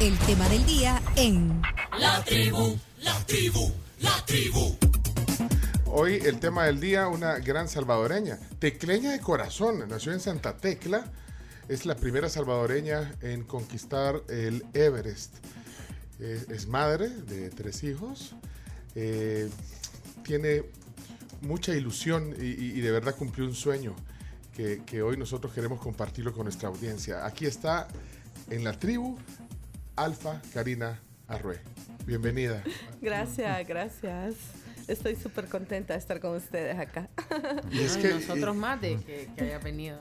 El tema del día en La tribu, la tribu, la tribu. Hoy el tema del día, una gran salvadoreña, tecleña de corazón, nació en Santa Tecla, es la primera salvadoreña en conquistar el Everest. Es madre de tres hijos, eh, tiene mucha ilusión y, y- y de verdad cumplió un sueño que, que hoy nosotros queremos compartirlo con nuestra audiencia. Aquí está en la tribu Alfa Karina Arrué. Bienvenida. Gracias, gracias. Estoy súper contenta de estar con ustedes acá. Y es Ay, que, nosotros más de que, que haya venido.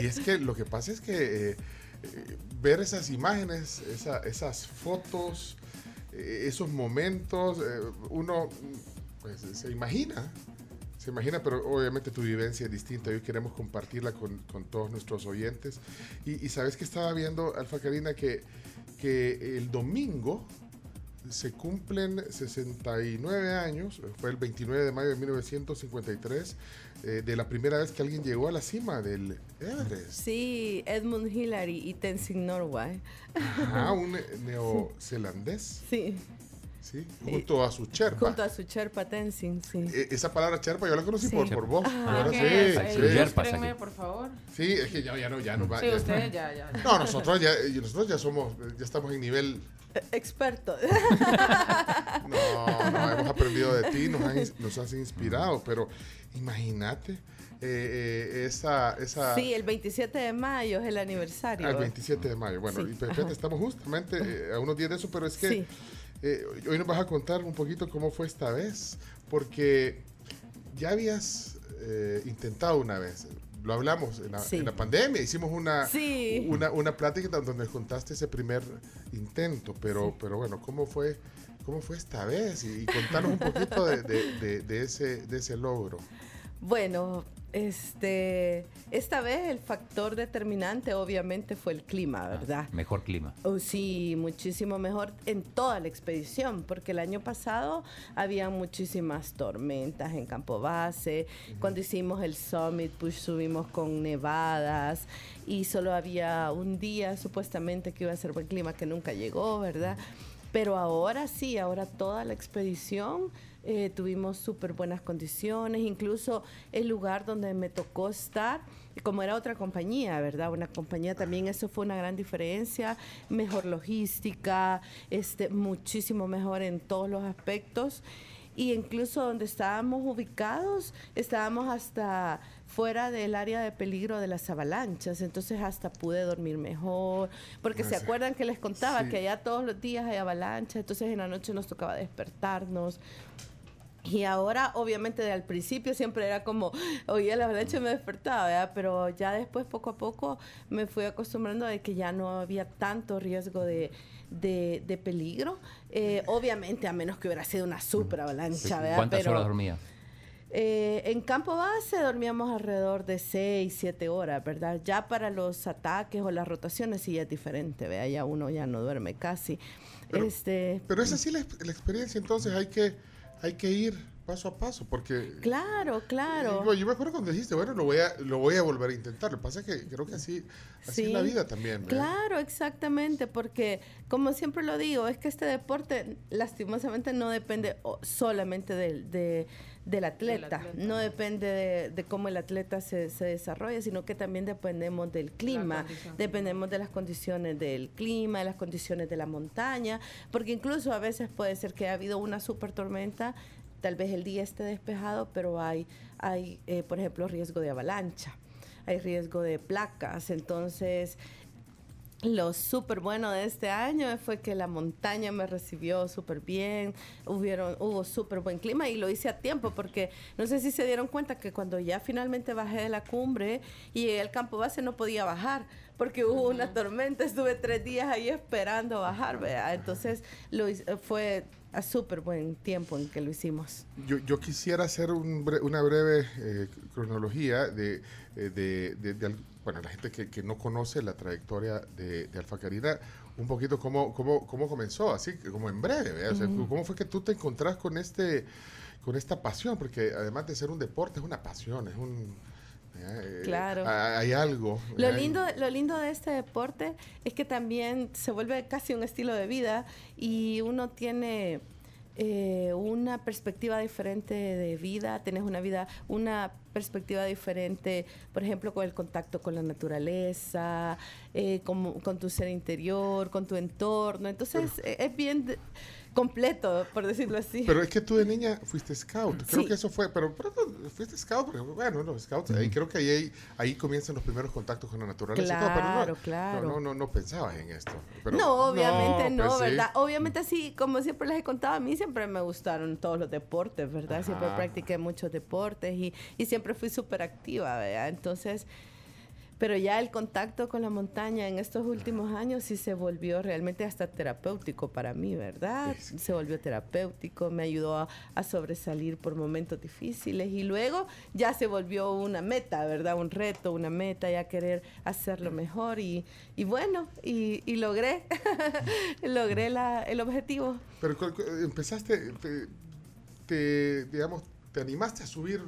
Y es que lo que pasa es que eh, eh, ver esas imágenes, esa- esas fotos, eh, esos momentos, eh, uno pues, se imagina, se imagina, pero obviamente tu vivencia es distinta. Hoy queremos compartirla con, con todos nuestros oyentes. Y, y sabes que estaba viendo, Alfa Karina, que, que el domingo se cumplen 69 años, fue el 29 de mayo de 1953, eh, de la primera vez que alguien llegó a la cima del Everest. Sí, Edmund Hillary y Tenzin Norway. Ajá, un neozelandés, Sí, ¿sí? Junto a su cherpa. junto a su Sherpa Tenzin, sí. Eh, Esa palabra cherpa yo la conocí Sí. por, por vos. Ah, ¿verdad? ¿qué Sí, es? sí. Eh, aquí. por favor. Sí, es que ya, ya no, ya no va. Sí, ya- ustedes ya, ya. No, nosotros ya, y nosotros ya somos, ya estamos en nivel. Eh, Experto. No, no, hemos aprendido de ti, nos, han ins- nos has inspirado, pero imagínate eh, eh, esa, esa Sí, el 27 de mayo es el aniversario. al 27 de mayo. Bueno, Sí, y estamos justamente eh, a unos días de eso, pero es que Sí. Eh, hoy nos vas a contar un poquito cómo fue esta vez, porque ya habías eh, intentado una vez. Lo hablamos en la, Sí. en la pandemia, hicimos una, Sí. una, una plática donde nos contaste ese primer intento, pero, pero bueno, ¿cómo fue, ¿cómo fue esta vez? Y, y contanos un poquito de, de- de- de ese, de ese logro. Bueno, este, esta vez el factor determinante obviamente fue el clima, ¿verdad? Mejor clima. Oh, sí, muchísimo mejor en toda la expedición, porque el año pasado había muchísimas tormentas en Campo Base. Cuando hicimos el summit, pues subimos con nevadas y solo había un día supuestamente que iba a ser buen clima que nunca llegó, ¿verdad? Pero ahora sí, ahora toda la expedición eh, tuvimos súper buenas condiciones, incluso el lugar donde me tocó estar, como era otra compañía, ¿verdad? Una compañía también, eso fue una gran diferencia, mejor logística, este, muchísimo mejor en todos los aspectos. Y incluso donde estábamos ubicados, estábamos hasta fuera del área de peligro de las avalanchas, entonces hasta pude dormir mejor, porque se acuerdan que les contaba Sí. que allá todos los días hay avalanchas, entonces en la noche nos tocaba despertarnos. Y ahora, obviamente, de al principio siempre era como, oye, la avalancha me despertaba, ¿verdad? Pero ya después, poco a poco, me fui acostumbrando a que ya no había tanto riesgo de, de, de peligro. Eh, obviamente, a menos que hubiera sido una super avalancha, ¿verdad? ¿Cuántas Pero, horas dormía? eh, en campo base dormíamos alrededor de 6, 7 horas, ¿verdad? Ya para los ataques o las rotaciones sí ya es diferente, ¿verdad? Ya uno ya no duerme casi. Pero- este, Pero esa sí la, la experiencia, entonces hay que, hay que ir paso a paso, porque... claro, claro. Yo, yo me acuerdo cuando dijiste, bueno, lo voy a, lo voy a volver a intentar. Lo que pasa es que creo que así, así es la vida también. ¿verdad? Claro, exactamente, porque como siempre lo digo, es que este deporte lastimosamente no depende o- solamente del, de- del atleta, atleta. no depende de, de cómo el atleta se, se desarrolla, sino que también dependemos del clima, dependemos de las condiciones del clima, de las condiciones de la montaña, porque incluso a veces puede ser que ha habido una super tormenta, tal vez el día esté despejado, pero hay, hay eh, por ejemplo, riesgo de avalancha hay riesgo de placas. Entonces, lo súper bueno de este año fue que la montaña me recibió súper bien, hubieron, hubo súper buen clima y lo hice a tiempo porque no sé si se dieron cuenta que cuando ya finalmente bajé de la cumbre y al campo base no podía bajar porque hubo una tormenta, estuve tres días ahí esperando bajar, ¿verdad? entonces lo fue a súper buen tiempo en que lo hicimos. Yo, yo quisiera hacer un bre- una breve eh, cronología de, eh, de, de- de bueno, la gente que, que no conoce la trayectoria de, de Alfa Karina, un poquito cómo, cómo, cómo comenzó, así como en breve, ¿verdad? O sea, ¿cómo fue que tú te encontrás con este con esta pasión? Porque además de ser un deporte, es una pasión, es un Claro. ha- Hay algo. Lo lindo, lo lindo de este deporte es que también se vuelve casi un estilo de vida y uno tiene eh, una perspectiva diferente de vida, tenés una vida, una perspectiva diferente, por ejemplo, con el contacto con la naturaleza, eh, con, con tu ser interior, con tu entorno. Entonces, eh, es bien de- completo, por decirlo así. Pero es que tú de niña fuiste scout. Creo Sí. que eso fue, pero pronto fuiste scout, porque, bueno, los scouts, ahí creo que ahí, ahí comienzan los primeros contactos con la naturaleza. y todo, pero no- Claro, claro. No, no, no, no pensabas en esto. Pero- no, obviamente no, pues sí. ¿verdad? Obviamente sí, como siempre les he contado, a mí siempre me gustaron todos los deportes, ¿verdad? Siempre practiqué muchos deportes y, y siempre fui súper activa, ¿verdad? Entonces, pero ya el contacto con la montaña en estos últimos años sí se volvió realmente hasta terapéutico para mí, ¿verdad? Sí. Se volvió terapéutico, me ayudó a, a sobresalir por momentos difíciles y luego ya se volvió una meta, ¿verdad? Un reto, una meta, ya querer hacerlo mejor y, y bueno, y, y logré, logré la- el objetivo. Pero empezaste, te, te, digamos, te animaste a subir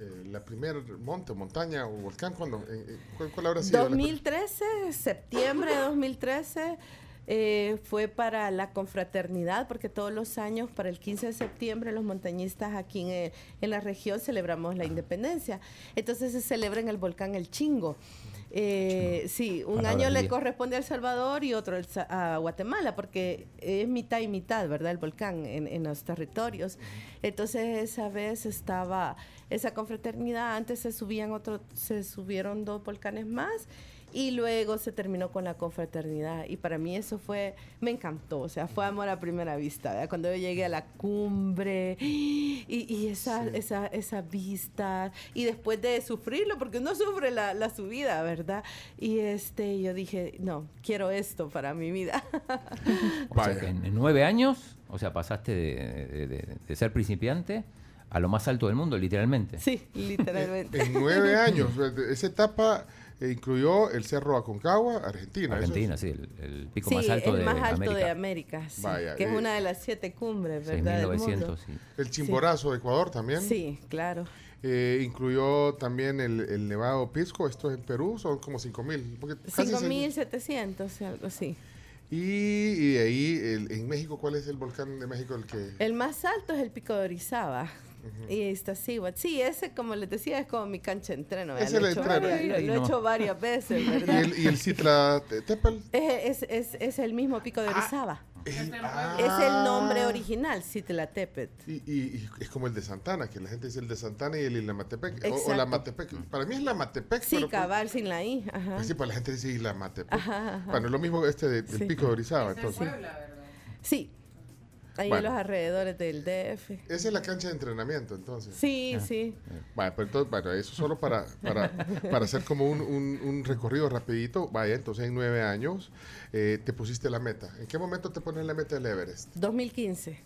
eh, la primer monte, montaña o volcán cuando, eh, eh, ¿cuál, cuál habrá sido? la- 2013, septiembre de 2013, eh, fue para la confraternidad, porque todos los años, para el 15 de septiembre, los montañistas aquí en, eh, en la región celebramos la independencia. Entonces se celebra en el volcán El Chingo. Eh, sí, un año le corresponde a El Salvador y otro a Guatemala, porque es mitad y mitad, ¿verdad? El volcán en, en los territorios. Entonces esa vez estaba esa confraternidad, antes se subían otro, se subieron dos volcanes más y luego se terminó con la confraternidad y para mí eso fue, me encantó, o sea, fue amor a primera vista, ¿verdad? cuando yo llegué a la cumbre y, y esa, Sí. esa, esa vista y después de sufrirlo, porque uno sufre la, la subida, ¿verdad? Y este, yo dije, no, quiero esto para mi vida. O sea Vaya. que en, en nueve años, o sea, pasaste de, de- de- de ser principiante a lo más alto del mundo, literalmente. sí, literalmente. En nueve años, esa etapa eh, incluyó el Cerro Aconcagua, Argentina. es- Argentina, sí, el, el pico Sí, más alto, el de, más alto América. de América, sí, Vaya, que es eh, una de las siete cumbres, ¿verdad? del mundo. 6.900, sí. El Chimborazo de Ecuador también. Sí, claro. Eh, incluyó también el, el Nevado Pisco, esto es en Perú, son como 5.000. porque casi seis mil. 5.700, algo así. Y, y de ahí, el- en México, ¿cuál es el volcán de México el que...? El más alto es el Pico de Orizaba. Y Iztaccíhuatl. Sí, ese, como les decía, es como mi cancha de entreno. Ese Lo, he hecho entreno. varias, lo- Ahí lo he no. hecho varias veces, ¿Y ¿verdad? el, y el Citla Te- Tepel? Es, es, es, es el mismo Pico de Orizaba. El- Es el nombre ah. original, Citlatepet. Y, y- y es como el de Santana, que la gente dice el de Santana y el Ilamatepec. O, o la Matepec. Para mí es la Matepec. Sí, pero, cabal, sin la I. Ajá. pues sí, pues la gente dice Ilamatepec. Ajá, ajá. Bueno, lo mismo este de- del Sí. Pico de Orizaba. Es en Entonces, Puebla, ¿verdad? Sí, ahí Bueno. en los alrededores del DF. esa es la cancha de entrenamiento, entonces. Sí, sí. Vaya, pero entonces, bueno, eso solo para, para, para hacer como un, un- un recorrido rapidito. Vaya, entonces en nueve años eh, te pusiste la meta. ¿En qué momento te pones la meta del Everest? 2015.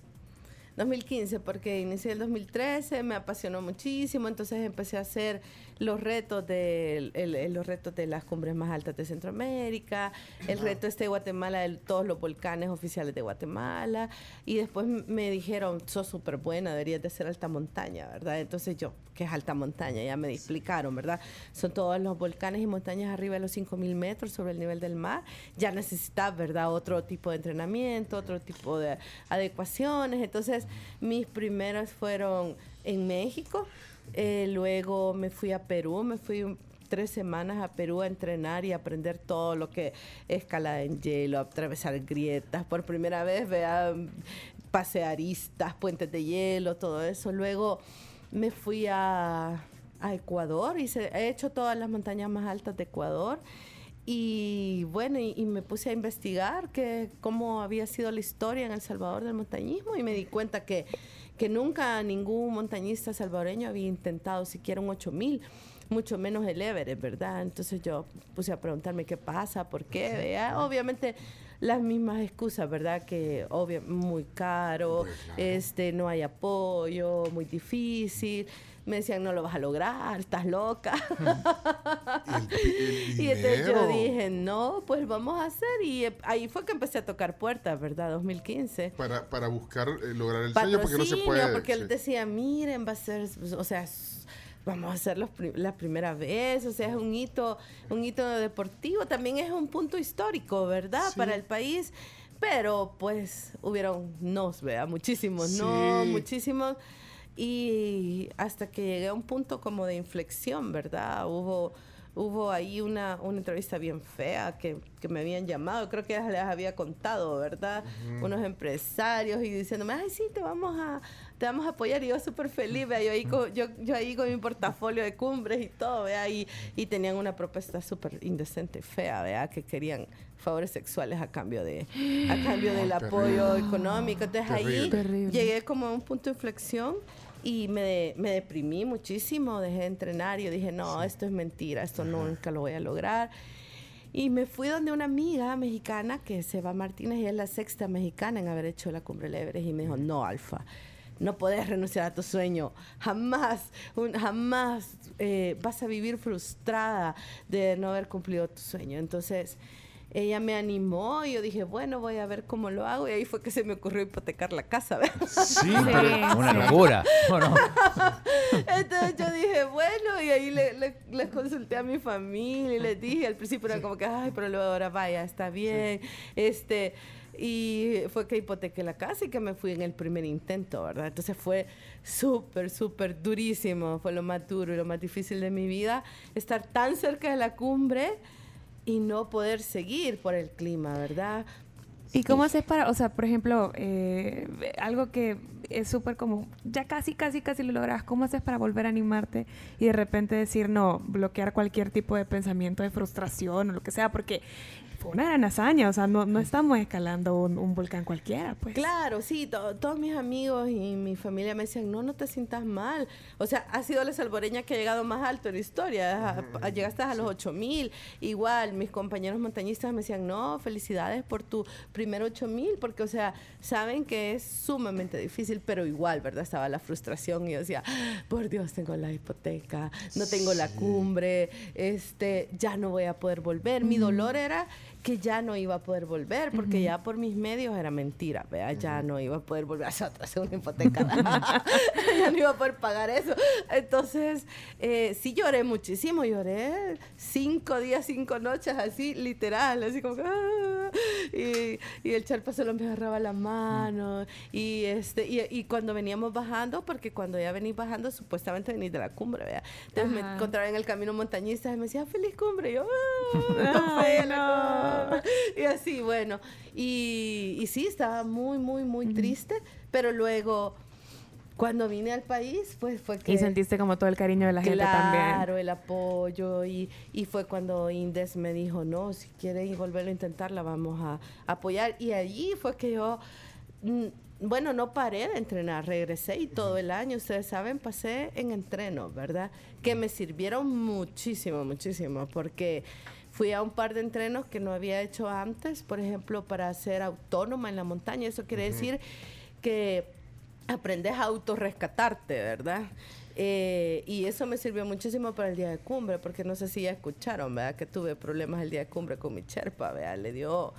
2015, porque inicié el 2013, me apasionó muchísimo, entonces empecé a hacer los retos de, el- el- los retos de las cumbres más altas de Centroamérica, el reto este de Guatemala, de todos los volcanes oficiales de Guatemala, y después me dijeron, sos súper buena, deberías de ser alta montaña, ¿verdad? Entonces yo, ¿qué es alta montaña? Ya me explicaron, ¿verdad? Son todos los volcanes y montañas arriba de los 5.000 metros sobre el nivel del mar, ya necesitas, ¿verdad? Otro tipo de entrenamiento, otro tipo de adecuaciones, entonces mis primeros fueron en México, eh, luego me fui a Perú, me fui tres semanas a Perú a entrenar y aprender todo lo que es escalada en hielo, atravesar grietas, por primera vez vea pasearistas, puentes de hielo, todo eso. Luego me fui a, Ecuador y he hecho todas las montañas más altas de Ecuador. Y bueno, y me puse a investigar que, cómo había sido la historia en El Salvador del montañismo y me di cuenta que, que nunca ningún montañista salvadoreño había intentado siquiera un 8000, mucho menos el Everest, ¿verdad? Entonces yo puse a preguntarme qué pasa, por qué, vea, obviamente las mismas excusas, ¿verdad? Que obvio, muy caro, Pues, claro. este, no hay apoyo, muy difícil. Me decían, no lo vas a lograr, estás loca. El, el Y entonces yo dije, no, pues vamos a hacer. Y eh, ahí fue que empecé a tocar puertas, ¿verdad? 2015. Para, para buscar eh, lograr el sueño, porque no se puede. porque sí. él decía, miren, va a ser, o sea, vamos a hacer los la primera vez, o sea, es un hito, un hito deportivo, también es un punto histórico, ¿verdad? Sí. Para el país, pero pues hubieron nos, vea, muchísimos no, muchísimos y hasta que llegué a un punto como de inflexión, ¿verdad? Hubo hubo ahí una, una entrevista bien fea que, que me habían llamado, creo que ya les había contado, ¿verdad? Unos empresarios y diciéndome, ay, sí, te vamos a, te vamos a apoyar. Y yo súper feliz, vea, yo ahí, con, yo, yo ahí con mi portafolio de cumbres y todo, vea, y, y tenían una propuesta súper indecente, fea, vea, que querían favores sexuales a cambio de a cambio del apoyo económico. Entonces ahí. Terrible. llegué como a un punto de inflexión y me, me deprimí muchísimo, dejé de entrenar y yo dije, no, esto es mentira, esto nunca lo voy a lograr. Y me fui donde una amiga mexicana que se va Martínez y es la sexta mexicana en haber hecho la cumbre del Everest y me dijo, no, Alfa, no puedes renunciar a tu sueño, jamás, un- jamás eh, vas a vivir frustrada de no haber cumplido tu sueño. Entonces ella me animó y yo dije, bueno, voy a ver cómo lo hago y ahí fue que se me ocurrió hipotecar la casa. ¿verdad? Sí, Una locura. Bueno, Entonces yo dije, bueno, y ahí le, le- les consulté a mi familia y les dije, al principio era como que, ay, pero luego ahora vaya, está bien. Este, y fue que hipotequé la casa y que me fui en el primer intento, ¿verdad? Entonces fue súper, súper durísimo, fue lo más duro y lo más difícil de mi vida, estar tan cerca de la cumbre y no poder seguir por el clima, ¿verdad? ¿Y cómo haces para, o sea, por ejemplo, eh, algo que es súper como, ya casi, casi, casi lo logras, ¿cómo haces para volver a animarte y de repente decir no, bloquear cualquier tipo de pensamiento de frustración o lo que sea? Porque fue una gran hazaña, o sea, no, no estamos escalando un, un volcán cualquiera, pues. Claro, sí, to- todos mis amigos y mi familia me decían, no, no te sientas mal. O sea, ha sido la salvoreña que ha llegado más alto en la historia. A- a- Llegaste a los 8000. Igual, mis compañeros montañistas me decían, no, felicidades por tu primer 8000, porque, o sea, saben que es sumamente difícil, pero igual, ¿verdad? Estaba la frustración y yo decía, por Dios, tengo la hipoteca, no tengo la cumbre, este, ya no voy a poder volver. Mi dolor era que ya no iba a poder volver, porque ya por mis medios era mentira, ¿vea? ya no iba a poder volver a hacer segunda hipoteca, ya no iba a poder pagar eso. Entonces, eh, sí lloré muchísimo, lloré cinco días, cinco noches, así, literal, así como que, ah, y, y el charpa solo me agarraba la mano, y, este, y, y cuando veníamos bajando, porque cuando ya venís bajando, supuestamente venís de la cumbre, ¿vea? Entonces me encontraba en el camino montañista y me decía, feliz cumbre, y yo, ah, no no. Cumbre". Y así, bueno. Y, y sí, estaba muy, muy, muy triste, pero luego, cuando vine al país, pues fue que... Y sentiste como todo el cariño de la gente también. Claro, el apoyo y, y fue cuando Indes me dijo, no, si quieren volverlo a intentar, la vamos a apoyar. Y allí fue que yo, mm, bueno, no paré de entrenar, regresé y todo el año, ustedes saben, pasé en entreno, ¿verdad? Que me sirvieron muchísimo, muchísimo, porque fui a un par de entrenos que no había hecho antes, por ejemplo, para ser autónoma en la montaña. Eso quiere decir que aprendes a autorrescatarte, ¿verdad? Eh, y eso me sirvió muchísimo para el día de cumbre, porque no sé si ya escucharon, ¿verdad? Que tuve problemas el día de cumbre con mi cherpa, ¿verdad? Le dio,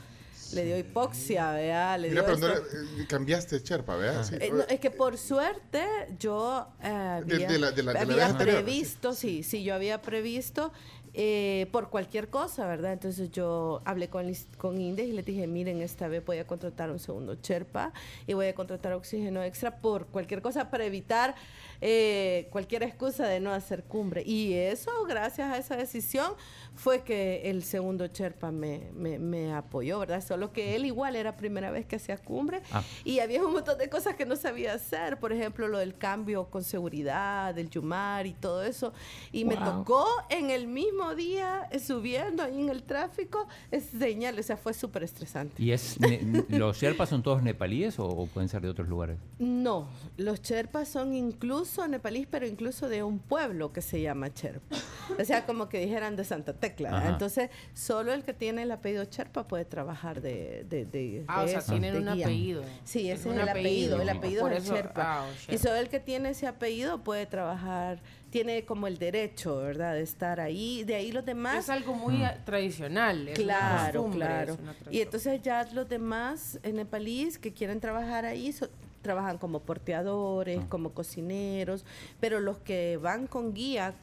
le dio hipoxia, ¿verdad? Le Mira, dio pero no eh, cambiaste Cherpa, ¿verdad? Sí. Eh, no, es que por suerte yo eh, había, de la- de la- de la había vez anterior, previsto, sí, sí, yo había previsto eh, por cualquier cosa, ¿verdad? Entonces yo hablé con, con Indes y les dije, miren, esta vez voy a contratar un segundo Sherpa y voy a contratar oxígeno extra por cualquier cosa para evitar eh, cualquier excusa de no hacer cumbre. Y eso, gracias a esa decisión, fue que el segundo Sherpa me, me, me apoyó, ¿verdad? Solo que él igual era primera vez que hacía cumbre Ah. y había un montón de cosas que no sabía hacer, por ejemplo, lo del cambio con seguridad, del Yumar y todo eso. Y me tocó en el mismo día, eh, subiendo ahí en el tráfico, enseñarle, o sea, fue súper estresante. ¿y es ne- los Sherpas son todos nepalíes o, o pueden ser de otros lugares? No, los Sherpas son incluso nepalíes, pero incluso de un pueblo que se llama Sherpa. O sea, como que dijeran de Santa Tecla. Ajá. Entonces, solo el que tiene el apellido Sherpa puede trabajar de, de, de- Ah, o de sea, eso, tienen un guía. apellido. Sí, ese es el apellido. El apellido. apellido Por es el eso- Sherpa. ah, o Y solo el que tiene ese apellido puede trabajar, tiene como el derecho, ¿verdad?, de estar ahí. De ahí los demás. Es algo muy eh, tradicional. es Claro, claro. es una Y entonces ya los demás en nepalíes que quieren trabajar ahí so- trabajan como porteadores, como cocineros, pero los que van con guía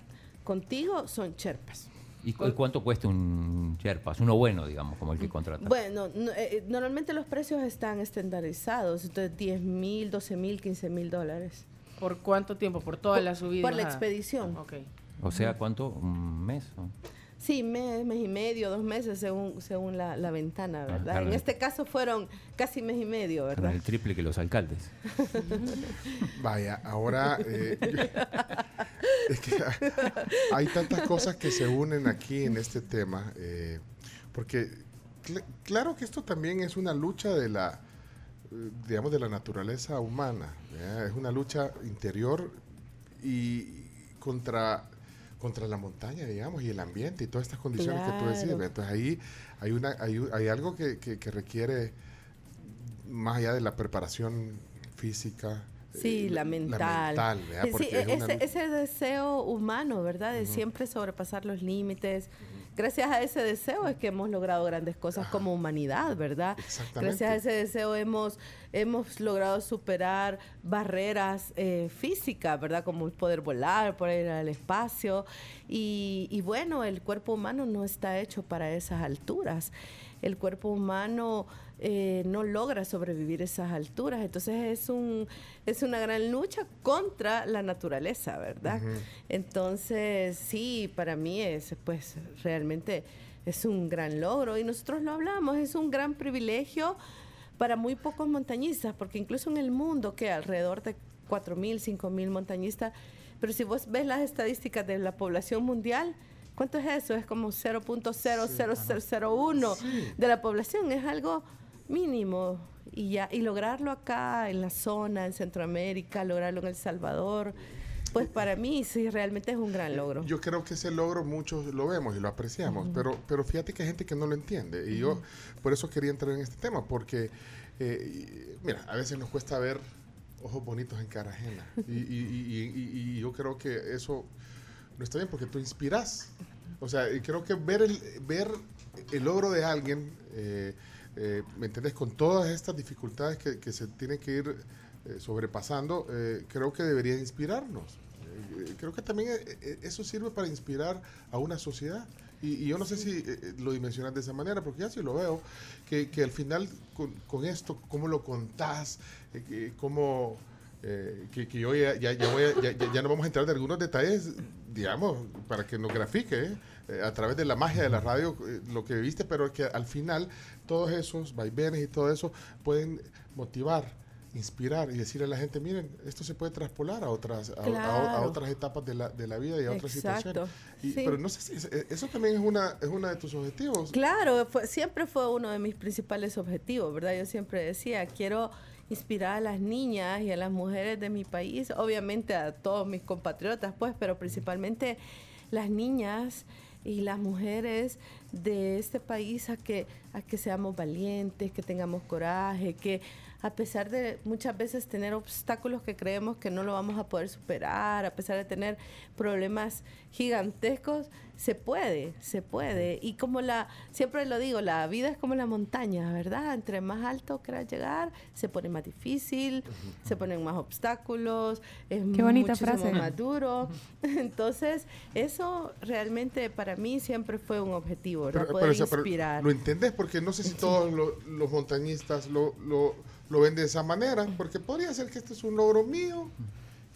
contigo son cherpas. ¿Y cu- cuánto cuesta un Sherpas? Uno bueno, digamos, como el que contrata. Bueno, no- eh, normalmente los precios están estandarizados, entonces 10 mil, 12 mil, 15 mil dólares. ¿Por cuánto tiempo? ¿Por toda Por- la subida? por la expedición. Ok. O sea, ¿cuánto? ¿Un mes? o? Sí, mes, mes y medio, dos meses según, según la, la ventana, ¿verdad? claro. En este caso fueron casi mes y medio, Con ¿verdad? el triple que los alcaldes. Vaya, ahora eh, yo- es que hay tantas cosas que se unen aquí en este tema, eh, porque cl- claro que esto también es una lucha de la, digamos, de la naturaleza humana, ¿verdad? es una lucha interior y contra contra la montaña, digamos, y el ambiente y todas estas condiciones que tú. ¿verdad? Entonces ahí hay una hay, hay algo que, que- que requiere más allá de la preparación física. Sí, eh, la mental. mental, una ese, lucha- ese deseo humano, ¿verdad? De siempre sobrepasar los límites. Gracias a ese deseo es que hemos logrado grandes cosas como humanidad, ¿verdad? Exactamente. Gracias a ese deseo hemos, hemos logrado superar barreras eh, físicas, ¿verdad? Como el poder volar, poder ir al espacio. Y, y bueno, el cuerpo humano no está hecho para esas alturas. El cuerpo humano eh, no logra sobrevivir esas alturas. Entonces es, un, es una gran lucha contra la naturaleza, ¿verdad? Entonces, sí, para mí es, pues, realmente es un gran logro. Y nosotros lo hablamos, es un gran privilegio para muy pocos montañistas, porque incluso en el mundo, que alrededor de 4.000, 5.000 montañistas, pero si vos ves las estadísticas de la población mundial, ¿cuánto es eso? Es como 0.00001 de la población, es algo mínimo. Y, ya, y lograrlo acá, en la zona, en Centroamérica, lograrlo en El Salvador, pues para mí sí, realmente es un gran logro. Yo creo que ese logro muchos lo vemos y lo apreciamos, pero, pero fíjate que hay gente que no lo entiende. Y yo por eso quería entrar en este tema, porque, eh, mira, a veces nos cuesta ver ojos bonitos en cara ajena. Y, y- y- y- y yo creo que eso no está bien porque tú inspiras. O sea, y creo que ver el, ver el logro de alguien, eh, eh, ¿me entiendes? Con todas estas dificultades que, que se tienen que ir eh, sobrepasando, eh, creo que debería inspirarnos. Eh, creo que también eh, eh, eso sirve para inspirar a una sociedad. Y, y yo no sé si eh, eh, lo dimensionas de esa manera, porque ya sí lo veo, que, que al final con, con esto, cómo lo contás, eh, cómo... eh, que, que yo ya, ya, ya voy a- ya no vamos a entrar de algunos detalles, digamos, para que nos grafique ¿eh? Eh, a través de la magia de la radio eh, lo que viste, pero que al final todos esos vaivenes y todo eso pueden motivar, inspirar y decirle a la gente, miren, esto se puede traspolar a otras, a, a- a Claro. otras etapas de la, de la vida y a otras Exacto, situaciones. Y- sí. Pero no sé si es- eh, eso también es una, es una de tus objetivos. Claro, fue- siempre fue uno de mis principales objetivos, ¿verdad? Yo siempre decía, quiero inspirar a las niñas y a las mujeres de mi país, obviamente a todos mis compatriotas, pues, pero principalmente las niñas y las mujeres de este país a que, a que seamos valientes, que tengamos coraje, que a pesar de muchas veces tener obstáculos que creemos que no lo vamos a poder superar, a pesar de tener problemas gigantescos, se puede, se puede. Y como la, siempre lo digo, la vida es como la montaña, ¿verdad? Entre más alto quieras llegar, se pone más difícil, se ponen más obstáculos, es Qué bonita frase. más duro. Entonces, eso realmente para mí siempre fue un objetivo, ¿verdad? Pero- Poder pero, inspirar. lo entendés porque no sé si todos lo- los montañistas lo, lo, lo ven de esa manera, porque podría ser que este es un logro mío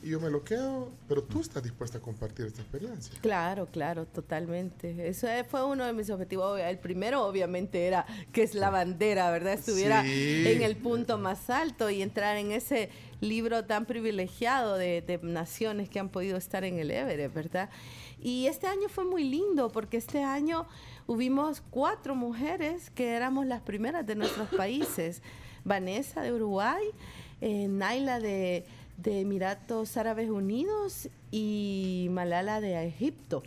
y yo me lo quedo, pero tú estás dispuesta a compartir esta experiencia. Claro, claro, totalmente. Eso eh, fue uno de mis objetivos. El primero, obviamente, era que es la bandera, ¿verdad? Estuviera Sí. en el punto más alto y entrar en ese libro tan privilegiado de, de naciones que han podido estar en el Everest, ¿verdad? Y este año fue muy lindo porque este año hubimos cuatro mujeres que éramos las primeras de nuestros países. Vanessa de Uruguay, eh, Naila de, de Emiratos Árabes Unidos y Malala de Egipto.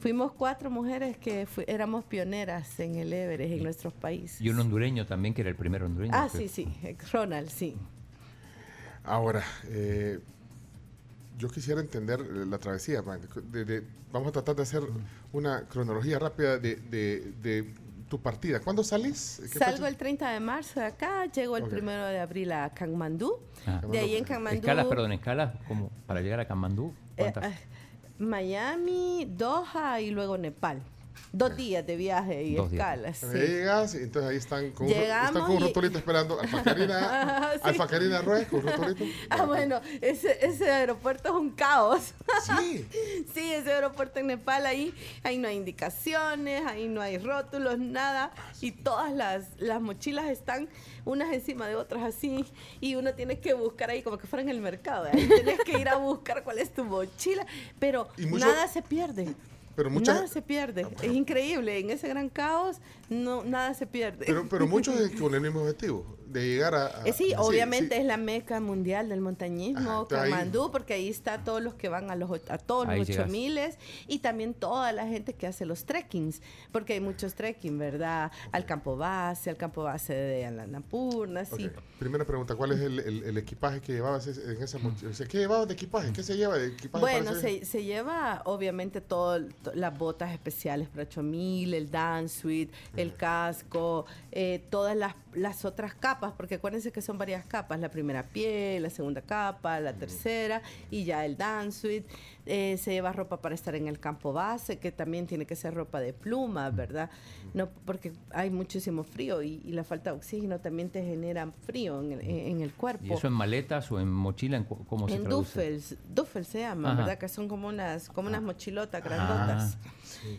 Fuimos cuatro mujeres que fu- éramos pioneras en el Everest, en nuestros países. Y un hondureño también, que era el primer hondureño. Ah, sí, sí, Ronald, sí. Ahora, eh, yo quisiera entender la travesía. man, de- de- vamos a tratar de hacer una cronología rápida de, de- de tu partida. ¿Cuándo salís? ¿Qué Salgo fecha? el 30 de marzo de acá, llego el Ok. primero de abril a Kanmandú. Ah. De ahí en Kanmandú. Escalas, perdón, escalas como para llegar a Kamandú. eh, ¿Cuántas? eh, Miami, Doha y luego Nepal. Dos días de viaje y Dos escalas. Sí. Llegas, y entonces ahí están con, Llegamos están con un y- rotulito esperando. Alfa Karina, Sí. Alfa Karina Ruiz con un rotulito. Ah, bueno, ese, ese aeropuerto es un caos. Sí. Sí, ese aeropuerto en Nepal, ahí, ahí no hay indicaciones, ahí no hay rótulos, nada. Y todas las, las mochilas están unas encima de otras así. Y uno tiene que buscar ahí como que fuera en el mercado. Ahí tienes que ir a buscar cuál es tu mochila. Pero Y mucho- nada se pierde. Pero mucha- Nada se pierde. Es increíble. En ese gran caos, no, nada se pierde. Pero, pero muchos con el mismo objetivo, de llegar a... a- Eh, sí, obviamente sí. es la meca mundial del montañismo, Kamandú, porque ahí está todos los que van a los o- a todos Ahí los llegas. 8000 y también toda la gente que hace los trekkings, porque hay muchos trekking, ¿verdad? Al campo base, al campo base de Alanapurna, sí. Primera pregunta, ¿cuál es el, el- el equipaje que llevabas en esa mochila? O sea, ¿Qué llevabas de equipaje? ¿Qué se lleva de equipaje? Bueno, se, se lleva obviamente todas las botas especiales para 8000, el dance suite, el casco, eh, todas las, las otras capas, porque acuérdense que son varias capas, la primera piel, la segunda capa, la tercera y ya el dance suite. Eh, se lleva ropa para estar en el campo base, que también tiene que ser ropa de pluma, ¿verdad? No, porque hay muchísimo frío y, y la falta de oxígeno también te genera frío en el, en el cuerpo. ¿Y eso en maletas o en mochila? ¿En ¿Cómo se En duffels, duffels se llama, Ajá. ¿verdad? Que son como unas, como unas Ah. mochilotas Ah,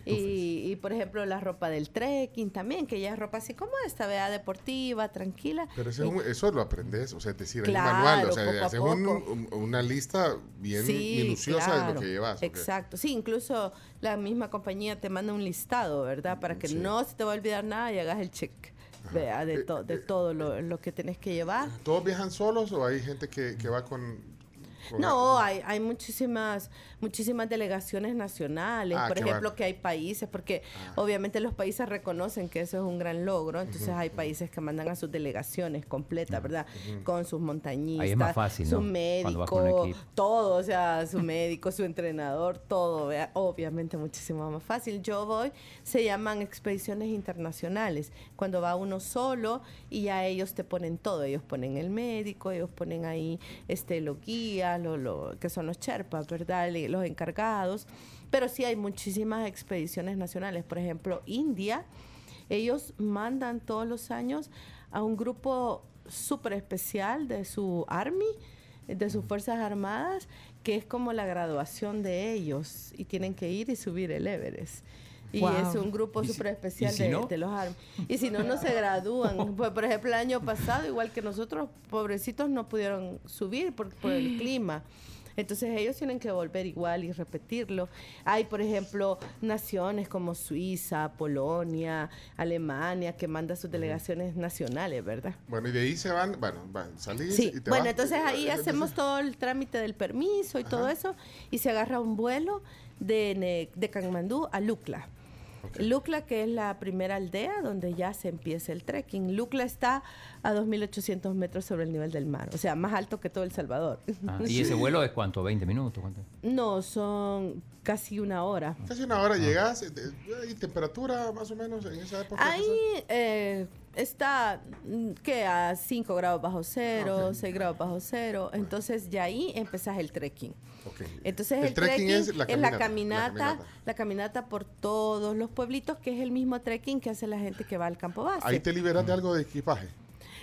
y, y, por ejemplo la ropa del trekking también, que ya es ropa así como esta, vea, deportiva, tranquila. Pero eso, Y- es un- eso lo aprendes, o sea, es decir, Claro, hay un manual, o sea, haces un- poco. un- una lista bien Sí, minuciosa de lo que llevas. Exacto, sí, incluso la misma compañía te manda un listado, ¿verdad? Para que Sí. no se te va a olvidar nada y hagas el check, vea, de, Eh, to- de eh, todo lo, lo que tenés que llevar. ¿Todos viajan solos o hay gente que, que va con... No, hay, hay muchísimas, muchísimas delegaciones nacionales, Ah, por ejemplo, bueno. que hay países, porque Ah. obviamente los países reconocen que eso es un gran logro, entonces hay países que mandan a sus delegaciones completas, ¿verdad? Con sus montañistas, Ahí es más fácil, su médico, todo, o sea, su médico, su entrenador, todo, obviamente muchísimo más fácil. Yo voy, se llaman expediciones internacionales, cuando va uno solo y ya ellos te ponen todo, ellos ponen el médico, ellos ponen ahí este los guías, que son los Sherpas, ¿verdad? Los encargados, pero sí hay muchísimas expediciones nacionales, por ejemplo, India, ellos mandan todos los años a un grupo súper especial de su Army, de sus Fuerzas Armadas, que es como la graduación de ellos y tienen que ir y subir el Everest. Y Wow. es un grupo ¿Y si- súper especial si de, no? de los Army. Y si no, no se gradúan. Pues, por ejemplo, el año pasado, igual que nosotros, pobrecitos, no pudieron subir por, por el clima. Entonces ellos tienen que volver igual y repetirlo. Hay, por ejemplo, naciones como Suiza, Polonia, Alemania, que mandan sus delegaciones nacionales, ¿verdad? Bueno, y de ahí se van, bueno, van, salís Sí, y te bueno, vas. entonces ahí hacemos todo el trámite del permiso y todo eso y se agarra un vuelo de, Ne- de Kanmandú a Lukla. Ok. Lukla, que es la primera aldea donde ya se empieza el trekking. Lukla está a 2.800 metros sobre el nivel del mar, o sea, más alto que todo El Salvador. Ah, ¿Y ese vuelo es cuánto? ¿20 minutos? ¿Cuánto? No, son casi una hora. Casi una hora llegas, eh, eh, ¿y temperatura más o menos en esa época? Ahí eh, está, mm, que A 5 grados bajo cero, Ok. 6 grados bajo cero. Entonces, ya ahí empezás el trekking. Entonces, el, trekking es la caminata, la la caminata. caminata, por todos los pueblitos, que es el mismo trekking que hace la gente que va al campo base. Ahí te liberas de algo de equipaje.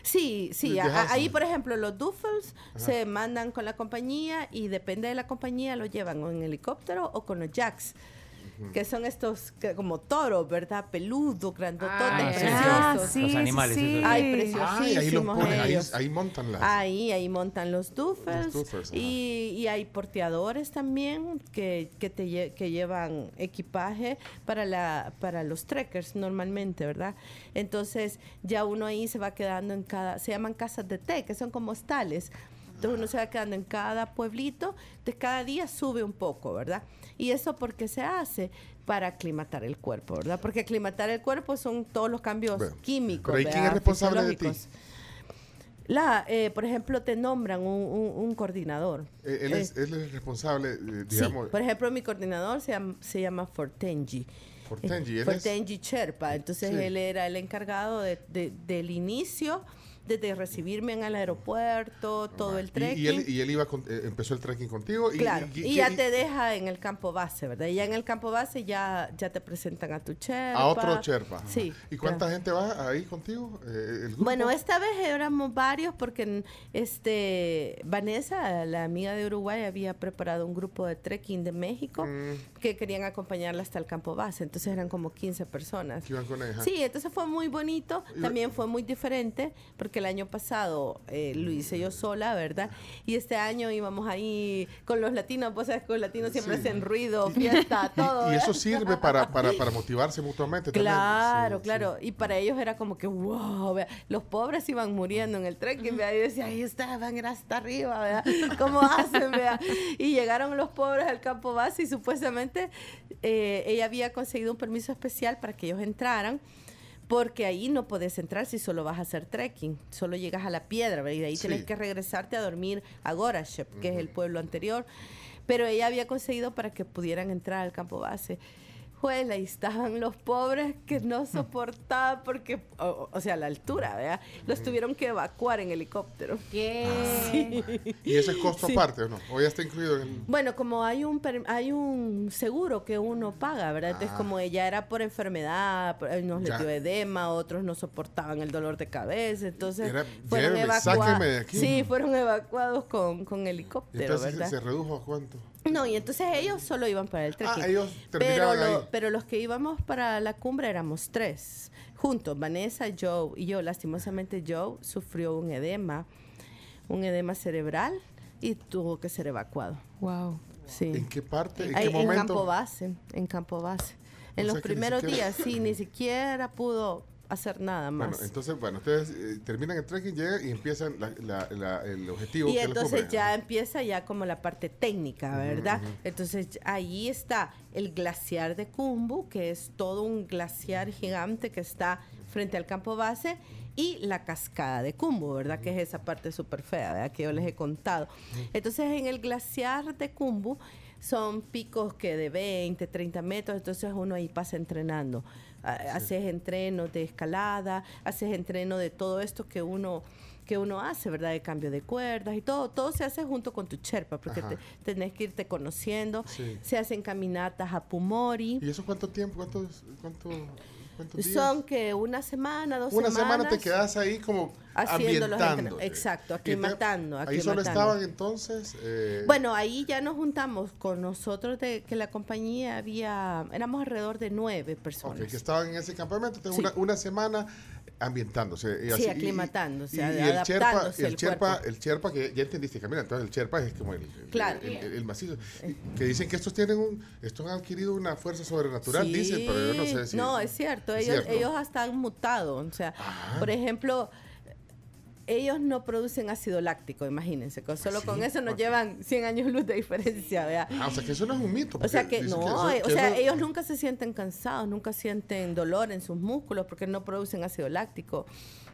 Sí, sí. a- ahí, por ejemplo, los duffels se mandan con la compañía y depende de la compañía lo llevan o en helicóptero o con los jacks. Que son estos que, como toros, ¿verdad? Peludos, grandototes, Ah, sí. Ah, preciosos. sí, Los animales, sí, esos. Ay, Ay, ahí los preciosísimos ponen, ahí, ellos. ahí montan las. Ahí, ahí montan los duffels. Los y, y hay porteadores también que, que, te lle- que llevan equipaje para, la, para los trekkers normalmente, ¿verdad? Entonces ya uno ahí se va quedando en cada, se llaman casas de té, que son como hostales. Entonces uno se va quedando en cada pueblito, de cada día sube un poco, ¿verdad? Y eso porque se hace para aclimatar el cuerpo, ¿verdad? Porque aclimatar el cuerpo son todos los cambios Bueno, químicos. pero ¿y quién es responsable de ti? La, eh, por ejemplo, te nombran un, un- un coordinador. Eh, él, es, Eh, él es responsable, eh, sí, digamos. por ejemplo, mi coordinador se llama, se llama Fortengi. Por Tenji, él Fue es- Sherpa. Entonces Sí. él era el encargado de- de- del inicio, desde recibirme en el aeropuerto, todo el trekking. Y, él, y él iba con- eh, empezó el trekking contigo. Y, Claro, y- ya te deja en el campo base, ¿verdad? Y ya en el campo base ya, ya te presentan a tu Sherpa. A otro Sherpa. Sí. ¿Y cuánta gente va ahí contigo? Eh, el grupo? Bueno, esta vez éramos varios porque este Vanessa, la amiga de Uruguay, había preparado un grupo de trekking de México Mm, que querían acompañarla hasta el campo base. Entonces eran como 15 personas. que iban con ella. Sí, entonces fue muy bonito, también fue muy diferente, porque el año pasado eh, lo hice yo sola, ¿verdad? Y este año íbamos ahí con los latinos, pues sabes que los latinos siempre Sí. hacen ruido, fiesta, todo. Y, y eso ¿verdad? sirve para, para, para motivarse mutuamente. Claro, Sí, claro. Y para ellos era como que, wow, los pobres iban muriendo en el trekking, vea, y decía, ahí está, van a hasta arriba, vea, ¿cómo hacen, vea? Y llegaron los pobres al campo base y supuestamente eh, ella había conseguido un permiso especial para que ellos entraran. Porque ahí no puedes entrar si solo vas a hacer trekking, solo llegas a la piedra, ¿verdad? y de ahí Sí. tienes que regresarte a dormir a Gorashep, que es el pueblo anterior. Pero ella había conseguido para que pudieran entrar al campo base. Juela, y estaban los pobres que no soportaban porque, o, o sea, la altura, ¿verdad? Los tuvieron que evacuar en helicóptero. ¿Qué? ¿Y ese es costo Sí. aparte o no? ¿O ya está incluido en...? Bueno, como hay un hay un seguro que uno paga, ¿verdad? Entonces, Ah. como ella era por enfermedad, unos Ya. les dio edema, otros no soportaban el dolor de cabeza, entonces Era, fueron "Lléveme, evacuados. sáqueme de aquí". Sí, fueron evacuados con, con helicóptero, Entonces ¿verdad? se redujo a cuánto. No, y entonces ellos solo iban para el trekking. Ah, ellos pero, lo- ahí. pero los que íbamos para la cumbre éramos tres, juntos, Vanessa, Joe y yo. Lastimosamente Joe sufrió un edema, un edema cerebral y tuvo que ser evacuado. Wow. Sí. ¿En qué parte? ¿En Ahí, qué en momento? campo base, en campo base. En O los primeros siquiera- días, sí, ni siquiera pudo hacer nada Bueno, más. entonces, bueno, ustedes eh, terminan el trekking, llegan y empiezan la- la- la- el objetivo. y que entonces ya empieza ya como la parte técnica, ¿verdad? Entonces ahí está el glaciar de Kumbu, que es todo un glaciar gigante que está frente al campo base, y la cascada de Kumbu, ¿verdad? Que es esa parte súper fea, ¿verdad? Que yo les he contado. Entonces en el glaciar de Kumbu son picos que de 20, 30 metros, entonces uno ahí pasa entrenando. Haces entrenos de escalada, haces entreno de todo esto que uno que uno hace, ¿verdad? De cambio de cuerdas y todo, todo se hace junto con tu Sherpa, porque te- tenés que irte conociendo. Sí. Se hacen caminatas a Pumori. ¿Y eso cuánto tiempo? ¿Cuántos, cuánto, cuántos días? Son que una semana, dos Una semanas. semana te quedas ahí como haciendo los ambientando. entrenos. Exacto, Y te- aclimatando, Ahí solo estaban entonces. eh, Bueno, ahí ya nos juntamos con nosotros de que la compañía había, éramos alrededor de nueve personas. que estaban en ese campamento, entonces Sí. una, una semana ambientándose. y Sí, así, aclimatándose, y, y el adaptándose el el cuerpo. el Sherpa que ya entendiste, Camila, entonces el Sherpa es como el, Claro. macizo. Que dicen que estos tienen un, estos han adquirido una fuerza sobrenatural, Sí, dicen, pero yo no sé si. No, es cierto. Ellos, cierto. ellos hasta han mutado. O sea, Ah. por ejemplo, ellos no producen ácido láctico, imagínense. Con, solo ¿Sí? con eso nos llevan 100 años luz de diferencia, ¿vea? Ah, o sea que eso no es un mito. O sea que no, eso- eh, o sea, eso- ellos nunca se sienten cansados, nunca sienten dolor en sus músculos porque no producen ácido láctico.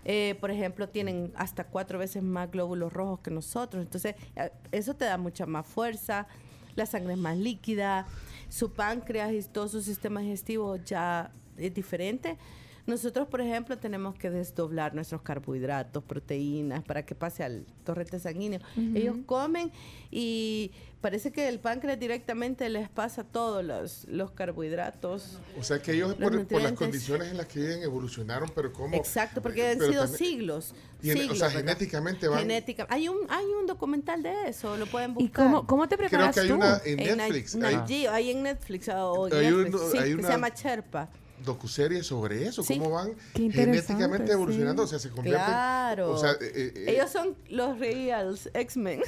Eh, por ejemplo, tienen hasta cuatro veces más glóbulos rojos que nosotros. Entonces, eh, eso te da mucha más fuerza, la sangre es más líquida, su páncreas y todo su sistema digestivo ya es diferente. Nosotros, por ejemplo, tenemos que desdoblar nuestros carbohidratos, proteínas, para que pase al torrente sanguíneo. Ellos comen y parece que el páncreas directamente les pasa todos los, los carbohidratos. O sea que ellos Los por, por las condiciones en las que viven evolucionaron, pero como... Exacto, porque han sido también- siglos. y en- o siglos, sea, ¿verdad? genéticamente van... Genética. Hay un, hay un documental de eso, lo pueden ¿Y buscar. cómo, cómo te Creo preparas que hay tú? una en En Netflix. Nat- hay hay en Netflix o en Hay Netflix, uno- sí, hay que una- se llama Cherpa. Docuseries sobre eso, Sí. cómo van genéticamente evolucionando, sí. o sea, se convierten... Claro. O sea, eh, eh, Ellos son los reals X-Men.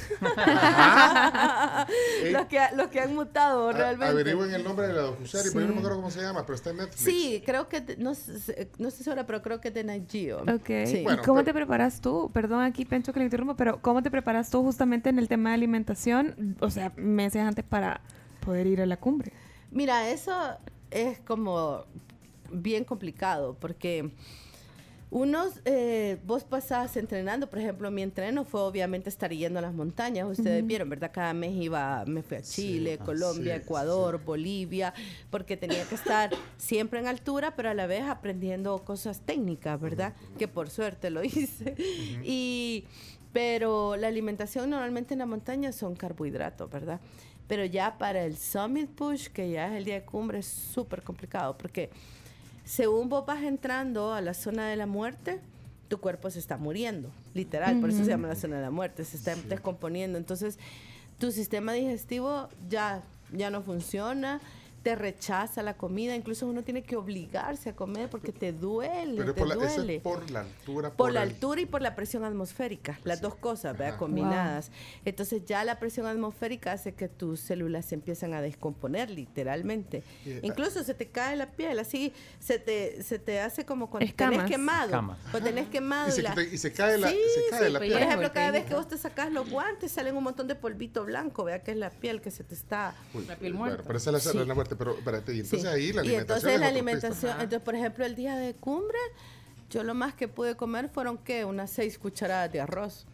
Eh, los, que, los que han mutado a- realmente. Averigüen el nombre de la docuserie, pero yo no me Sí. acuerdo cómo se llama, pero está en Netflix. Sí, creo que, no, sé- no estoy segura, pero creo que es de Nat Geo. Ok. Sí. Bueno, ¿Y cómo pero- te preparas tú? Perdón aquí, Pencho, que le interrumpo, pero ¿cómo te preparas tú justamente en el tema de alimentación? O sea, meses antes para poder ir a la cumbre. Mira, eso es como bien complicado porque Unos, eh, vos pasás entrenando, por ejemplo, mi entreno fue obviamente estar yendo a las montañas, ustedes vieron, ¿verdad? Cada mes iba, me fui a Chile, Colombia, sí, Ecuador, Bolivia, porque tenía que estar siempre en altura, pero a la vez aprendiendo cosas técnicas, ¿verdad? Que por suerte lo hice. Y, pero la alimentación normalmente en la montaña son carbohidratos, ¿verdad? Pero ya para el Summit Push, que ya es el día de cumbre, es súper complicado, porque según vos vas entrando a la zona de la muerte, tu cuerpo se está muriendo, literal, por eso se llama la zona de la muerte, se está descomponiendo. Entonces, tu sistema digestivo ya, ya no funciona, te rechaza la comida, incluso uno tiene que obligarse a comer porque te duele, Pero te por la, eso es duele. por la altura. Por la el- altura y por la presión atmosférica, las dos cosas, ¿verdad? Combinadas. Entonces ya la presión atmosférica hace que tus células se empiezan a descomponer literalmente. Incluso se te cae la piel, así se te, se te hace como cuando tenés Escamas. quemado. Escamas. Cuando tenés quemado. Y se, la- y se cae la, Sí, se cae sí, la Por piel. ejemplo, el cada vez que vos te sacas los guantes salen un montón de polvito blanco, vea que es la piel que se te está... Uy, La piel bueno, muerta. pero esa es la, Sí. la muerte. Pero espérate, y entonces Sí. ahí la y alimentación. entonces es la alimentación. Ajá. entonces por ejemplo el día de cumbre, yo lo más que pude comer fueron que unas seis cucharadas de arroz.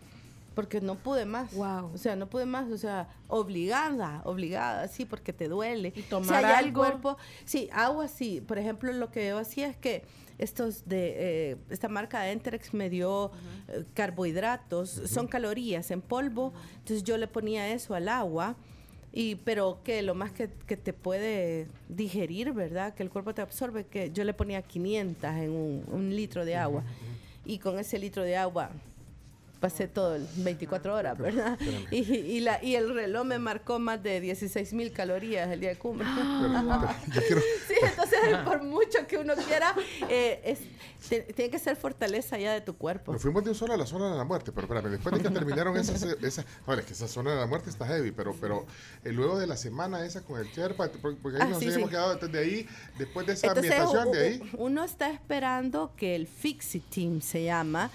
Porque no pude más. Wow. O sea, no pude más. O sea, obligada, obligada, sí, porque te duele. Y o sea, tomar ya el algo. cuerpo. Sí, agua sí. Por ejemplo, lo que yo hacía es que estos de eh, esta marca de Enterex me dio eh, carbohidratos, son calorías en polvo. Entonces yo le ponía eso al agua. Y, pero que lo más que, que te puede digerir, ¿verdad? Que el cuerpo te absorbe, que yo le ponía 500 en un, un litro de agua. Y con ese litro de agua pasé todo el 24 horas, ¿verdad? Y, y, la, y el reloj me marcó más de 16 mil calorías el día de cumbre. Quiero. Sí, entonces por mucho que uno quiera, eh, es, te- tiene que ser fortaleza ya de tu cuerpo. Nos fuimos de un solo a la zona de la muerte, pero espérame, después de que terminaron esas, esa, bueno, es que esa zona de la muerte está heavy, pero, pero eh, luego de la semana esa con el Sherpa, porque ahí Ah, nos sí, habíamos sí. quedado desde ahí, después de esa Entonces, ambientación de ahí. uno está esperando que el Fixie Team se llama,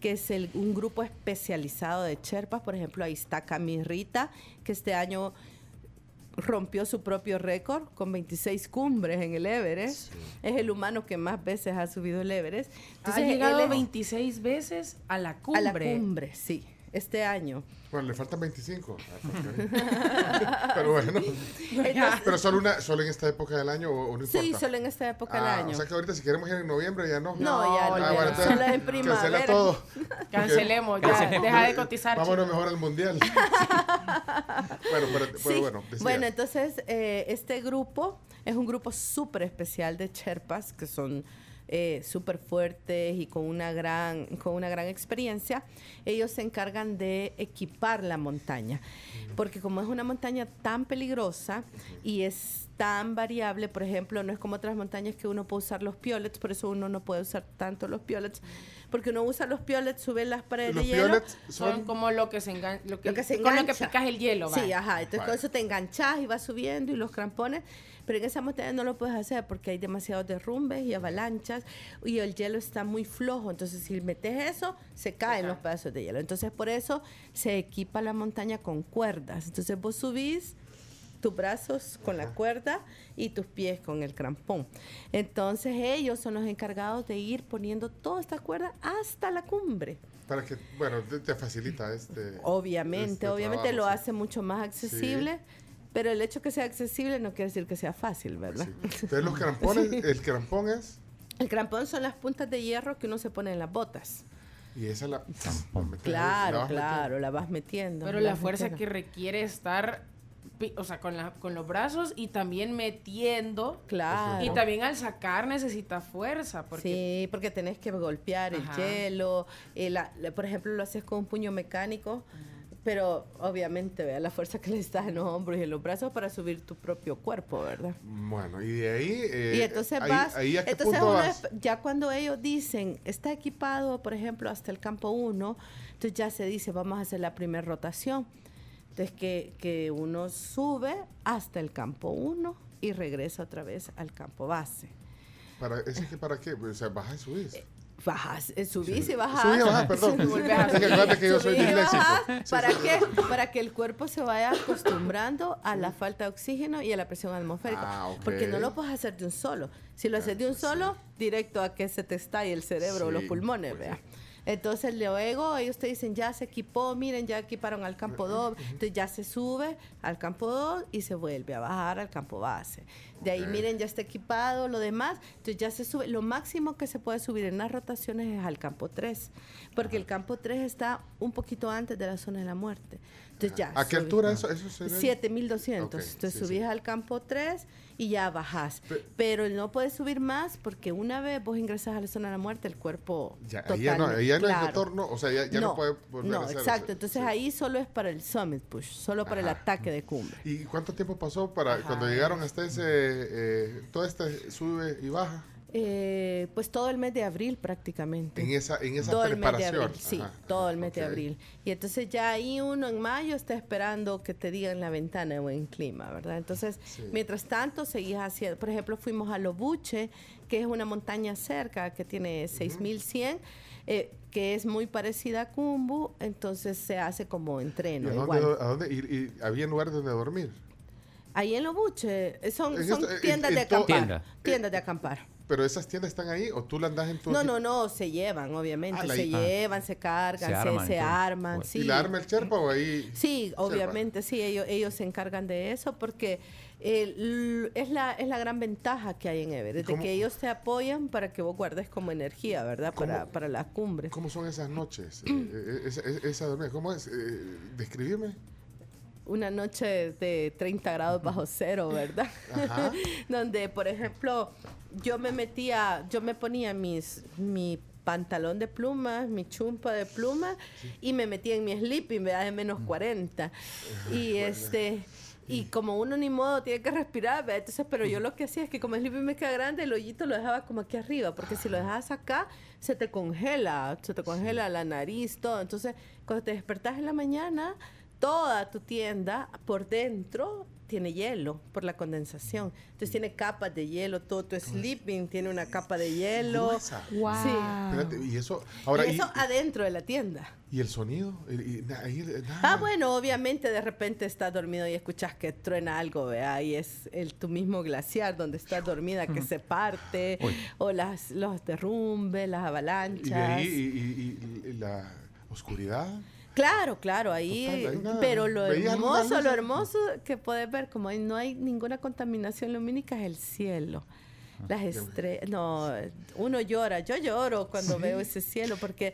que es el- un grupo especializado de Sherpas. Por ejemplo, ahí está Camirrita, que este año rompió su propio récord con 26 cumbres en el Everest. Es el humano que más veces ha subido el Everest. ha él llegado es- 26 veces a la a cumbre. la cumbre, sí, este año. Bueno, le faltan 25. Ah, pues, pero bueno, Entonces, pero solo, una, solo en esta época del año o, o no importa. sí, solo en esta época Ah, del año. O sea que ahorita si queremos ir en noviembre ya no. No, ya no, Ah, bueno, no. entonces, Solo en Cancela primavera. todo. Cancelemos, ya, Cancelemos. deja de cotizar. Vámonos mejor al mundial. bueno, pero, pero Sí. bueno, decía. Bueno, entonces eh, este grupo es un grupo súper especial de Sherpas que son eh, súper fuertes y con una, gran, con una gran experiencia. Ellos se encargan de equipar la montaña, porque como es una montaña tan peligrosa y es tan variable, por ejemplo, no es como otras montañas que uno puede usar los piolets, por eso uno no puede usar tanto los piolets, porque uno usa los piolets, sube las paredes los de hielo. piolets Son son. como lo que se engancha. Lo que, Lo que se con lo que engancha. picas el hielo, Sí, va. ajá. Entonces Vale. con eso te enganchas y vas subiendo y los crampones. Pero en esa montaña no lo puedes hacer porque hay demasiados derrumbes y avalanchas y el hielo está muy flojo. Entonces si metes eso, se caen cae. los pedazos de hielo. Entonces por eso se equipa la montaña con cuerdas. Entonces vos subís tus brazos con la cuerda y tus pies con el crampón. Entonces ellos son los encargados de ir poniendo toda esta cuerda hasta la cumbre. Para que, bueno, te, te facilita este. Obviamente, este obviamente trabajo, lo sí. hace mucho más accesible, pero el hecho que sea accesible no quiere decir que sea fácil, ¿verdad? Sí. Entonces los crampones, el crampón es. El crampón son las puntas de hierro que uno se pone en las botas. Y esa la. la metes la Claro, claro, la vas metiendo. Pero la fuerza metiendo. que requiere estar, o sea, con, la, con los brazos y también metiendo. Claro. Y también al sacar necesita fuerza. Porque Sí, porque tenés que golpear el hielo. eh, la- la- por ejemplo, lo haces con un puño mecánico, pero obviamente, vea la fuerza que necesitas en los hombros y en los brazos para subir tu propio cuerpo, ¿verdad? Bueno, y de ahí. eh, y entonces ahí, vas, ahí a qué entonces punto vas. es- ya cuando ellos dicen, está equipado, por ejemplo, hasta el campo 1, entonces ya se dice, vamos a hacer la primera rotación. Entonces que, que uno sube hasta el campo 1 y regresa otra vez al campo base. Para, ¿Ese que para qué? O sea, baja y subís. Bajas, eh, subís y y perdón. Sí, Es que que yo soy Subís y disléxico. bajás, Sí, ¿Para sí. qué? Para que el cuerpo se vaya acostumbrando a la falta de oxígeno y a la presión atmosférica. Ah, ok. Porque no lo puedes hacer de un solo. Si lo haces de un solo, directo a que se te estalle el cerebro o los pulmones, pues vea. Entonces luego ellos te dicen, ya se equipó, miren, ya equiparon al campo 2, entonces ya se sube al campo 2 y se vuelve a bajar al campo base. De ahí, miren, ya está equipado, lo demás, entonces ya se sube. Lo máximo que se puede subir en las rotaciones es al campo 3, porque el campo 3 está un poquito antes de la zona de la muerte. Entonces ya. ¿A qué altura eso? eso sería? 7200. Ok, Entonces sí, subís sí. al campo 3 y ya bajás. Pe- Pero no puedes subir más porque una vez vos ingresas a la zona de la muerte, el cuerpo. Ya, ahí ya no, ahí ya no retorno, o sea, ya, ya no, puede volver no, a hacer exacto. Entonces Sí. ahí solo es para el summit push, solo para el ataque de cumbre. ¿Y cuánto tiempo pasó para Ajá. cuando llegaron hasta ese, eh, todo este sube y baja? Eh, pues todo el mes de abril prácticamente. En esa, en esa todo el mes de preparación. abril, sí, Ajá, todo ajá, el mes de abril. Y entonces ya ahí uno en mayo está esperando que te digan la ventana o en clima, ¿verdad? Entonces, Sí. mientras tanto, seguís haciendo, por ejemplo, fuimos a Lobuche, que es una montaña cerca que tiene 6100. eh, que es muy parecida a Cumbu, entonces se hace como ¿Y entreno. a dónde, igual. a dónde- y, y había lugar donde dormir? Ahí en Lobuche son, En son esto- tiendas en de acampar. Tienda. Tiendas de acampar. ¿Pero esas tiendas están ahí o tú las andas en tu... No, no, no, se llevan, obviamente. Ah, se ah. llevan, se cargan, Se se, arman, se arman. Bueno. Sí. ¿Y la arma el Sherpa o ahí? Sí, Sherpa? obviamente, sí, ellos, ellos se encargan de eso porque el- es, la, es la gran ventaja que hay en Everest, de que ellos te apoyan para que vos guardes como energía, ¿verdad? Para, ¿Cómo- para las cumbres. ¿Cómo son esas noches? Eh, eh, esa, esa- esa dormida, ¿cómo es? Eh, describirme. Una noche de 30 grados bajo cero, ¿verdad? Ajá. Donde, por ejemplo, yo me metía, yo me ponía mis, mi pantalón de plumas, mi chumpa de plumas y me metía en mi sleeping, ¿verdad? De menos 40. Y este... Y como uno ni modo tiene que respirar, ¿verdad? Entonces, pero yo lo que hacía es que como el sleeping me queda grande, el hoyito lo dejaba como aquí arriba, porque si lo dejas acá, se te congela, se te congela la nariz, todo. Entonces, cuando te despertás en la mañana, toda tu tienda por dentro tiene hielo por la condensación. Entonces tiene capas de hielo, todo tu sleeping tiene una capa de hielo. Wow. Sí. Espérate, y eso... Ahora, y y, eso adentro de la tienda. y el sonido? Y- eh. Ah, bueno, obviamente de repente estás dormido y escuchas que truena algo, ¿vea? Y es el, tu mismo glaciar donde estás dormida que se parte, Uy. o las, los derrumbes, las Y de avalanchas. ahí y, y- y- y la oscuridad. Claro, claro, ahí, Total, pero lo ¿veías alguna hermoso, lo hermoso que puedes ver, como no hay ninguna contaminación lumínica, es el cielo. Ah, Las estrellas, no, uno llora, yo lloro cuando veo ese cielo porque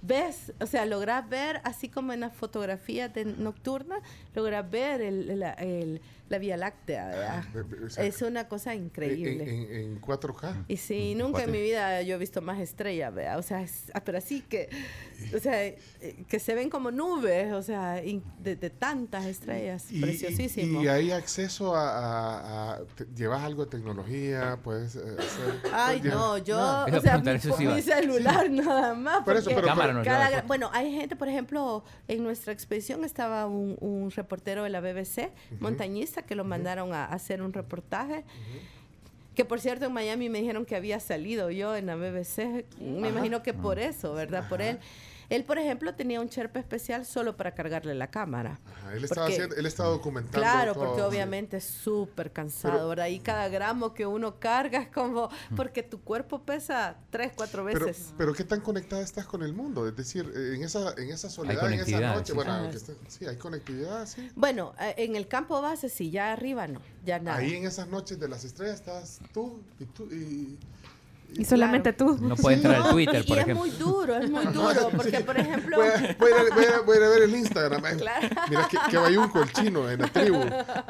ves, o sea, logras ver, así como en las fotografías nocturnas, logras ver el- la Vía Láctea, ¿verdad? ve- ve- o sea, es una cosa En, increíble. en- en 4K. Y sí, nunca en mi vida yo he visto más estrellas, ¿vea? O sea, es- ah, pero así que, o sea, eh, que se ven como nubes, o sea, in- de, de tantas estrellas, Y- preciosísimo. Y, y hay acceso a, a- a- te- llevas algo de tecnología, puedes eh, hacer. Ay, puedes no, yo, a o sea, mi, sí, mi celular nada más. Por eso, pero- Cámara no cada lleva gra- bueno, hay gente, por ejemplo, en nuestra expedición estaba un, un reportero de la BBC, montañista, que lo mandaron a, hacer un reportaje. Que por cierto en Miami me dijeron que había salido yo en la BBC. Me imagino que por eso, ¿verdad? Por él. Él, por ejemplo, tenía un Sherpa especial solo para cargarle la cámara. Ajá, él, estaba Porque- haciendo, él estaba documentando. Claro, todo, porque sí. obviamente es súper cansado, Pero- ¿verdad? Y cada gramo que uno carga es como, porque tu cuerpo pesa tres, cuatro Pero, veces. pero qué tan conectada estás con el mundo, es decir, eh, en esa, en esa soledad, en esa noche, sí. bueno, esté- sí, hay conectividad, sí. Bueno, eh, en el campo base sí, ya arriba no, ya nada. Ahí en esas noches de las estrellas estás tú y tú y, Y solamente tú. No puede entrar No, al Twitter, y, por y ejemplo. es muy duro, es muy duro, porque por ejemplo... Voy a, voy a ir a- voy a- voy a ver el Instagram. eh. Claro. Mira que, que bayunco el chino en la tribu.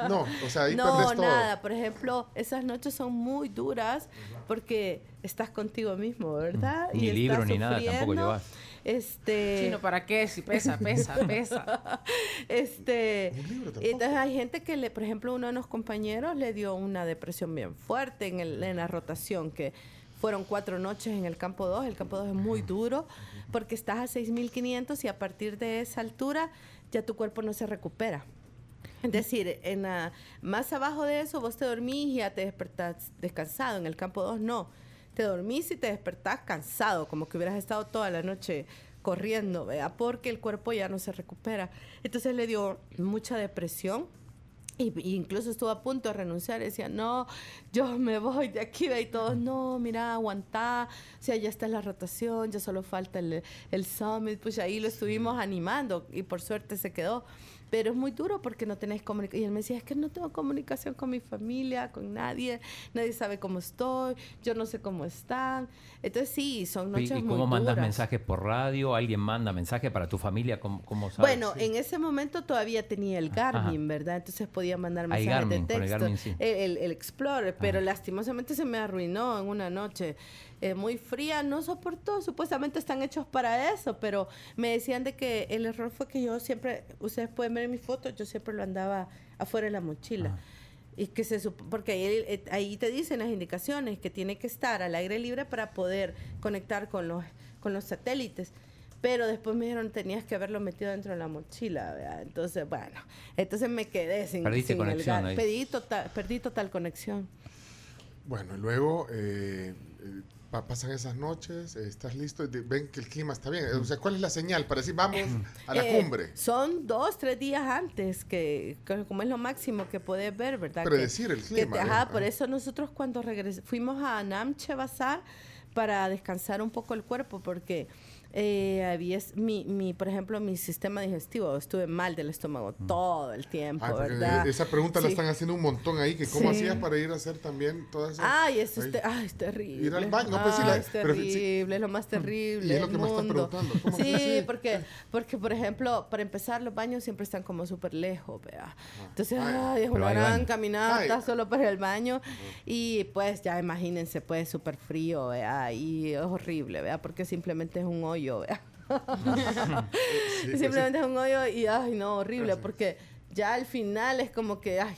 No, o sea, ahí No, todo. nada. Por ejemplo, esas noches son muy duras porque estás contigo mismo, ¿verdad? Ni Y libro estás ni nada tampoco llevas. Este, Chino, ¿para qué? Si pesa, pesa, pesa. este, Un libro tampoco. entonces hay gente que, le, por ejemplo, uno de los compañeros le dio una depresión bien fuerte en, el- en la rotación, que fueron cuatro noches en el campo 2. El campo 2 es muy duro porque estás a 6.500 y a partir de esa altura ya tu cuerpo no se recupera. Es decir, en más abajo de eso vos te dormís y ya te despertás descansado. En el campo 2 no. te dormís y te despertás cansado, como que hubieras estado toda la noche corriendo, ¿vea? porque el cuerpo ya no se recupera. Entonces le dio mucha depresión. Y, y incluso estuvo a punto de renunciar, decía, no, yo me voy de aquí, y todos, no, mira, aguantá, o sea, ya está la rotación, ya solo falta el, el summit, pues ahí lo estuvimos animando y por suerte se quedó. Pero es muy duro porque no tenés comunicación. Y él me decía, es que no tengo comunicación con mi familia, con nadie, nadie sabe cómo estoy, yo no sé cómo están. Entonces sí, son ¿Y, noches y muy cómo mandas duras. mensajes por radio? ¿Alguien manda mensaje para tu familia? ¿Cómo, cómo sabes? Bueno, en ese momento todavía tenía el Garmin, ¿verdad? Entonces podía mandar mensajes Garmin, de con el texto. Garmin, sí. el, el- el Explorer, pero Ajá. lastimosamente se me arruinó en una noche. Eh, muy fría, no soportó, supuestamente están hechos para eso, pero me decían de que el error fue que yo siempre, ustedes pueden ver en mis fotos, yo siempre lo andaba afuera de la mochila. Y que se porque ahí, eh, ahí te dicen las indicaciones que tiene que estar al aire libre para poder conectar con los, con los satélites. Pero después me dijeron tenías que haberlo metido dentro de la mochila, ¿verdad? Entonces, bueno, entonces me quedé sin, Perdiste sin conexión ahí. Perdí total, perdí total conexión. Bueno, luego eh, eh, pasan esas noches, estás listo, y ven que el clima está bien. O sea, ¿cuál es la señal para decir vamos a la Eh, cumbre? Son dos, tres días antes, que, que como es lo máximo que puedes ver, ¿verdad? Que- Predecir el que clima. te- ¿eh? ajá, por eso nosotros cuando regres fuimos a Namche Bazar para descansar un poco el cuerpo, porque eh, había es- mi, mi, por ejemplo, mi sistema digestivo, estuve mal del estómago todo el tiempo, Ay, porque ¿verdad? esa pregunta la están haciendo un montón ahí, que cómo Sí. hacías para ir a hacer también todas esas... Ay, eso es, Ay. te- ay, es terrible. Ir al baño, no, pues sí, la- Ay, es pero terrible, es lo más terrible. Y es lo que me estás mundo. preguntando, ¿cómo Sí, así? porque, porque, por ejemplo, para empezar, los baños siempre están como súper lejos, vea. Entonces, Ay. ay, es una gran caminata Ay. solo para el baño. Y pues, ya imagínense, pues, súper frío, vea. Y es horrible, vea, porque simplemente es un hoyo, Sí, Simplemente es un hoyo y, ay, no, horrible, porque ya al final es como que, ay,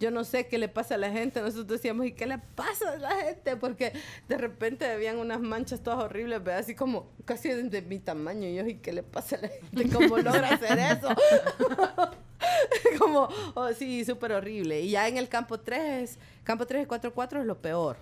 yo no sé qué le pasa a la gente. Nosotros decíamos, ¿y qué le pasa a la gente? Porque de repente habían unas manchas todas horribles, ¿verdad? así como casi de, de mi tamaño. Y yo, ¿y qué le pasa a la gente? ¿Cómo logra hacer eso? como, oh, sí, súper horrible. Y ya en el campo 3, campo 3 y 4-4 es lo peor.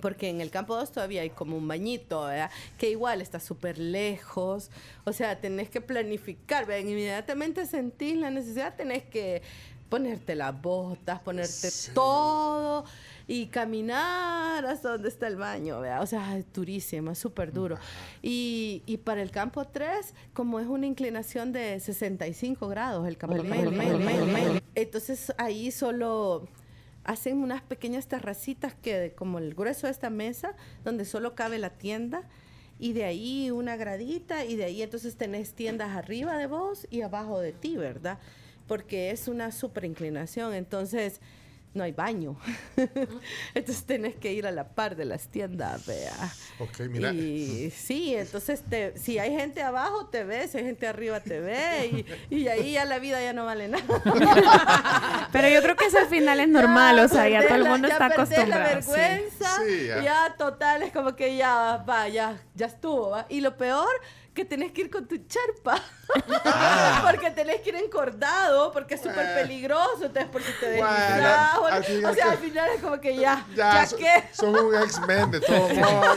Porque en el campo 2 todavía hay como un bañito, ¿verdad? Que igual está súper lejos. O sea, tenés que planificar, ¿verdad? Inmediatamente sentís la necesidad, tenés que ponerte las botas, ponerte todo y caminar hasta donde está el baño, ¿verdad? O sea, es durísimo, es súper duro. Y, y para el campo 3, como es una inclinación de 65 grados el campamento, entonces ahí solo hacen unas pequeñas terracitas que como el grueso de esta mesa, donde solo cabe la tienda, y de ahí una gradita, y de ahí entonces tenés tiendas arriba de vos y abajo de ti, ¿verdad? Porque es una super inclinación, entonces no hay baño. entonces tenés que ir a la par de las tiendas, vea. Ok, mira. Y sí, entonces te, si hay gente abajo te ve, si hay gente arriba te ve, y, y ahí ya la vida ya no vale nada. Pero yo creo que eso al final es normal, o sea, ya todo el la- mundo ya está acostumbrado. la sí. vergüenza, Sí, ya. ya. total, es como que ya va, ya, ya estuvo, ¿va? Y lo peor, que tenés que ir con tu charpa. Ah. porque tenés que ir encordado, porque es súper peligroso, entonces por si te Bueno, deslizas, o- al fin y o sea, al final es como que ya, Ya, ya, so- qué. son un X-Men de todo modo.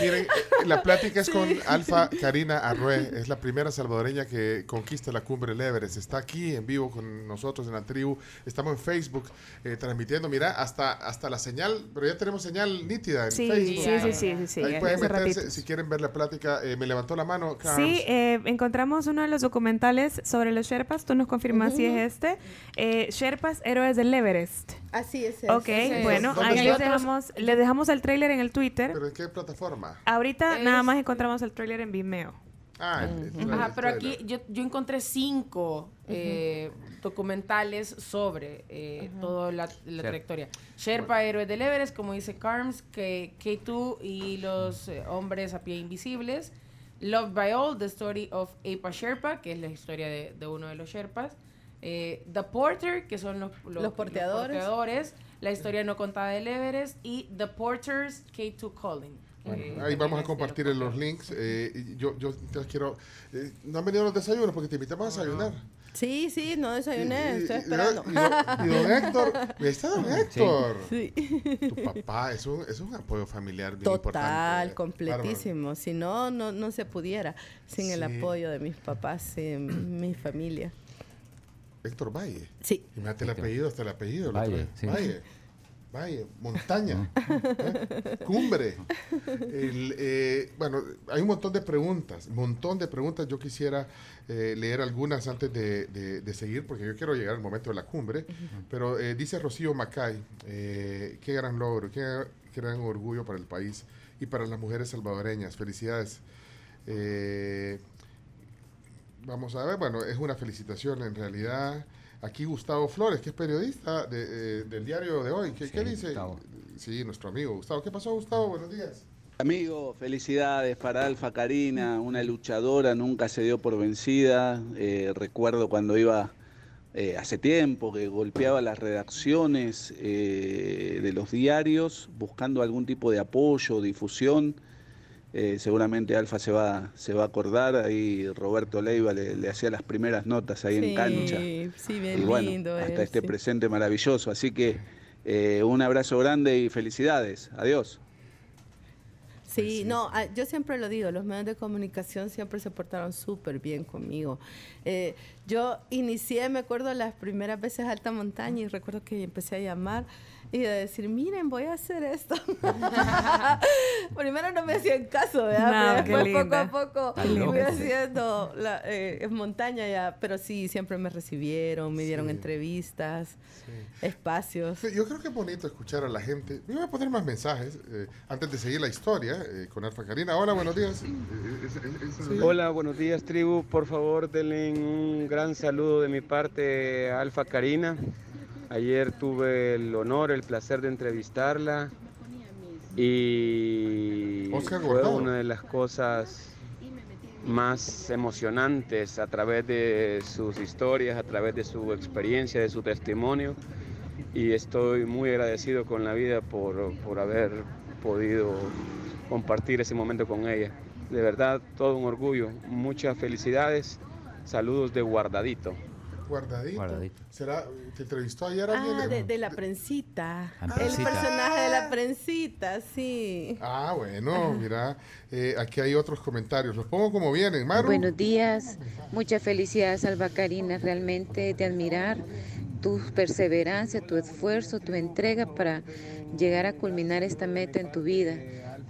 Miren, la plática es con Alfa Karina Arrué. Es la primera salvadoreña que conquista la cumbre del Everest. Está aquí en vivo con nosotros en la tribu. Estamos en Facebook eh, transmitiendo. Mira, hasta, hasta la señal, pero ya tenemos señal nítida en Sí, Facebook. sí, sí, sí, sí, sí, Ahí pueden meterse si quieren ver la plática. Eh, me levantó la mano. Carms. Sí, eh, encontramos uno de los documentales sobre los Sherpas. Tú nos confirmas si es este. Eh, Sherpas, héroes del Everest. Así es. Ok, sí. bueno, ¿Dónde ahí les dejamos, les dejamos el trailer en el Twitter. ¿Pero en qué plataforma? Ahorita Es- nada más encontramos el trailer en Vimeo. Ah, Ajá, pero aquí yo, yo encontré cinco eh, documentales sobre eh, toda la, trayectoria. Sherpa, héroe del Everest, como dice Carms, que K2 y los eh, hombres a pie invisibles. Love by All, The Story of Apa Sherpa, que es la historia de, de uno de los Sherpas. Eh, The Porter, que son los, Los porteadores. porteadores, La historia no contada del Everest. Y The Porters, K2 Calling. Ahí vamos a compartir los en los porteadores. links. eh, yo, yo entonces quiero. eh, no han venido los desayunos porque te invitamos a desayunar. Sí, sí, no desayuné, Y- estoy y- esperando. Y, don- y don Héctor, está don Héctor. Sí. Tu papá es un, es un apoyo familiar bien Total, importante. completísimo. Si no, no, no se pudiera sin el apoyo de mis papás y mi familia. Héctor Valle. Sí. Imagínate el apellido, hasta el apellido. Valle, sí. Valle. Valle, montaña, ¿eh? cumbre. El, eh, bueno, hay un montón de preguntas, montón de preguntas. Yo quisiera eh, leer algunas antes de, de- de seguir, porque yo quiero llegar al momento de la cumbre. Pero eh, dice Rocío Macay, eh, qué gran logro, qué gran orgullo para el país y para las mujeres salvadoreñas. Felicidades. Eh, Vamos a ver, bueno, es una felicitación en realidad. Aquí Gustavo Flores, que es periodista de, eh, del diario de hoy. ¿Qué, Sí, qué dice? Gustavo. Sí, nuestro amigo Gustavo. ¿Qué pasó, Gustavo? Buenos días. Amigo, felicidades para Alfa Karina, una luchadora, nunca se dio por vencida. Eh, recuerdo cuando iba eh, hace tiempo que golpeaba las redacciones eh, de los diarios buscando algún tipo de apoyo, difusión. Eh, seguramente Alfa se va, se va a acordar, ahí Roberto Leiva le, le hacía las primeras notas ahí en cancha. Sí, bien Y bueno, lindo. hasta él, este sí. presente maravilloso. Así que eh, un abrazo grande y felicidades. Adiós. Sí, no, ah, yo siempre lo digo, los medios de comunicación siempre se portaron súper bien conmigo. Eh, yo inicié, me acuerdo, las primeras veces alta montaña y recuerdo que empecé a llamar y de decir, miren, voy a hacer esto. Primero no me hacían caso, ¿verdad? No, Pero qué después poco a poco fui sí. haciendo la, eh, montaña ya, pero sí, siempre me recibieron, me dieron Sí. entrevistas, espacios. Sí, Yo creo que es bonito escuchar a la gente. Yo voy a poner más mensajes eh, antes de seguir la historia eh, con Alfa Karina. Hola, buenos días. Eh, Hola, buenos días tribu. Por favor, denle un gran saludo de mi parte a Alfa Karina. Ayer tuve el honor, el placer de entrevistarla y fue una de las cosas más emocionantes a través de sus historias, a través de su experiencia, de su testimonio. Y estoy muy agradecido con la vida por, por haber podido compartir ese momento con ella. De verdad, todo un orgullo. Muchas felicidades. Saludos de guardadito. Guardadito. Guardadito. ¿Será? ¿Te entrevistó ayer alguien? Ah, de, de la prensita. La El personaje de la prensita, sí. Ah, bueno, mira, eh, aquí hay otros comentarios. Los pongo como vienen. Maru. Buenos días, muchas felicidades Alba Karina, realmente de admirar tu perseverancia, tu esfuerzo, tu entrega para llegar a culminar esta meta en tu vida.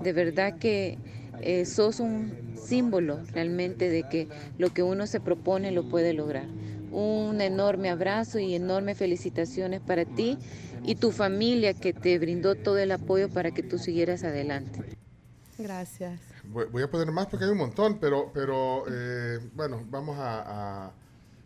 De verdad que eh, sos un símbolo realmente de que lo que uno se propone lo puede lograr. Un enorme abrazo y enormes felicitaciones para ti y tu familia que te brindó todo el apoyo para que tú siguieras adelante. Gracias. Voy, voy a poner más porque hay un montón, pero, pero eh, bueno, vamos a, a-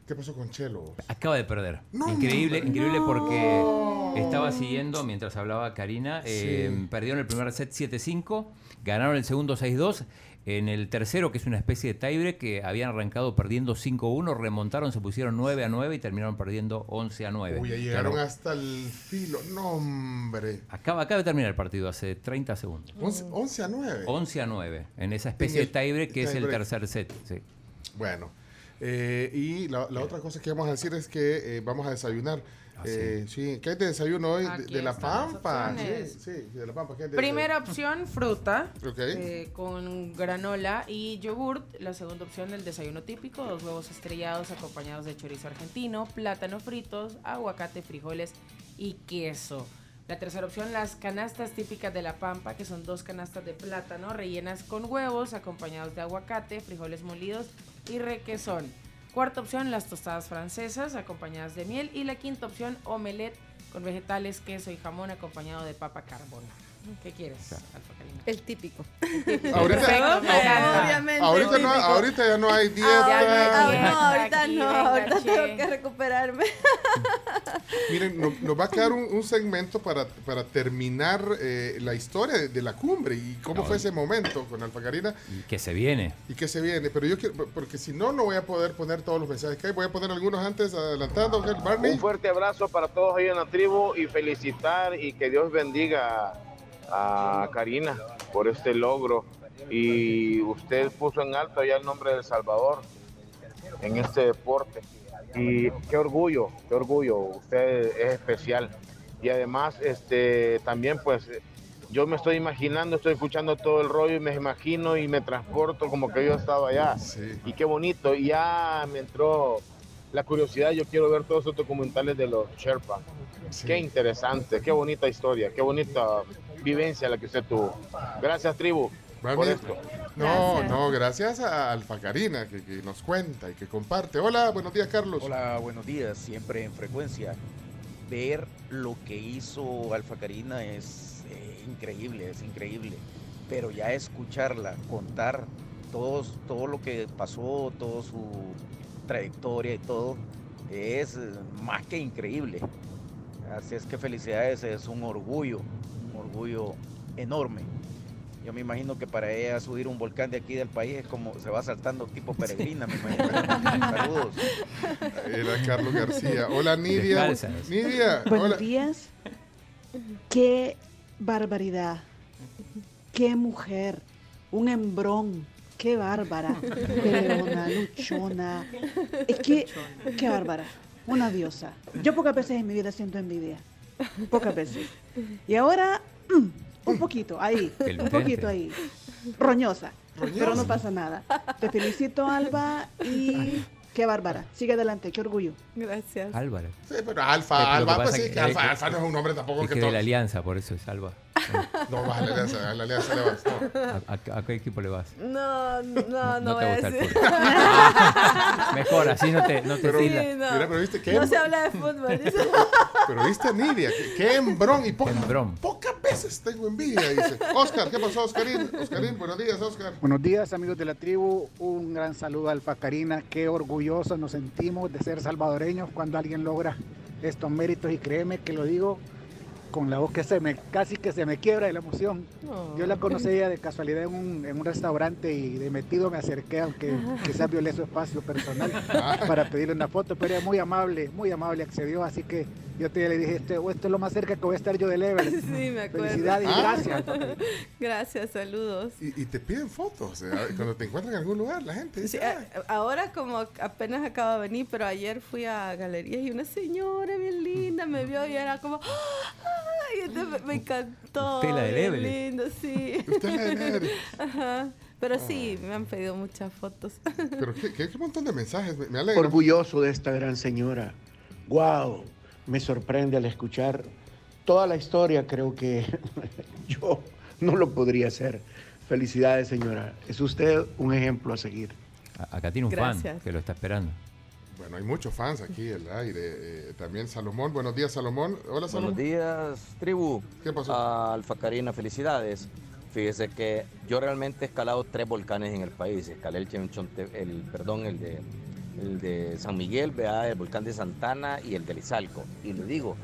¿Qué pasó con Chelo? Acaba de perder. No, increíble, increíble no. porque estaba siguiendo mientras hablaba Karina. eh, Sí. Perdieron el primer set 7-5, ganaron el segundo 6-2. En el tercero, que es una especie de tiebreak, que habían arrancado perdiendo 5-1, remontaron, se pusieron 9 a 9 y terminaron perdiendo 11 a 9. Uy, ya llegaron hasta el filo. No, hombre. Acaba, acaba de terminar el partido hace 30 segundos. 11, 11 a 9. 11 a 9, en esa especie En de el tiebreak que es el tercer set. sí. Bueno, eh, y la, la otra cosa que vamos a decir es que eh, vamos a desayunar. Ah, Eh, sí. ¿Qué hay de desayuno hoy? De, la Pampa. Sí, sí, de la Pampa. ¿Qué hay de Primera opción, fruta. Eh, con granola y yogurt. La segunda opción, el desayuno típico, dos huevos estrellados acompañados de chorizo argentino, plátano fritos, aguacate, frijoles y queso. La tercera opción, las canastas típicas de La Pampa, que son dos canastas de plátano rellenas con huevos acompañados de aguacate, frijoles molidos y requesón. Cuarta opción, las tostadas francesas acompañadas de miel. Y la quinta opción, omelette con vegetales, queso y jamón acompañado de papa carbona. ¿Qué quieres, Alfa Karina? El típico. Ahorita, Perfecto, me encanta. Obviamente. ahorita, no, típico. ahorita ya no hay dieta. Ya no hay Ah, dieta. no, ahorita aquí, no, ahorita che. tengo que recuperarme. Miren, no- nos va a quedar un, un segmento para, para terminar eh, la historia de, de la cumbre y cómo No, fue ese momento con Alfa Karina Y que se viene. y qué se viene. Pero yo quiero, porque si no, no voy a poder poner todos los mensajes que hay. Voy a poner algunos antes, adelantando. ¿ok, Barney. Un fuerte abrazo para todos ahí en la tribu y felicitar y que Dios bendiga a Karina por este logro. Y usted puso en alto ya el nombre de El Salvador en este deporte. Y qué orgullo, qué orgullo, usted es especial. Y además, este, también pues yo me estoy imaginando, estoy escuchando todo el rollo y me imagino y me transporto como que yo estaba allá. Y qué bonito, y ya me entró la curiosidad, yo quiero ver todos esos documentales de los Sherpa. Qué interesante, qué bonita historia, qué bonita vivencia la que usted tuvo. Gracias, tribu, por esto. No, no, gracias a Alfa Karina que, que nos cuenta y que comparte. Hola, buenos días, Carlos. Hola, buenos días, siempre en frecuencia. Ver lo que hizo Alfa Karina es eh, increíble, es increíble. Pero ya escucharla contar todos, todo lo que pasó, toda su trayectoria y todo, es más que increíble. Así es que felicidades, es un orgullo, orgullo enorme. Yo me imagino que para ella subir un volcán de aquí del país es como se va saltando tipo peregrina, me imagino. Saludos. Era Carlos García. Hola, Nidia. Descalzas. Nidia. Buenos Hola. días. Qué barbaridad. Qué mujer. Un hembrón. Qué bárbara. Peleona, luchona. Es que, qué bárbara. Una diosa. Yo pocas veces en mi vida siento envidia. Pocas veces. Y ahora, mm, un poquito, ahí. Un poquito ahí. Roñosa. Roñosa. Pero no pasa nada. Te felicito, Alba. Y qué bárbara. Sigue adelante. Qué orgullo. Gracias. Álvaro. Sí, pero Alfa, que Alfa, pues sí, que- Alfa, Alfa no es un nombre tampoco Es que que de todo. la alianza, por eso es Alba. No vas a la alianza, a la alianza le vas. no. ¿A, a- a qué equipo le vas? No, no, no, No voy te a gusta el decir. fútbol. Mejor, así no te, no te Pero-. Sí, no. Mira, pero viste que No se habla de fútbol. dice. Pero viste a Nidia, que- y poca- Hembrón. pocas veces tengo envidia, dice. Oscar, ¿qué pasó, Oscarín? Oscarín, buenos días, Oscar. Buenos días amigos de la tribu, un gran saludo a Alfa Karina, qué orgullosos nos sentimos de ser salvadoreños cuando alguien logra estos méritos y créeme que lo digo con la voz que se me, casi que se me quiebra de la emoción. Yo la conocí a ella de casualidad en un, en un restaurante y de metido me acerqué, aunque quizás violé su espacio personal, para pedirle una foto, pero ella muy amable, muy amable accedió, así que yo te le dije, esto, esto es lo más cerca que voy a estar yo del Everest. Sí, me acuerdo. Felicidades y Ah. gracias. Gracias, saludos. Y, y te piden fotos, eh, cuando te encuentran en algún lugar, la gente Sí, dice, a- ahora como apenas acaba de venir, pero ayer fui a galerías y una señora bien linda me vio y era como, ¡ay! entonces me, me encantó. Usted la del bien Everest. lindo, sí. Usted es la del Everest. Ajá. Pero sí, me han pedido muchas fotos. pero qué, qué- qué montón de mensajes, me, me alegra. Orgulloso de esta gran señora. ¡Wow! Me sorprende al escuchar toda la historia. Creo que yo no lo podría hacer. Felicidades, señora. Es usted un ejemplo a seguir. Acá tiene un Gracias. fan que lo está esperando. Bueno, hay muchos fans aquí en el aire. eh, también Salomón, buenos días, Salomón. Hola, Salomón. Buenos días, tribu. ¿Qué pasó? A Alfa Karina, felicidades. Fíjese que yo realmente he escalado tres volcanes en el país. Escalé el Chonte, el, perdón, el de, el de San Miguel, vea, el volcán de Santana y el de Lizalco. Y le digo,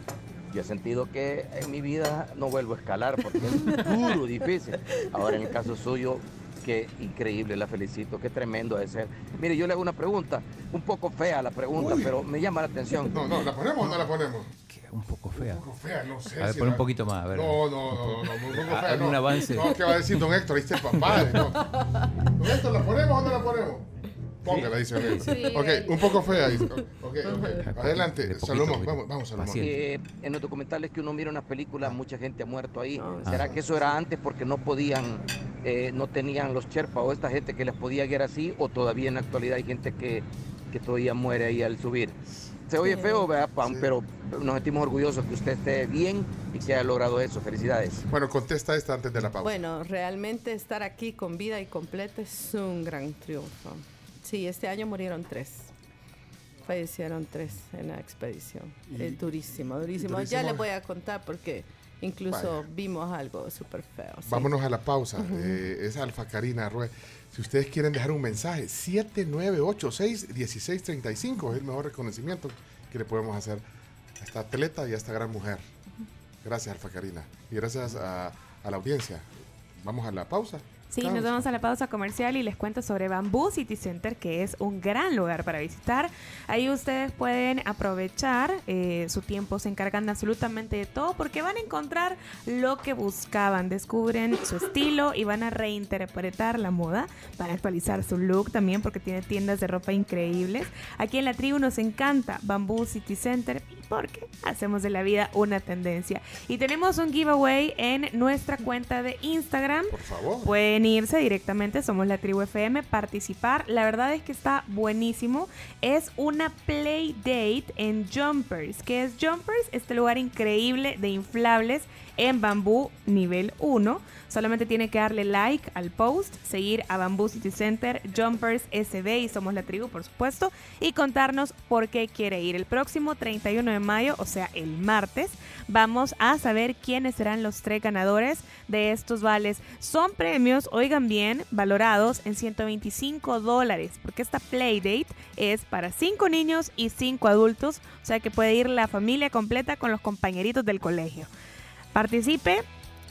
yo he sentido que en mi vida no vuelvo a escalar porque es duro, difícil. Ahora en el caso suyo, qué increíble, la felicito, qué tremendo de ser. Mire, yo le hago una pregunta, un poco fea la pregunta, Uy. pero me llama la atención. No, no, ¿la ponemos o no la ponemos? Un poco fea. Un poco fea, no sé. A ver, si pon la- un poquito más, a ver. No, no, no, no, un poco fea. algún no. avance. No, ¿qué va a decir don Héctor? Ahí está el papá. No. Don Héctor, ¿la ponemos o no la ponemos? Póngala, dice. Sí. Ok, un poco fea. dice. Ok, ok. Adelante, Salomón. Vamos, vamos, Salomón. Eh, en los documentales que uno mira unas películas, mucha gente ha muerto ahí. ¿Será que eso era antes porque no podían, eh, no tenían los Sherpa o esta gente que les podía guiar así? ¿O todavía en la actualidad hay gente que, que todavía muere ahí al subir? Se oye Sí. feo, ¿verdad, Pam? Pero nos sentimos orgullosos que usted esté bien y que haya logrado eso. Felicidades. Bueno, contesta esta antes de la pausa. Bueno, realmente estar aquí con vida y completa es un gran triunfo. Sí, este año murieron tres. Fallecieron tres en la expedición. Y- Es durísimo, durísimo, durísimo. Ya les voy a contar porque incluso Vaya. vimos algo súper feo. sí. Vámonos a la pausa. Ujú. Eh, es Alfa Karina Rue. Si ustedes quieren dejar un mensaje, 7986-1635 es el mejor reconocimiento que le podemos hacer a esta atleta y a esta gran mujer. Gracias, Alfa Karina. Y gracias a, a la audiencia. Vamos a la pausa Sí, nos vamos a la pausa comercial y les cuento sobre Bamboo City Center, que es un gran lugar para visitar. Ahí ustedes pueden aprovechar eh, su tiempo, se encargan absolutamente de todo porque van a encontrar lo que buscaban, descubren su estilo y van a reinterpretar la moda, van a actualizar su look también porque tiene tiendas de ropa increíbles. Aquí en la tribu nos encanta Bamboo City Center porque hacemos de la vida una tendencia. Y tenemos un giveaway en nuestra cuenta de Instagram. Por favor. Pueden irse directamente, somos la tribu FM, participar. La verdad es que está buenísimo. Es una play date en Jumpers. ¿Qué es Jumpers? Este lugar increíble de inflables en Bambú nivel 1. Solamente tiene que darle like al post, seguir a Bamboo City Center, Jumpers SB y somos la tribu, por supuesto, y contarnos por qué quiere ir. El próximo 31 de mayo, o sea, el martes, vamos a saber quiénes serán los tres ganadores de estos vales. Son premios, oigan bien, valorados en 125 dólares, porque esta Playdate es para 5 niños y 5 adultos, o sea que puede ir la familia completa con los compañeritos del colegio. Participe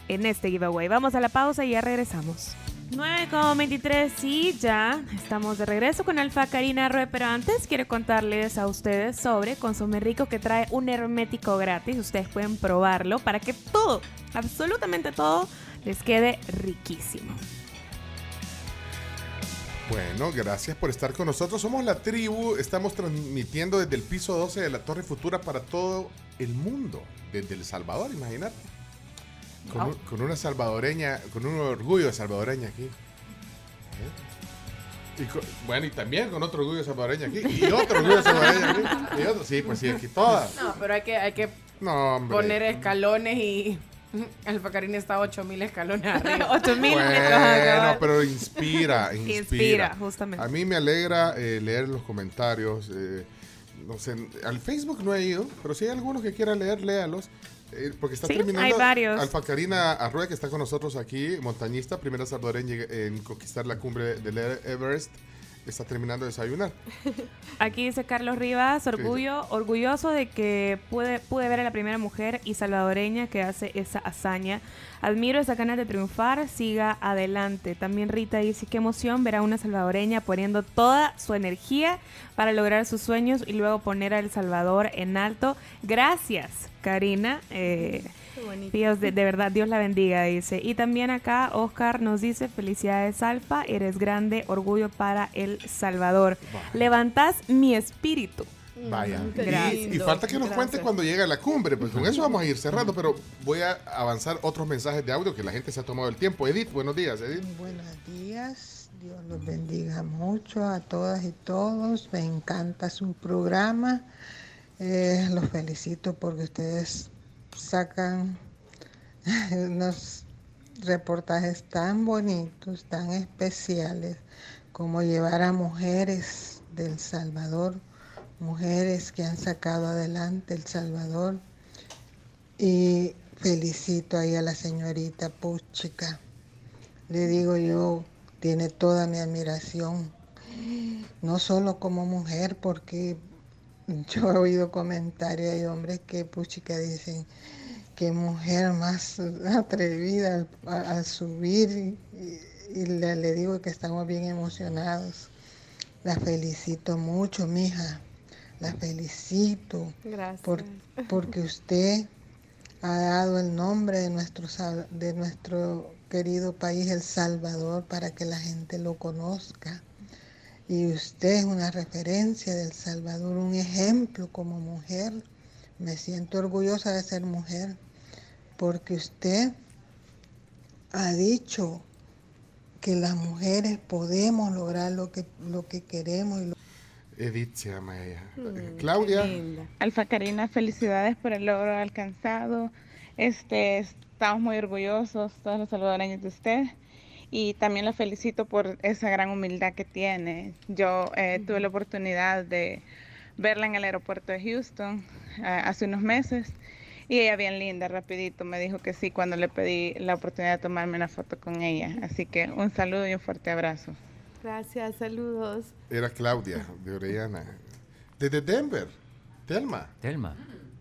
en este giveaway. Vamos a la pausa y ya regresamos. 9.23 y ya estamos de regreso con Alfa Karina Rue, pero antes quiero contarles a ustedes sobre Consume Rico que trae un hermético gratis. Ustedes pueden probarlo para que todo, absolutamente todo, les quede riquísimo. Bueno, gracias por estar con nosotros. Somos la tribu, estamos transmitiendo desde el piso 12 de la Torre Futura para todo el mundo, desde El Salvador, imagínate. Con, un- con una salvadoreña, con un orgullo de salvadoreña aquí. ¿Eh? Y con- bueno, y también con otro orgullo de salvadoreña aquí. Y otro orgullo de salvadoreña aquí. Y otro, sí, pues sí, aquí todas. No, pero hay que, hay que No, poner escalones y Alfa Karina está a 8000 escalones arriba. 8000 Bueno, pero inspira, inspira. Inspira, justamente. A mí me alegra eh, leer los comentarios. eh, no sé, al Facebook no he ido, pero si hay algunos que quieran leer, léalos. Eh, porque está Sí, terminando hay varios. Alfa Karina Arrué, que está con nosotros aquí, montañista, primera salvadoreña en conquistar la cumbre del Everest, está terminando de desayunar. Aquí dice Carlos Rivas, orgullo, orgulloso de que pude, pude ver a la primera mujer y salvadoreña que hace esa hazaña. Admiro esa ganas de triunfar, siga adelante. También Rita dice, qué emoción ver a una salvadoreña poniendo toda su energía para lograr sus sueños y luego poner a El Salvador en alto. Gracias, Karina. Eh. Dios, de, de verdad, Dios la bendiga, dice. Y también acá Oscar nos dice, felicidades Alfa, eres grande, orgullo para El Salvador. Levantas mi espíritu. Vaya. Mm, qué Y- Y, falta que nos cuente cuando llegue a la cumbre, pues con eso vamos a ir cerrando, pero voy a avanzar otros mensajes de audio que la gente se ha tomado el tiempo. Edith, buenos días, Edith. Buenos días, Dios los bendiga mucho a todas y todos. Me encanta su programa. Eh, los felicito porque ustedes sacan unos reportajes tan bonitos, tan especiales, como llevar a mujeres del Salvador, mujeres que han sacado adelante El Salvador. Y felicito ahí a la señorita Puchica. Le digo yo, tiene toda mi admiración, no solo como mujer, porque yo he oído comentarios de hombres que puchica dicen que mujer más atrevida al, subir y, y le, le digo que estamos bien emocionados. La felicito mucho, mija, la felicito Gracias. por- porque usted ha dado el nombre de nuestro, de nuestro querido país, El Salvador, para que la gente lo conozca. Y usted es una referencia del Salvador, un ejemplo como mujer. Me siento orgullosa de ser mujer, porque usted ha dicho que las mujeres podemos lograr lo que, lo que queremos. Y lo- Edith se llama ella. Mm, Claudia. Alfa Karina, felicidades por el logro alcanzado. Este, estamos muy orgullosos, todos los salvadoreños de usted. Y también la felicito por esa gran humildad que tiene. Yo eh, tuve la oportunidad de verla en el aeropuerto de Houston eh, hace unos meses. Y ella bien linda, rapidito, me dijo que sí cuando le pedí la oportunidad de tomarme una foto con ella. Así que un saludo y un fuerte abrazo. Gracias, saludos. Era Claudia, de Orellana. Desde Denver. Telma. Telma.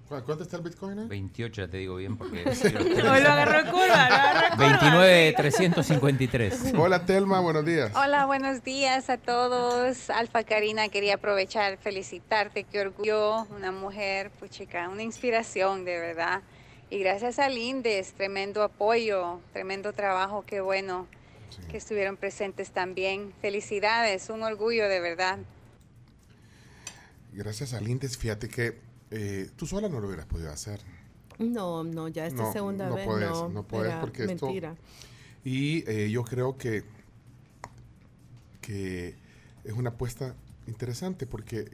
¿Cu- ¿Cuánto está el Bitcoin? hoy? 28, ya te digo bien porque... Lo agarró curva, lo agarró en curva. 29, 353. Hola Telma, buenos días. Hola, buenos días a todos. Alfa Karina, quería aprovechar, felicitarte, qué orgullo, una mujer, pues chica, una inspiración de verdad. Y gracias a Lindes, tremendo apoyo, tremendo trabajo, qué bueno que estuvieron presentes también. Felicidades, un orgullo de verdad. Gracias a Lindes, fíjate que eh, tú sola no lo hubieras podido hacer. No, no, ya esta No, segunda no vez puedes, no. no puedes porque esto- mentira. Y eh, yo creo que, que es una apuesta interesante porque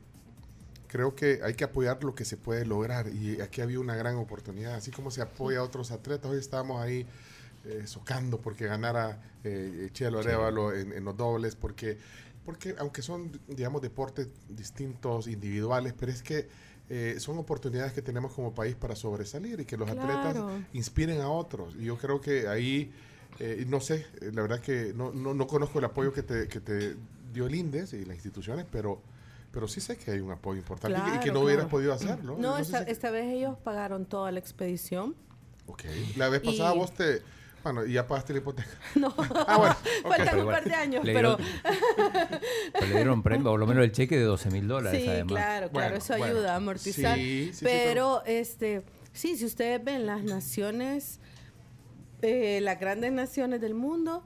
creo que hay que apoyar lo que se puede lograr y aquí había una gran oportunidad, así como se apoya a otros atletas, hoy estábamos ahí eh, socando porque ganara eh, Chelo Arevalo en, en los dobles, porque, porque aunque son, digamos, deportes distintos, individuales, pero es que eh, son oportunidades que tenemos como país para sobresalir y que los atletas Claro. inspiren a otros. Y yo creo que ahí, eh, no sé, eh, la verdad que no, no, no conozco el apoyo que te, que te dio el INDES y las instituciones, pero, pero sí sé que hay un apoyo importante y que- y que Claro, no hubieras claro. podido hacerlo. No, Entonces, esta, esta vez ellos pagaron toda la expedición. ok. La vez pasada y- vos te... Bueno, y ya pagaste la hipoteca. No, Ah, bueno. ok. faltan Pero un igual, par de años, le pero... dieron- Pero le dieron premio, por lo menos el cheque de 12 mil dólares Sí, además. claro, claro, Bueno, eso bueno. ayuda a amortizar. Sí, sí, sí, pero, este, sí, si ustedes ven las naciones, eh, las grandes naciones del mundo,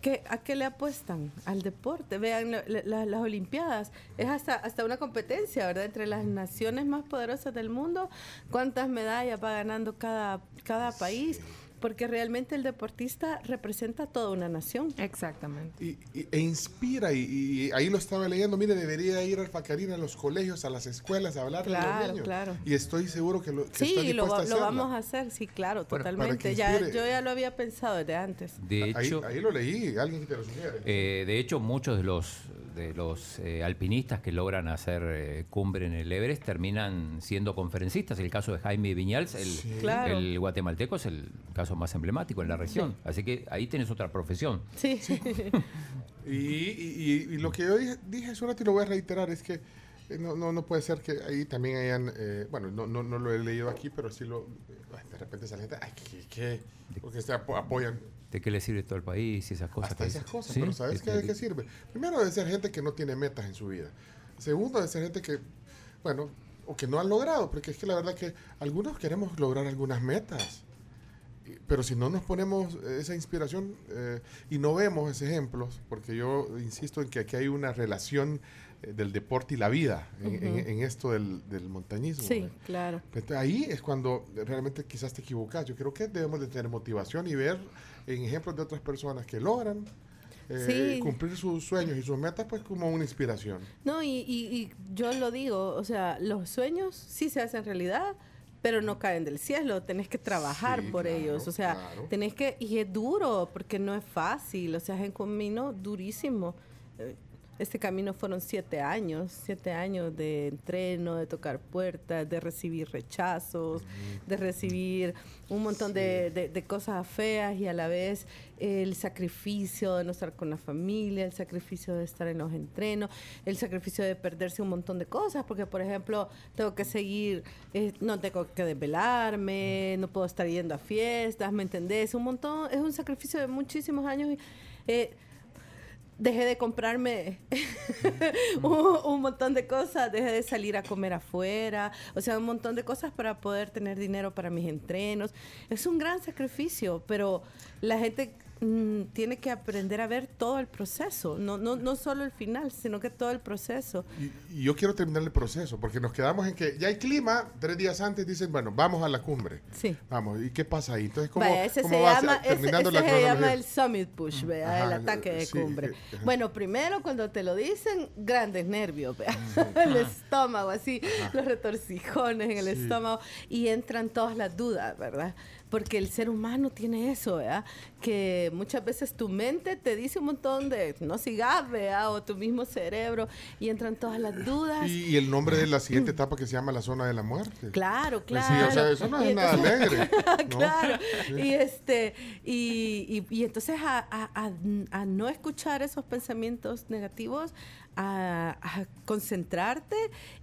¿qué, ¿a qué le apuestan? Al deporte. Vean la- la- la- las Olimpiadas. Es hasta, hasta una competencia, ¿verdad? Entre las naciones más poderosas del mundo, cuántas medallas va ganando cada, cada país. Porque realmente el deportista representa a toda una nación. Exactamente. Y, y- e inspira, y, y ahí lo estaba leyendo, mire, debería ir al Facarina a los colegios, a las escuelas, a hablar de Claro, los niños. claro. Y estoy seguro que lo que está Sí, lo, dispuesta va- a lo vamos a hacer, sí, claro, para totalmente. Ya, yo ya lo había pensado desde antes. De Ahí, hecho, ahí lo leí, alguien que te lo sugiere. eh, de hecho, muchos de los de los eh, alpinistas que logran hacer eh, cumbre en el Everest terminan siendo conferencistas. El caso de Jaime Viñals, el, Claro. el guatemalteco, es el caso más emblemático en la región. Así que ahí tienes otra profesión. Sí. Y, y- y- y lo que yo dije, dije hace rato y lo voy a reiterar es que eh, no, no, no puede ser que ahí también hayan, eh, bueno, no, no, no lo he leído aquí, pero sí lo, de repente sale gente, ay, ¿qué? qué? Porque se apo- apoyan ¿De qué le sirve todo el país y esas cosas? hasta esas cosas, Sí, pero ¿sabes es qué, que- de qué sirve? Primero, de ser gente que no tiene metas en su vida. Segundo, de ser gente que, bueno, o que no han logrado, porque es que la verdad que algunos queremos lograr algunas metas. Pero si no nos ponemos esa inspiración eh, y no vemos esos ejemplos, porque yo insisto en que aquí hay una relación eh, del deporte y la vida en, en- Ujú. en esto del, del montañismo. Sí, ¿eh? claro. Entonces, ahí es cuando realmente quizás te equivocas. Yo creo que debemos de tener motivación y ver en ejemplos de otras personas que logran eh, Sí. cumplir sus sueños y sus metas pues como una inspiración. No, y, y- y yo lo digo, o sea, los sueños sí se hacen realidad, pero no caen del cielo, tenés que trabajar Sí, por claro, ellos, o sea, claro. tenés que, y es duro, porque no es fácil, o sea, es un camino durísimo. Eh, Este camino fueron siete años, siete años de entreno, de tocar puertas, de recibir rechazos, de recibir un montón de, de- de cosas feas y a la vez el sacrificio de no estar con la familia, el sacrificio de estar en los entrenos, el sacrificio de perderse un montón de cosas, porque por ejemplo tengo que seguir, eh, no tengo que desvelarme, no puedo estar yendo a fiestas, ¿me entendés? Un montón, es un sacrificio de muchísimos años. y, eh, dejé de comprarme un, un montón de cosas, dejé de salir a comer afuera, o sea, un montón de cosas para poder tener dinero para mis entrenos. Es un gran sacrificio, pero la gente mm, tiene que aprender a ver todo el proceso, no, no, no solo el final, sino que todo el proceso. Y, y yo quiero terminar el proceso porque nos quedamos en que ya hay clima, tres días antes dicen, bueno, vamos a la cumbre. Sí. Vamos, ¿y qué pasa ahí? Entonces, ¿cómo, Vaya, ese cómo se vas llama, terminando ese la se llama el summit push, vea, Ajá, el ataque de sí, cumbre. eh, ajá. Bueno, primero cuando te lo dicen, grandes nervios, vea, el estómago, así, los retorcijones en el Sí. estómago, y entran todas las dudas, ¿verdad? Porque el ser humano tiene eso, ¿verdad? Que muchas veces tu mente te dice un montón de no sigas, ¿verdad? O tu mismo cerebro, y entran todas las dudas. Y, y el nombre de la siguiente etapa que se llama la zona de la muerte. Claro, Pues claro. sí, o sea, eso no es nada alegre. ¿no? claro. Sí. Y este, y, y- y entonces a, a- a- a no escuchar esos pensamientos negativos, a, a concentrarte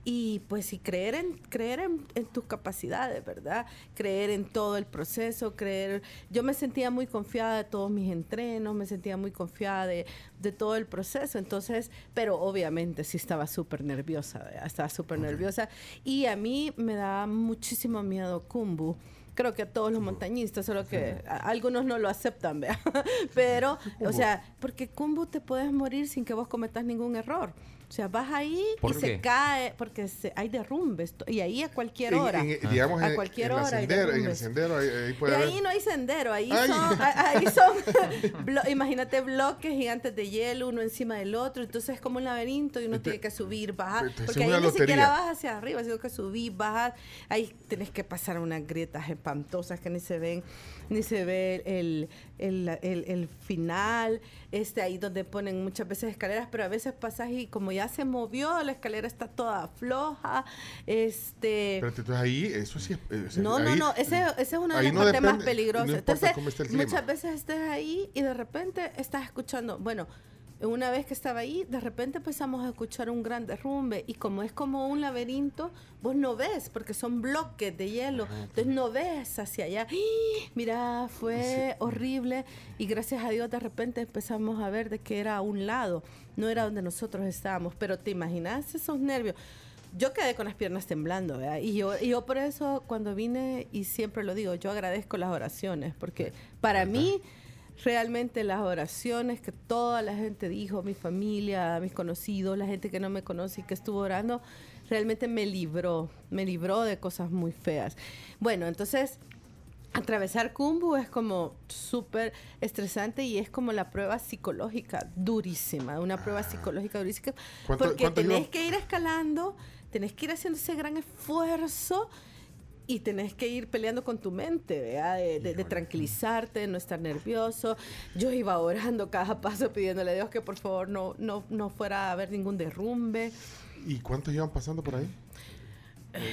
y pues y creer en creer en, en tus capacidades, ¿verdad? Creer en todo el proceso, creer. Yo me sentía muy confiada de todos mis entrenos, me sentía muy confiada de, de todo el proceso, entonces, pero obviamente sí estaba súper nerviosa, ¿verdad? estaba súper nerviosa y a mí me da muchísimo miedo Kumbu creo que a todos los montañistas, solo que a- algunos no lo aceptan, ¿vea? Pero, o sea, porque Kumbu te puedes morir sin que vos cometas ningún error. O sea, vas ahí y ¿Por se cae, porque se- hay derrumbes, y ahí a cualquier hora. en- digamos, a en- cualquier en hora hay sendero- en el sendero ahí, ahí Y ahí no hay sendero, ahí Ay. son, ahí son blo- imagínate bloques gigantes de hielo, uno encima del otro, entonces es como un laberinto y uno tiene que subir, bajar, porque ahí ni siquiera lotería. vas hacia arriba, sino que subir, bajar, ahí tenés que pasar unas grietas espantosas que ni se ven, ni se ve el, el, el- el final, este ahí donde ponen muchas veces escaleras, pero a veces pasas y como ya se movió, la escalera está toda floja, este... Pero entonces ahí, eso sí es. eh, No, no, no, ese, ese es una de las no partes más depende- peligrosas. No Entonces, muchas veces estés ahí y de repente estás escuchando, bueno, una vez que estaba ahí, de repente empezamos a escuchar un gran derrumbe y como es como un laberinto, vos no ves porque son bloques de hielo, entonces no ves hacia allá. ¡Ah! Mira, fue horrible y gracias a Dios de repente empezamos a ver de que era a un lado, no era donde nosotros estábamos, pero te imaginas esos nervios. Yo quedé con las piernas temblando, ¿verdad? Y yo, y yo por eso cuando vine, y siempre lo digo, yo agradezco las oraciones, porque para mí realmente las oraciones que toda la gente dijo, mi familia, mis conocidos, la gente que no me conoce y que estuvo orando, realmente me libró, me libró de cosas muy feas. Bueno, entonces atravesar Kumbu es como súper estresante y es como la prueba psicológica durísima, una prueba psicológica durísima, ¿Cuánto- porque tenés que ir escalando, tenés que ir haciendo ese gran esfuerzo y tenés que ir peleando con tu mente, ¿verdad? De, de- de tranquilizarte, de no estar nervioso. Yo iba orando cada paso pidiéndole a Dios que por favor no, no, no fuera a haber ningún derrumbe. ¿Y cuántos llevan pasando por ahí?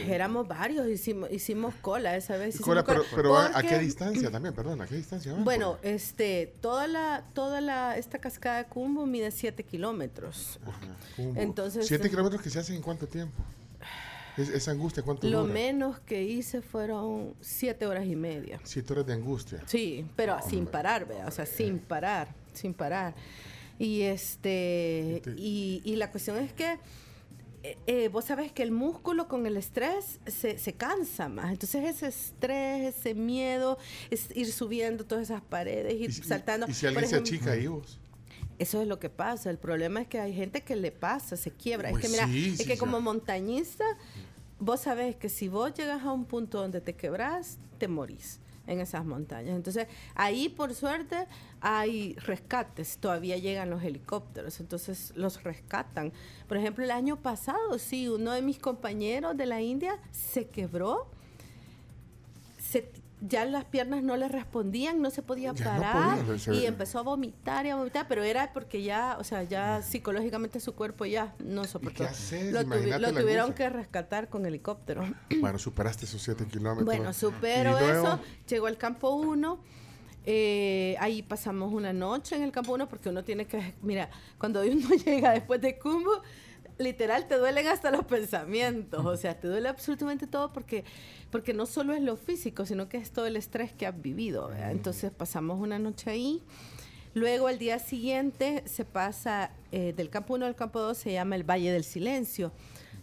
Éramos varios, hicimos, hicimos cola esa vez. Cola, pero, pero ¿a- ¿a porque- qué distancia también? Perdón, ¿a qué distancia van? Bueno, este, toda la, toda la, esta cascada de Cumbo mide 7 kilómetros. Kumbu. Entonces, ¿Siete kilómetros que se hacen en cuánto tiempo? Es- esa angustia, ¿cuánto lo dura? menos que hice fueron 7 horas y media. Siete horas de angustia. Sí, pero sin parar, vea, o sea, sin parar, sin parar. Y este, y, y la cuestión es que eh, eh, vos sabés que el músculo con el estrés se, se cansa más. Entonces ese estrés, ese miedo, es ir subiendo todas esas paredes, ir saltando. ¿Y si alguien Por se ejemplo, achica ahí vos? Eso es lo que pasa. El problema es que hay gente que le pasa, se quiebra. Pues es que mira, sí, es sí, que sí. como montañista, vos sabés que si vos llegas a un punto donde te quebrás, te morís en esas montañas. Entonces, ahí por suerte hay rescates, todavía llegan los helicópteros, entonces los rescatan. Por ejemplo, el año pasado, sí, uno de mis compañeros de la India se quebró, se- ya las piernas no le respondían, no se podía Ya no parar podía, y empezó a vomitar y a vomitar, pero era porque ya, o sea, ya psicológicamente su cuerpo ya no soportó. Lo, tuvi- lo tuvieron que rescatar con helicóptero. Bueno, superaste esos siete kilómetros. Bueno, supero eso, llegó al campo 1. ahí pasamos una noche en el campo 1 porque uno tiene que, mira, cuando uno llega después de Cumbo, literal te duelen hasta los pensamientos, o sea, te duele absolutamente todo porque, porque no solo es lo físico, sino que es todo el estrés que has vivido. ¿verdad? Entonces pasamos una noche ahí. Luego al día siguiente se pasa eh, del campo 1 al campo 2, se llama el Valle del Silencio.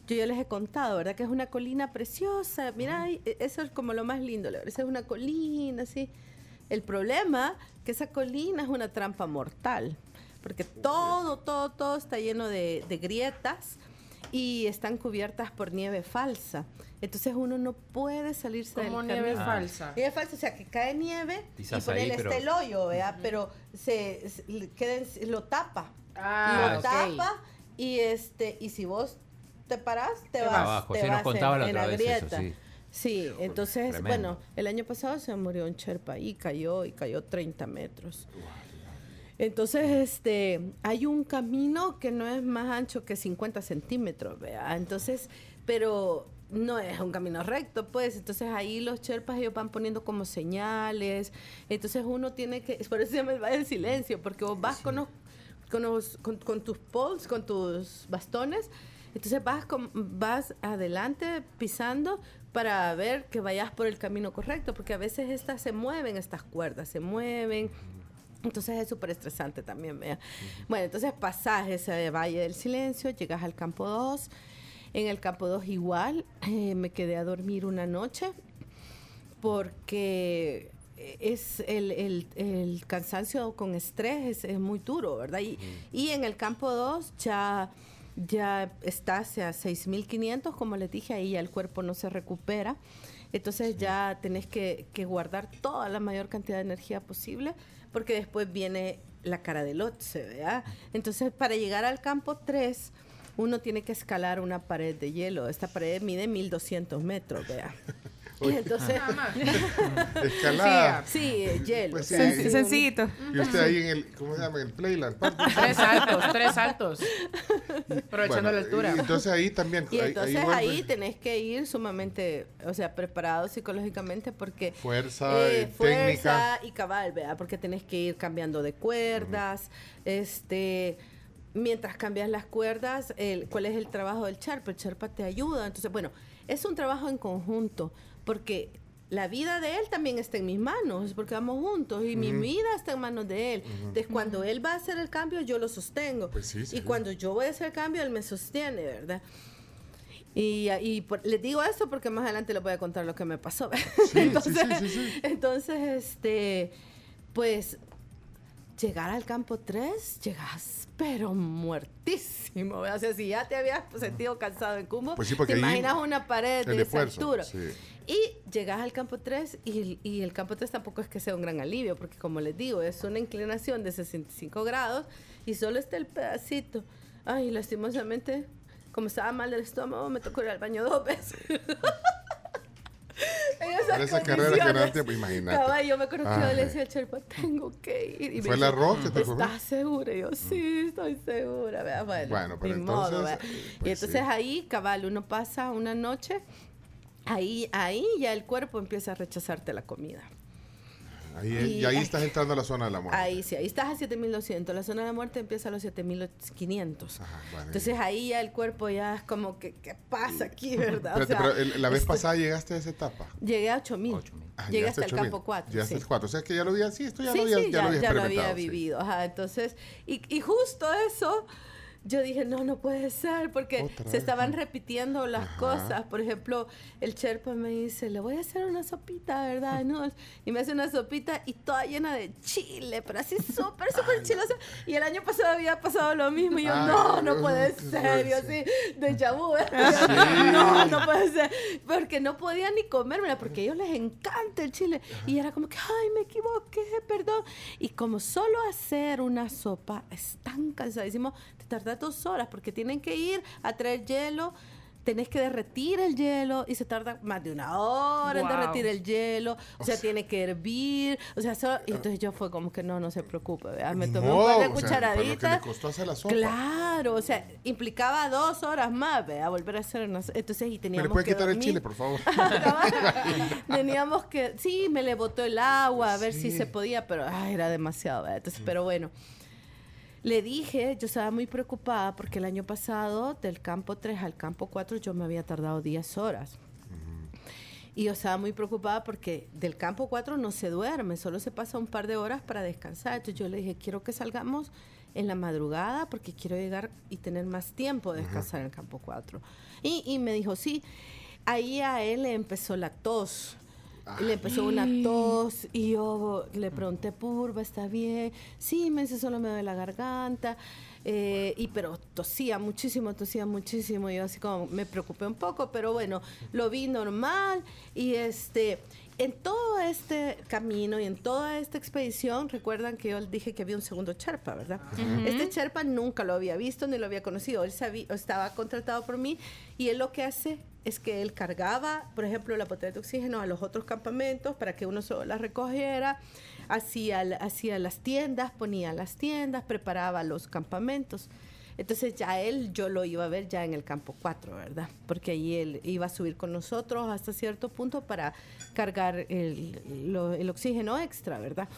Yo ya les he contado, ¿verdad? Que es una colina preciosa. Mira, e- eso es como lo más lindo. verdad, Esa es una colina, así. El problema que esa colina es una trampa mortal. Porque todo, todo, todo está lleno de, de grietas y están cubiertas por nieve falsa. Entonces uno no puede salirse ¿Cómo del nieve camino. falsa? Nieve falsa, o sea, que cae nieve Quizás y ahí, ponele pero- este el hoyo, ¿verdad? Pero se, se- le queda en- lo tapa. Ah, lo tapa y este y si vos te parás, te, Te vas, abajo. te Sí, nos contaba en, la en otra la vez eso, grieta. sí. Sí, entonces, Tremendo. bueno, el año pasado se murió un Sherpa y cayó y cayó 30 metros. Entonces, este, hay un camino que no es más ancho que 50 centímetros, ¿vea? Entonces, pero no es un camino recto, pues. Entonces ahí los Sherpas ellos van poniendo como señales. Entonces uno tiene que, por eso se llama el Valle del Silencio, porque vos vas con los con, los- con- con tus poles, con tus bastones. Entonces vas, con- vas adelante pisando para ver que vayas por el camino correcto, porque a veces estas se mueven, estas cuerdas se mueven. Entonces es súper estresante también, vea. Bueno, entonces pasás ese Valle del Silencio, llegas al campo 2. En el campo 2 igual, eh, me quedé a dormir una noche porque es el, el- el cansancio con estrés es, es muy duro, ¿verdad? Y, y en el campo 2 ya, ya está hacia 6.500, como les dije, ahí ya el cuerpo no se recupera. Entonces ya tenés que, que guardar toda la mayor cantidad de energía posible, porque después viene la cara del otse, ¿verdad? Entonces para llegar al campo 3, uno tiene que escalar una pared de hielo. Esta pared mide 1200 metros, vea. Y entonces. Escalada. Sí, hielo. Pues sí. Sen- sencillito. Y usted ahí en el, ¿cómo se llama? En el Playland. Tres saltos, tres saltos. Aprovechando Bueno, la altura. y entonces ahí también. Y entonces ahí tenés que ir sumamente, o sea, preparado psicológicamente porque... Fuerza, eh, eh, fuerza técnica. y cabal, ¿verdad? Porque tenés que ir cambiando de cuerdas, este... Mientras cambias las cuerdas, el, ¿cuál es el trabajo del charpa? El charpa te ayuda. Entonces, bueno, es un trabajo en conjunto, porque la vida de él también está en mis manos, porque vamos juntos, y mi vida está en manos de él. Entonces, cuando él va a hacer el cambio, yo lo sostengo. Pues sí, sí, y sí. cuando yo voy a hacer el cambio, él me sostiene, ¿verdad? Y, y por- les digo esto porque más adelante les voy a contar lo que me pasó. entonces, entonces, este, pues, llegar al campo 3, llegas, pero muertísimo. ¿verdad? O sea, si ya te habías sentido cansado en Cumbo, Pues sí, te imaginas una pared de esa altura. sí. Y llegas al campo 3 y, y el campo 3 tampoco es que sea un gran alivio, porque como les digo, es una inclinación de 65 grados y solo está el pedacito. Ay, lastimosamente, como estaba mal del estómago, me tocó ir al baño dos veces. Pero esa carrera que no tiempo, imagínate. Cabal, yo me acuerdo que yo Ay. le decía al Sherpa, tengo que ir. Y me ¿Fue el arroz que te comió? ¿Estás segura? Y yo, sí, estoy segura. Vea, Bueno, Bueno, pero modo, entonces, vea. eh, y pues entonces sí. ahí, cabal, uno pasa una noche, ahí, ahí ya el cuerpo empieza a rechazarte la comida. Ahí, Y- y ahí estás entrando a la zona de la muerte. Ahí sí, ahí estás a 7200. La zona de la muerte empieza a los 7500. bueno. Entonces ahí ya el cuerpo ya es como que, ¿qué pasa aquí, verdad? O Espérate, sea, pero el- la vez esto- pasada llegaste a esa etapa. Llegué a 8000. Ah, Llegué llegaste hasta el 8000. campo 4. Llegaste sí. al 4. O sea que ya lo había, sí, esto ya sí, lo había, sí, ya, lo había ya lo había sí. vivido. Ajá, entonces, y, y justo eso, yo dije, no, no puede ser, porque Otra se vez, estaban repitiendo las Ajá. cosas. Por ejemplo, el Sherpa me dice, le voy a hacer una sopita, ¿verdad? No, y me hace una sopita y toda llena de chile, pero así súper, súper chilosa. Y el año pasado había pasado lo mismo. Y yo, Ay, no, no no, puede qué ser. Yo así, de vu. Sí. No, no puede ser. Porque no podía ni comérmela, porque a ellos les encanta el chile. Y era como que, ay, me equivoqué, perdón. Y como solo hacer una sopa es tan cansadísimo, tarda dos horas, porque tienen que ir a traer hielo. Tenés que derretir el hielo y se tarda más de una hora en derretir el hielo. O sea, tiene que hervir. O sea, solo- y entonces yo fue como que no, no se preocupe. ¿verdad? Me tomé un par de sea, que costó hacer la sopa. Claro, o sea, implicaba dos horas más, ¿verdad? Volver a hacer una... Entonces, y ¿Me teníamos le puede que quitar el chile, por favor? Teníamos que... Sí, me le botó el agua, a ver si se podía, pero ay, era demasiado, ¿verdad? Entonces, pero bueno. Le dije, yo estaba muy preocupada porque el año pasado del campo 3 al campo 4 yo me había tardado 10 horas. Y yo estaba muy preocupada porque del campo 4 no se duerme, solo se pasa un par de horas para descansar. Entonces yo le dije, quiero que salgamos en la madrugada porque quiero llegar y tener más tiempo de descansar en el campo 4. Y, y me dijo, sí, ahí a él le empezó la tos. Le empezó una tos y yo le pregunté, Purva, ¿está bien? Sí, me dice, solo me duele la garganta. Eh, y pero tosía muchísimo, tosía muchísimo. Yo así como me preocupé un poco, pero bueno, lo vi normal. Y este, en todo este camino y en toda esta expedición, recuerdan que yo dije que había un segundo Sherpa, ¿verdad? Este Sherpa nunca lo había visto ni lo había conocido. Él sabía, estaba contratado por mí y él lo que hace es que él cargaba, por ejemplo, la botella de oxígeno a los otros campamentos para que uno solo la recogiera, hacía, hacía las tiendas, ponía las tiendas, preparaba los campamentos. Entonces ya él, yo lo iba a ver ya en el campo 4, ¿verdad? Porque ahí él iba a subir con nosotros hasta cierto punto para cargar el, el oxígeno extra, ¿verdad?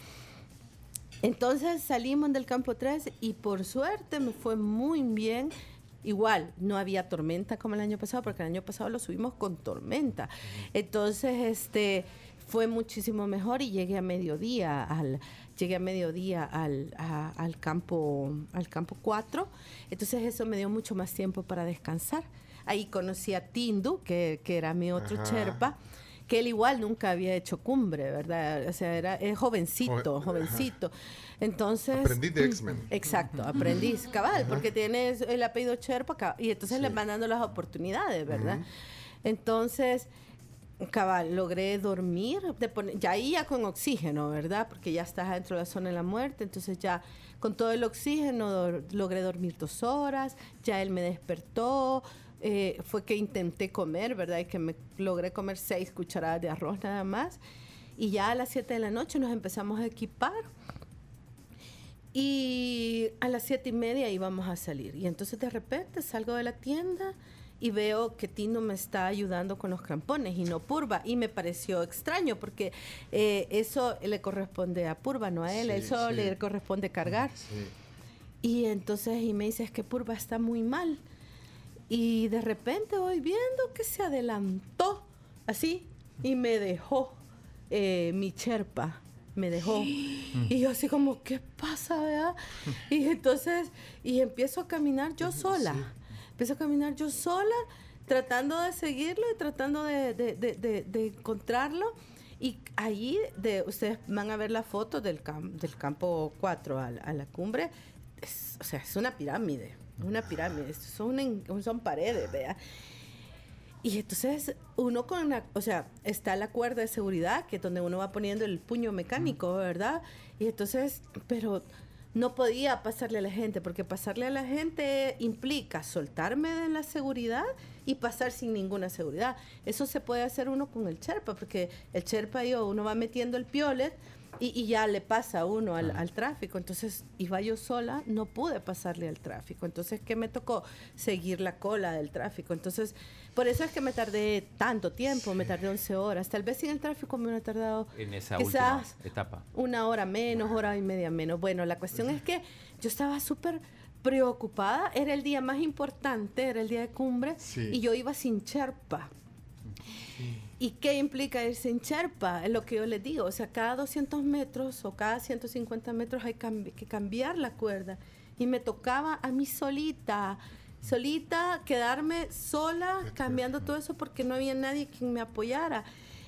Entonces salimos del campo 3 y por suerte me fue muy bien. Igual, no había tormenta como el año pasado, porque el año pasado lo subimos con tormenta. Entonces, este fue muchísimo mejor y llegué a mediodía al llegué a mediodía al, a- al campo al campo 4. Entonces eso me dio mucho más tiempo para descansar. Ahí conocí a Tindu, que, que era mi otro Ajá. Sherpa, que él igual nunca había hecho cumbre, ¿verdad? O sea, era es jovencito, Joven- jovencito. Entonces... Aprendiz de X-Men. Exacto, aprendiz, cabal, porque tienes el apellido Sherpa ca- y entonces le van dando las oportunidades, ¿verdad? Entonces, cabal, logré dormir, de poner- ya ya con oxígeno, ¿verdad? Porque ya estás dentro de la zona de la muerte, entonces ya con todo el oxígeno logré dormir dos horas, ya él me despertó, eh, fue que intenté comer, ¿verdad? Y que me logré comer seis cucharadas de arroz nada más. Y ya a las 7 de la noche nos empezamos a equipar. Y a las siete y media íbamos a salir. Y entonces de repente salgo de la tienda y veo que Tino me está ayudando con los crampones y no Purva. Y me pareció extraño porque eh, eso le corresponde a Purva, no a él. Sí, eso sí. le corresponde cargar. Y entonces y me dice, es que Purva está muy mal. Y de repente voy viendo que se adelantó así y me dejó eh, mi cherpa. Me dejó. Y yo así como, ¿qué pasa, verdad? Y entonces, y empiezo a caminar yo sola. Empiezo a caminar yo sola, tratando de seguirlo y tratando de, de- de- encontrarlo. Y allí, de, ustedes van a ver la foto del, cam- del campo 4 a, la- a la cumbre. Es- o sea, es una pirámide. Una pirámide. Son, son paredes, vea. Y entonces uno con la, o sea, está la cuerda de seguridad, que es donde uno va poniendo el puño mecánico, ¿verdad? Y entonces, pero no podía pasarle a la gente, porque pasarle a la gente implica soltarme de la seguridad y pasar sin ninguna seguridad. Eso se puede hacer uno con el Sherpa, porque el Sherpa yo, uno va metiendo el piolet y, y ya le pasa uno al, al tráfico. Entonces, iba yo sola, no pude pasarle al tráfico. Entonces, ¿qué me tocó? Seguir la cola del tráfico. Entonces, por eso es que me tardé tanto tiempo, me tardé 11 horas. Tal vez sin el tráfico me hubiera tardado En esa quizás etapa. una hora menos, hora y media menos. Bueno, la cuestión es que yo estaba súper preocupada. Era el día más importante, era el día de cumbre, Sí. y yo iba sin cherpa. ¿Y qué implica ir sin cherpa? Es lo que yo les digo. O sea, cada 200 metros o cada 150 metros hay que cambiar la cuerda. Y me tocaba a mí solita, solita, quedarme sola cambiando todo eso porque no había nadie quien me apoyara.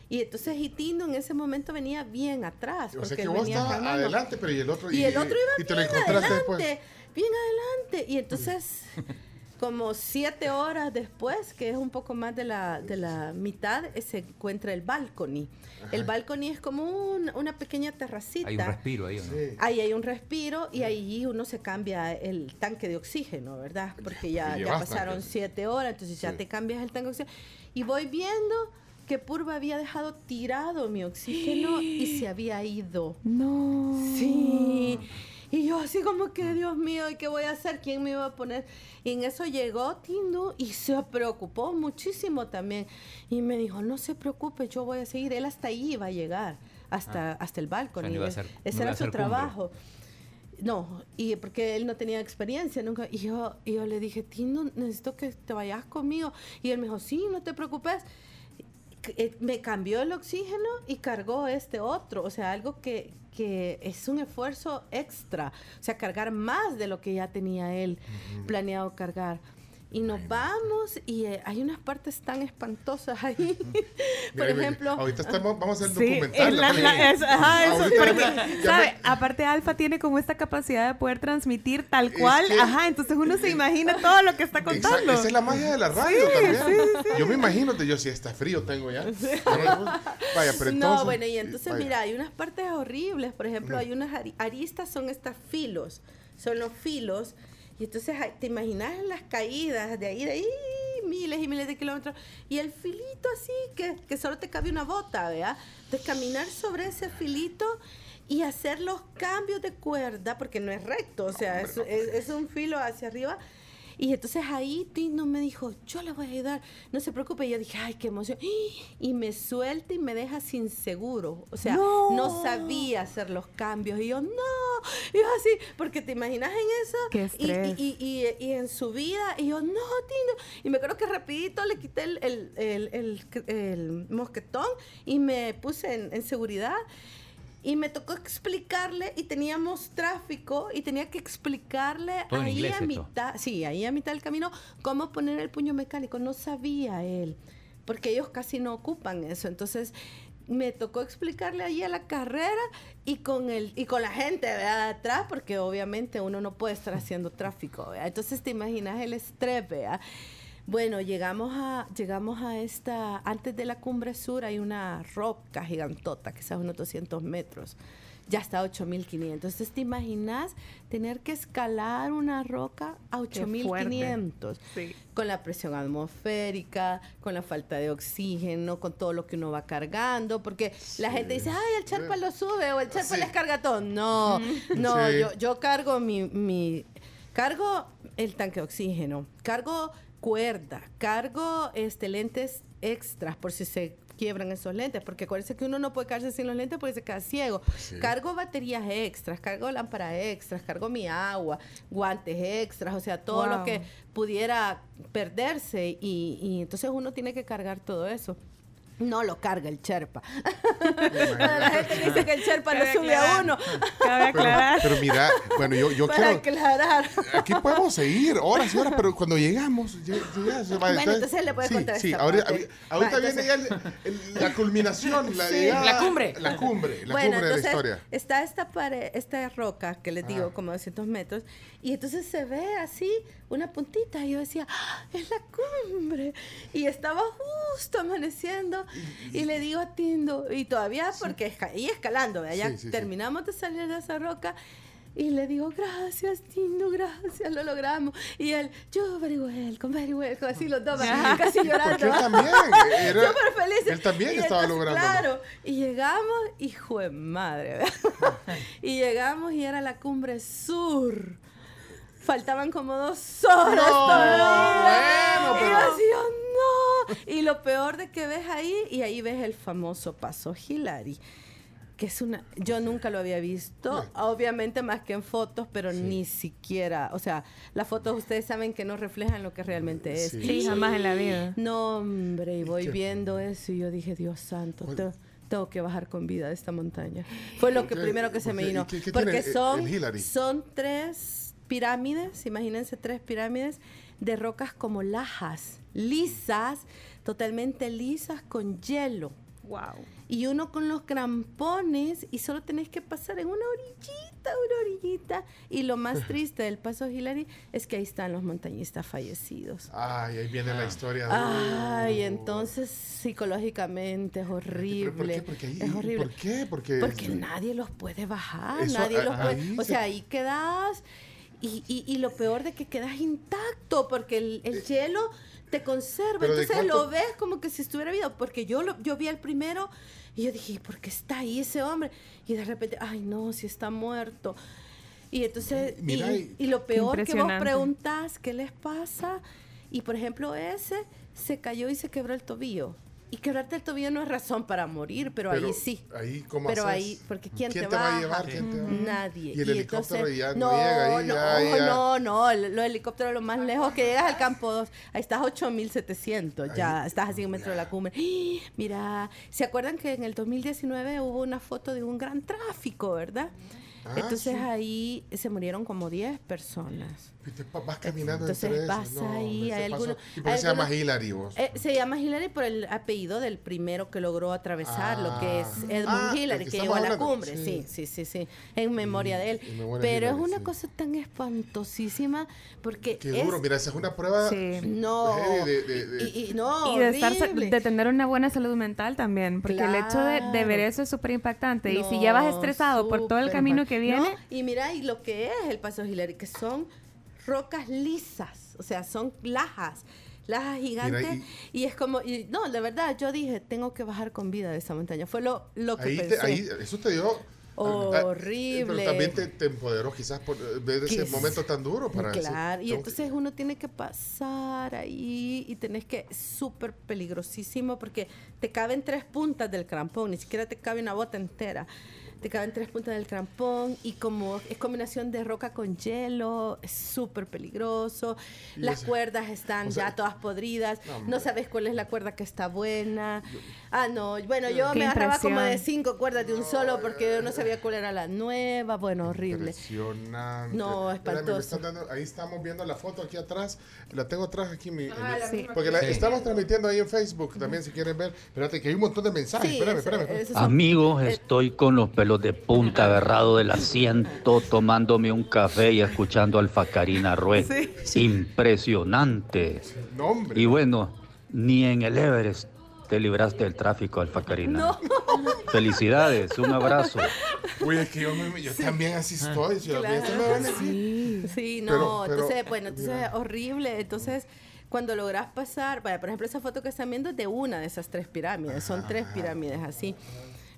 Y entonces Hitino en ese momento venía bien atrás. O sea que vos estabas adelante, pero y el otro... Y el otro iba y te lo encontraste adelante, después. bien adelante. Y entonces, como siete horas después, que es un poco más de la, de la mitad, eh, se encuentra el balcony. El balcony es como un- una pequeña terracita. Hay un respiro ahí. ¿o no? Ahí hay un respiro y ahí uno se cambia el tanque de oxígeno, ¿verdad? Porque ya, pasaron tanque. siete horas, entonces ya Sí. te cambias el tanque de oxígeno. Y voy viendo que Purva había dejado tirado mi oxígeno y se había ido. No. Sí. Y yo así como que, Dios mío, ¿y qué voy a hacer? ¿Quién me iba a poner? Y en eso llegó Tindu y se preocupó muchísimo también. Y me dijo, no se preocupe, yo voy a seguir. Él hasta ahí iba a llegar, hasta, Ah. hasta el balcón. O sea, no Ese no era su hacer cumbre. trabajo. No, y porque él no tenía experiencia nunca. Y yo, y yo le dije, Tindu, necesito que te vayas conmigo. Y él me dijo, sí, no te preocupes. Eh, Me cambió el oxígeno y cargó este otro. O sea, algo que, que es un esfuerzo extra. O sea, cargar más de lo que ya tenía él planeado cargar. Y nos vamos y eh, hay unas partes tan espantosas ahí. Por Mira, mira, ejemplo... Ahorita estamos, vamos a hacer el Sí, documental. es la- la es- ajá, eso, porque, me- ¿sabe? me- Aparte, Alfa tiene como esta capacidad de poder transmitir tal Es cual, que- ajá, entonces uno se imagina todo lo que está Exacto, contando. Esa es la magia de la radio Sí, también. sí, sí. Yo me imagino, yo si está frío tengo ya. Vaya, pero entonces. no, bueno, y entonces vaya. mira, hay unas partes horribles, por ejemplo, hay unas ari- aristas, son estas filos, son los filos, y entonces te imaginas las caídas de ahí, de ahí, miles y miles de kilómetros, y el filito así, que, que solo te cabe una bota, ¿vea? De caminar sobre ese filito y hacer los cambios de cuerda, porque no es recto, o sea, es, es- es un filo hacia arriba, Y entonces ahí Tino me dijo, yo le voy a ayudar, no se preocupe. Y yo dije, ay, qué emoción. Y me suelta y me deja sin seguro. O sea, no, No. sabía hacer los cambios. Y yo, no. Y yo así, porque te imaginas en eso. Qué Y- estrés. Y, y, y- y en su vida. Y yo, no, Tino. Y me acuerdo que rapidito le quité el, el, el- el- el mosquetón y me puse en, en seguridad. Y me tocó explicarle, y teníamos tráfico, y tenía que explicarle Todo ahí a esto. mitad, sí, ahí a mitad del camino, cómo poner el puño mecánico. No sabía él, porque ellos casi no ocupan eso. Entonces, me tocó explicarle ahí a la carrera y con el y con la gente ¿verdad? atrás, porque obviamente uno no puede estar haciendo tráfico. ¿verdad? Entonces, te imaginas el estrés, ¿verdad? Bueno, llegamos a, llegamos a esta, antes de la cumbre sur hay una roca gigantota que está a unos 200 metros, ya está a 8500. Entonces, ¿te imaginas tener que escalar una roca a Qué 8500? Sí. Con la presión atmosférica, con la falta de oxígeno, con todo lo que uno va cargando, porque la gente dice, ay, el charpa lo sube o el charpa Sí. les carga todo. No, no, Sí. yo, yo cargo mi, mi, cargo el tanque de oxígeno, cargo cuerda, cargo este lentes extras por si se quiebran esos lentes, porque acuérdense que uno no puede quedarse sin los lentes porque se queda ciego. Sí. Cargo baterías extras, cargo lámparas extras, cargo mi agua, guantes extras, o sea, todo lo que pudiera perderse y, y entonces uno tiene que cargar todo eso. No lo carga el Sherpa. la gente que dice que el Sherpa lo sube a uno. Cabe Pero, aclarar. pero mira, bueno, yo, yo Para quiero. aclarar. Aquí podemos seguir horas y horas, pero cuando llegamos, ya, ya se va Bueno, entonces le puedes sí, contar Sí, esta ahorita, parte. ahorita Va, viene ya el- el- la culminación, la, Sí. llegada- La cumbre. La cumbre, la bueno, cumbre de la entonces historia. está esta pared, esta roca que les digo Ah. como 200 metros y entonces se ve así una puntita y yo decía, "Ah, es la cumbre y estaba justo amaneciendo y le digo a Tindo y todavía porque esca- y escalando, ¿verdad? ya Sí, sí, sí. terminamos de salir de esa roca y le digo, gracias, Tindo, gracias, lo logramos. Y él, yo, very welcome, very welcome, así los dos, casi llorando. Porque él también, era- Súper felices. él también Y estaba entonces, lográndolo. Claro, y llegamos, hijo de madre, ¿verdad? y llegamos y era la cumbre sur. Faltaban como dos horas No, todavía. bueno, y yo decía, no. Y lo peor de que ves ahí, y ahí ves el famoso paso Hilary. Que es una. Yo nunca lo había visto, obviamente más que en fotos, pero ni siquiera. O sea, las fotos ustedes saben que no reflejan lo que realmente es. Sí. Sí, jamás en la vida. No, hombre, y voy qué- viendo eso y yo dije, Dios santo, te- tengo que bajar con vida de esta montaña. Fue lo que primero que se ¿Por me vino. ¿Y qué- qué Porque tiene son, el Hillary? son tres pirámides, imagínense tres pirámides de rocas como lajas, lisas, totalmente lisas con hielo. Wow. Y uno con los crampones y solo tenés que pasar en una orillita, una orillita. Y lo más triste del paso Hillary es que ahí están los montañistas fallecidos. Ay, ahí viene la historia. de- Ay, entonces psicológicamente es ¿Pero horrible. ¿Por qué? Porque ahí- es horrible. ¿Por qué? Porque, Porque nadie los puede bajar, Eso, nadie a- los puede. O se- sea, ahí quedas. Y, y, y lo peor de que quedas intacto, porque el, el hielo te conserva. Eh, ¿Pero de Entonces lo ves como que si estuviera vivo. Porque yo, lo, yo vi el primero y yo dije, ¿por qué está ahí ese hombre? Y de repente, ay, no, si está muerto. Y entonces, Mira, y, y- lo peor que vos preguntás, ¿qué les pasa? Y por ejemplo, ese se cayó y se quebró el tobillo. Y quebrarte el tobillo no es razón para morir, pero, Pero ahí sí. ahí, ¿cómo Pero haces? ahí, porque ¿quién, ¿Quién te, te va a llevar? ¿Quién te va a- Nadie. Y el helicóptero ya no no, llega ahí, no, ya, ya. no, no, el, lo helicóptero lo más lejos que llegas al campo 2, ahí estás a 8700, ya estás a 100 metros de la cumbre. ¡Ah! Mira, ¿se acuerdan que en el 2019 hubo una foto de un gran tráfico, verdad? Ah, Entonces sí. ahí se murieron como 10 personas. Y te vas caminando Entonces entre vas esos. No, ahí, ese hay algunos- se llama Hillary vos. Eh, se llama Hillary por el apellido del primero que logró atravesar lo que es Ah. Edmund Ah, Hillary, que que llegó a la hablando. cumbre. Sí. Sí, sí, sí, sí, en memoria de él. memoria Pero es Hillary, una sí. cosa tan espantosísima porque Qué es- duro, mira, esa es una prueba Sí. no de- de- de- y, y no Y de, estar, de tener una buena salud mental también, porque el hecho de, de ver Claro. eso es súper impactante. y si ya vas No, estresado por todo el camino mal. Que viene, No, y mira, y lo que es el Paso Hillary, que son rocas lisas, o sea, son lajas, lajas gigantes. y, es como, y, no, de verdad, yo dije, tengo que bajar con vida de esa montaña. Fue lo, lo que ahí, te- pensé. ahí, eso te dio Horrible. Pero también te, te empoderó quizás por eh, ver ese momento tan duro para decir, Claro, y que- entonces uno tiene que pasar ahí y tenés que, súper peligrosísimo porque te caben tres puntas del crampón, ni siquiera te cabe una bota entera. Te caben tres puntas del crampón y como es combinación de roca con hielo, es súper peligroso. Las ese- cuerdas están o sea- ya todas podridas, No, sabes cuál es la cuerda que está buena. Ah, no, bueno, yo me agarraba como de cinco cuerdas de un solo porque yo no sabía cuál era la nueva, bueno, horrible. Impresionante. No, espantoso. están dando- ahí estamos viendo la foto aquí atrás. La tengo atrás aquí. en mi- Ah, mi- la Sí. Porque la Sí. estamos transmitiendo ahí en Facebook también, si quieren ver. Espérate, que hay un montón de mensajes. Sí, espérame, Amigos, estoy con los pelos de punta agarrado del asiento, tomándome un café y escuchando al Facarina Rue. Impresionante. No. Y bueno, ni en el Everest te libraste del tráfico, Alfacarina. Felicidades, un abrazo. Uy, es que yo, me- yo también así estoy. yo Claro también me van a que decir. sí. Sí, no, Pero- pero- entonces, bueno, entonces horrible. Entonces, cuando logras pasar, vaya, por ejemplo, esa foto que están viendo es de una de esas tres pirámides, son tres pirámides así.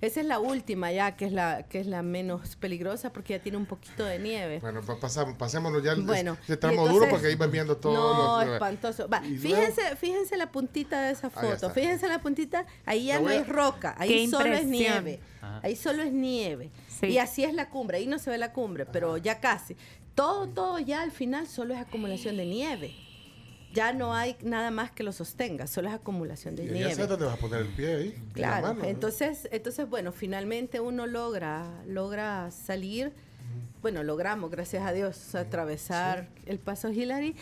Esa es la última ya, que es la que es la menos peligrosa porque ya tiene un poquito de nieve. Bueno, pa- pasamos, pasémonos ya el- Bueno, y tramo entonces- duro porque ahí van viendo todo. No, los- espantoso. Va, fíjense, fíjense la puntita de esa foto. Fíjense la puntita, ahí ya no hay a- roca, ahí Qué solo es nieve. Ajá. Ahí solo es nieve. Sí. Y así es la cumbre, ahí no se ve la cumbre, pero ya casi. Todo, todo ya al final solo es acumulación de nieve. Ya no hay nada más que lo sostenga, solo es acumulación de Y ya nieve. sabes dónde vas a poner el pie ahí. Claro, entonces, entonces bueno, finalmente uno logra, logra salir, bueno, logramos, gracias a Dios, atravesar el paso Hillary.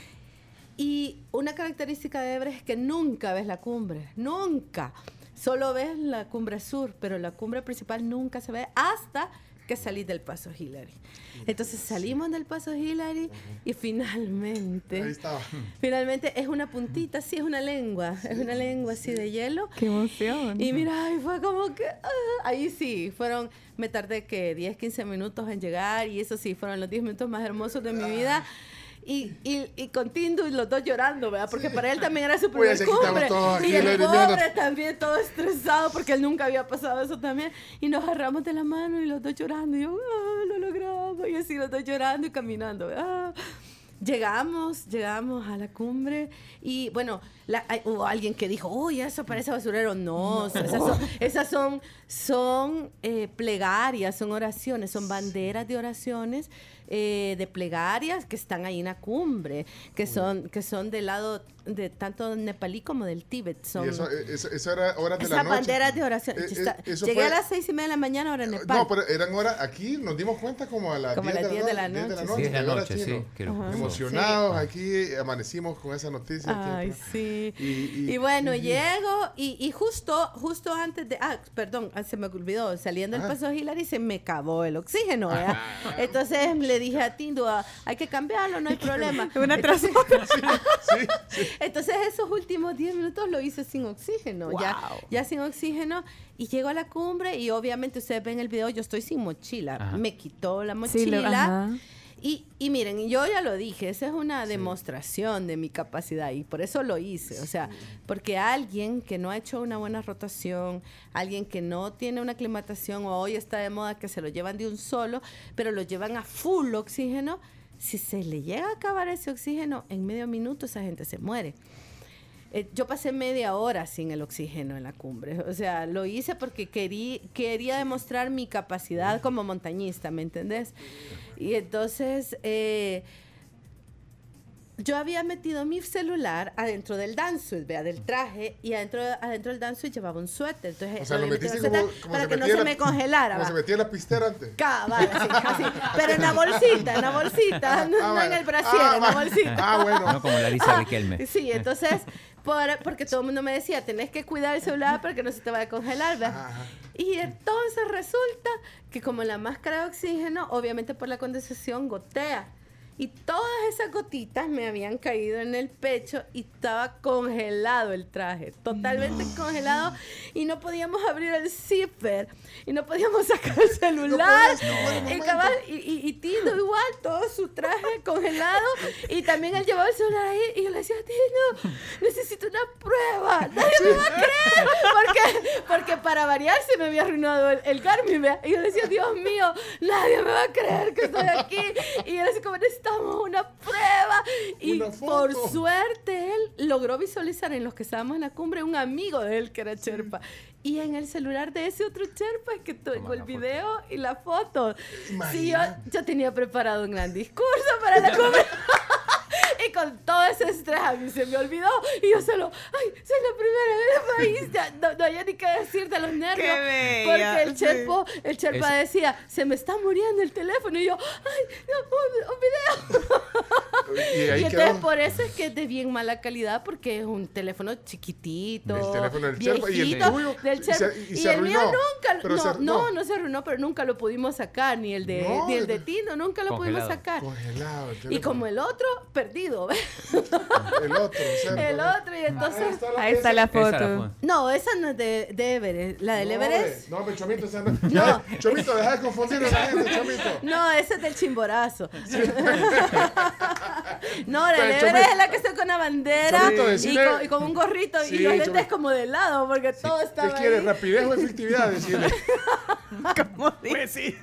Y una característica de Everest es que nunca ves la cumbre, nunca. Solo ves la cumbre sur, pero la cumbre principal nunca se ve hasta que salís del paso Hillary. Entonces salimos del paso Hillary y finalmente... Ahí estaba. Finalmente es una puntita, sí, es una lengua, es una lengua así de hielo. Qué emoción. Y mira, y fue como que, ah, ahí sí, fueron, me tardé que 10, 15 minutos en llegar y eso sí, fueron los 10 minutos más hermosos de mi vida. Y, y, y con Tindu y los dos llorando, ¿verdad? Porque para él también era su Uy, primer quitamos cumbre. Y el pobre también todo estresado porque él nunca había pasado eso también. Y nos agarramos de la mano y los dos llorando. Y yo, ah, lo logramos. Y así los dos llorando y caminando. ah. Llegamos, llegamos a la cumbre y bueno, la- hubo alguien que dijo, uy, eso parece basurero. No, esas son, esas son, son eh, plegarias, son oraciones, son banderas de oraciones eh, de plegarias que están ahí en la cumbre, que son, que son del lado de tanto nepalí como del Tíbet. Son Y eso, eh, eso, eso era horas de la noche. banderas de oración. Eh, Está- Llegué fue- a las seis y media de la mañana ahora en Nepal. No, pero eran horas aquí, nos dimos cuenta como a las Como a 10 las 10 de la 10 noche, noche. sí. 10 de la noche, sí, no- que lo- Ajá. Emocionados aquí, amanecimos con esa noticia. Ay, que- sí. Y, Y bueno, llego y, y justo, justo antes de, ah, perdón, ah, se me olvidó, saliendo del Ah. paso Hillary se me acabó el oxígeno, ¿verdad? Entonces le dije a Tindu, ah, hay que cambiarlo, no hay problema. Una tras Entonces- Entonces esos últimos 10 minutos lo hice sin oxígeno, ya, ya sin oxígeno. Y llego a la cumbre y obviamente ustedes ven el video, yo estoy sin mochila. Ajá. Me quitó la Sí, mochila. lo-. Y, y miren, yo ya lo dije, esa es una demostración de mi capacidad y por eso lo hice. O sea, porque alguien que no ha hecho una buena rotación, alguien que no tiene una aclimatación o hoy está de moda que se lo llevan de un solo, pero lo llevan a full oxígeno, si se le llega a acabar ese oxígeno, en medio minuto esa gente se muere. Eh, yo pasé media hora sin el oxígeno en la cumbre. O sea, lo hice porque querí, quería demostrar mi capacidad como montañista, ¿me entendés? Y entonces eh, yo había metido mi celular adentro del dansuit, vea, del traje, y adentro, adentro del dansuit llevaba un suéter. Entonces, O sea, lo metiste como, para se que no se la- me congelara. Como va. se metía la pistera antes. Cabal, así, así. Pero en la bolsita, en la bolsita, no, Ah, no en el brasier, Ah, en la vale. bolsita. Ah, bueno. No como Larisa Riquelme. Sí, entonces, por- porque todo el mundo me decía, tenés que cuidar el celular para que no se te vaya a congelar, ¿verdad? Y entonces resulta que como la máscara de oxígeno, obviamente por la condensación, gotea. Y todas esas gotitas me habían caído en el pecho y estaba congelado el traje, totalmente congelado y no podíamos abrir el zipper y no podíamos sacar el celular. No. Y, cabal, y, y- y Tino igual, todo su traje congelado y también él llevaba el celular ahí y yo le decía, Tino, necesito una prueba, nadie me va a creer porque, porque para variar se me había arruinado el, el Garmin. Y yo decía, Dios mío, nadie me va a creer que estoy aquí. Y era así como, necesitamos una prueba. Y Una por suerte él logró visualizar en los que estábamos en la cumbre un amigo de él que era Cherpa. Y en el celular de ese otro Cherpa es que tengo el video y la foto. Sí, yo, yo tenía preparado un gran discurso para la cumbre. Y con todo ese estrés a mí se me olvidó. Y yo solo, ay, soy la primera vez en el país. Ya, no, no había ni que decirte los nervios. Qué bella, porque el sí. Cherpo, el Cherpa Es- decía, se me está muriendo el teléfono. Y yo, ay, no, un, un video. Y ahí Y entonces quedó. por eso es que es de bien mala calidad porque es un teléfono chiquitito. El teléfono del Cherpa y el viejito, tuyo, del y se- Cherpa. y Y, se el mío nunca, Pero no, se- no, no. no se arruinó, pero nunca lo pudimos sacar, ni el de, No, ni el de Tino, nunca lo pudimos sacar. Congelado Y como el otro, perdido. El otro, o sea, el otro, y entonces. Ahí está la foto. No, esa no es de, de Everest. La del No, Everest. No, hombre, Chomito, esa no. Ya, Chomito, deja de confundir a la gente, Chomito. No, esa es del chimborazo. no, la Pero es la que está con la bandera y, con, y con un gorrito. Sí, y los lentes como de lado, porque todo ¿Qué estaba quieres? ahí. ¿Rapidez o efectividad? Decirle. Pues sí.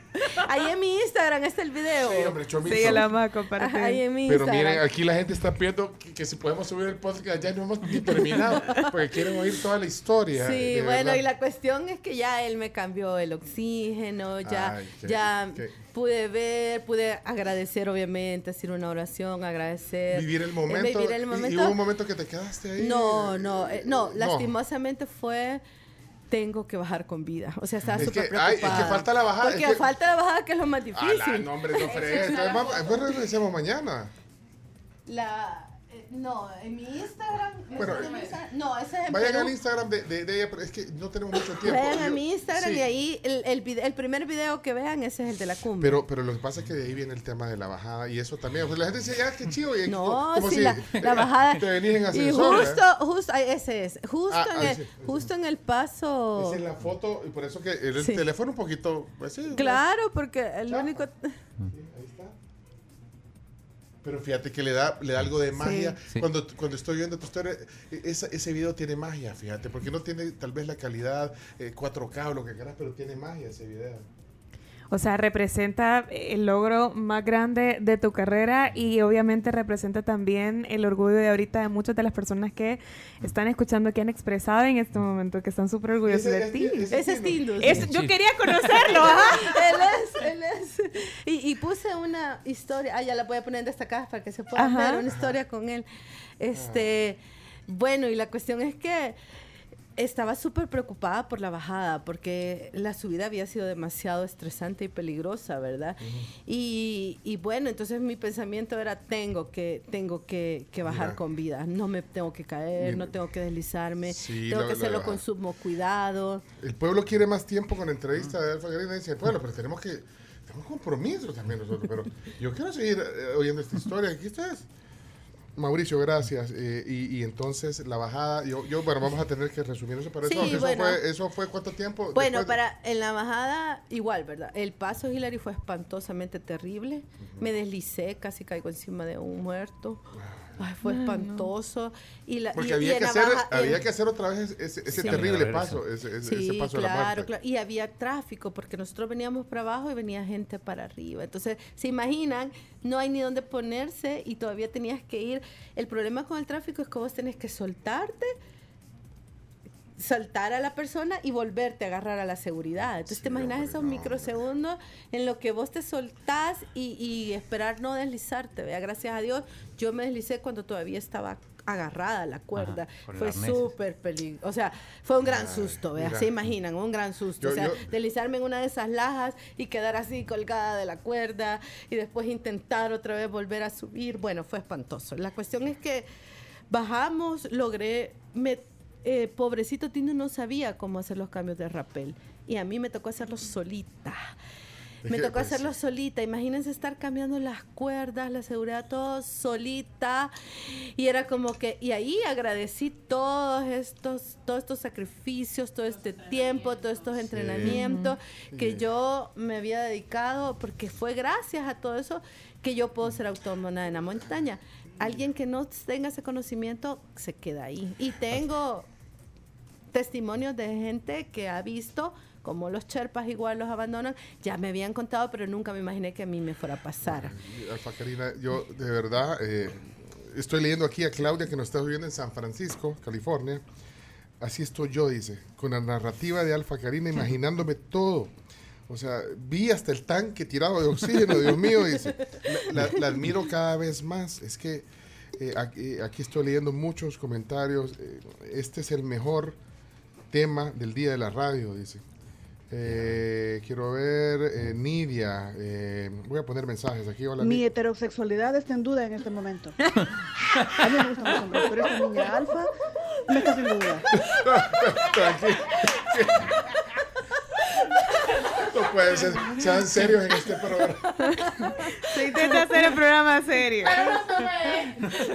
Ahí en mi Instagram está el video. Sí, hombre, Chomito. Sí, la vamos a compartir. ahí en mi Pero Instagram. miren, aquí la gente está pidiendo que, que si podemos subir el podcast, ya no hemos ni terminado, porque quieren oír toda la historia. Sí, bueno, verdad. y la cuestión es que ya él me cambió el oxígeno, ya, Ay, qué- ya qué- pude ver, pude agradecer, obviamente, hacer una oración, agradecer. Vivir el eh, momento. vivir el y- Y, momento. hubo un momento que te quedaste ahí. No, no, eh, no, No. lastimosamente fue tengo que bajar con vida. O sea, estaba Es súper ay, preocupada. es que falta la bajada, Porque es que- falta la bajada, que es lo más difícil. Ala, no, hombre, no fregues. Después regresemos mañana. La, eh, no, en mi Instagram. Bueno, ese es mi Instagram- no, ese es Vayan Perú. al Instagram de, de, de ella, pero es que no tenemos mucho tiempo. Vayan a mi Instagram sí, y ahí el, el, vide- el primer video que vean, ese es el de la cumbre. Pero, pero lo que pasa es que de ahí viene el tema de la bajada y eso también. Pues la gente dice, ya, qué chido. Y No, como sí, si la, la bajada. Te venís en y ascensor. justo, ¿eh? justo, ay, ese es. Justo, Ah, en, ah, el, sí, justo en el paso. Esa es la foto y por eso que el Sí. teléfono un poquito. Pues, sí, Claro, porque el único. Pero fíjate que le da, le da algo de magia. Sí. Cuando, cuando estoy viendo tu historia, e- esa- ese video tiene magia, fíjate, porque no tiene tal vez la calidad eh, 4K o lo que quieras, pero tiene magia ese video. O sea, representa el logro más grande de tu carrera y obviamente representa también el orgullo de ahorita de muchas de las personas que están escuchando, que han expresado en este momento, que están súper orgullosos Ese- de ti. ese Ese es Tindus. Es- yo quería conocerlo, ajá. él es, él es. Y, y puse una historia, ah, ya la voy a poner en destacadas para que se pueda Ajá. ver, una historia con él. Este, bueno, y la cuestión es que estaba súper preocupada por la bajada, porque la subida había sido demasiado estresante y peligrosa, ¿verdad? y, y bueno, entonces mi pensamiento era, tengo que, tengo que, que bajar Mira. con vida, no me tengo que caer, Mira. no tengo que deslizarme, Sí, tengo que lo hacerlo con sumo cuidado. El pueblo quiere más tiempo con la entrevista de Alfa Garina. Dice, pueblo, pero tenemos que. Tenemos compromisos también nosotros. Pero yo quiero seguir eh, oyendo esta historia. Aquí estás. Mauricio, gracias. Eh, y, y entonces la bajada, yo, yo, bueno, vamos a tener que resumir eso, pero eso, Sí, eso, bueno. fue, eso fue cuánto tiempo. Bueno, después para en la bajada igual, ¿verdad? El paso Hillary fue espantosamente terrible. Me deslicé, casi caigo encima de un muerto. Ay, fue espantoso. Y la, Porque y- había, que hacer, baja- había que hacer otra vez ese, ese Sí. terrible paso, ese, ese- ese paso de la muerte. claro, claro. Y había tráfico porque nosotros veníamos para abajo y venía gente para arriba. Entonces, se imaginan, no hay ni dónde ponerse y todavía tenías que ir. El problema con el tráfico es que vos tenés que soltarte, soltar a la persona y volverte a agarrar a la seguridad. Entonces, te imaginas esos microsegundos en lo que vos te soltás y, y esperar no deslizarte. ¿vea? Gracias a Dios, yo me deslicé cuando todavía estaba agarrada a la cuerda. Fue súper peligroso. O sea, fue un gran Ay, susto, ¿vea? mira. Se imaginan, un gran susto. Yo- o sea, yo- deslizarme en una de esas lajas y quedar así colgada de la cuerda y después intentar otra vez volver a subir. Bueno, fue espantoso. La cuestión es que bajamos, logré, me, eh, pobrecito Tino no sabía cómo hacer los cambios de rappel y a mí me tocó hacerlo solita. Me tocó pues, hacerlo solita. Imagínense estar cambiando las cuerdas, la seguridad, todo solita. Y era como que, y ahí agradecí todos estos, todos estos sacrificios, todo este tiempo, todos estos entrenamientos que Sí. yo me había dedicado, porque fue gracias a todo eso que yo puedo ser autónoma en la montaña. Alguien que no tenga ese conocimiento se queda ahí. Y tengo testimonios de gente que ha visto como los cherpas igual los abandonan. Ya me habían contado, pero nunca me imaginé que a mí me fuera a pasar. Alfa Karina, yo de verdad eh, estoy leyendo aquí a Claudia que nos está viviendo en San Francisco, California. Así estoy yo, dice, con la narrativa de Alfa Karina, imaginándome todo. O sea, vi hasta el tanque tirado de oxígeno, Dios mío, dice. La, la- la admiro cada vez más. Es que eh, aquí, aquí estoy leyendo muchos comentarios. eh, este es el mejor tema del día de la radio, dice. Eh, quiero ver, eh, Nidia. eh, voy a poner mensajes aquí. Hola, Mi heterosexualidad está en duda en este momento. A mí me gustan los hombres, pero esta niña alfa me está haciendo duda. Puede ser. Sean serios en este programa. Se intenta hacer el programa serio.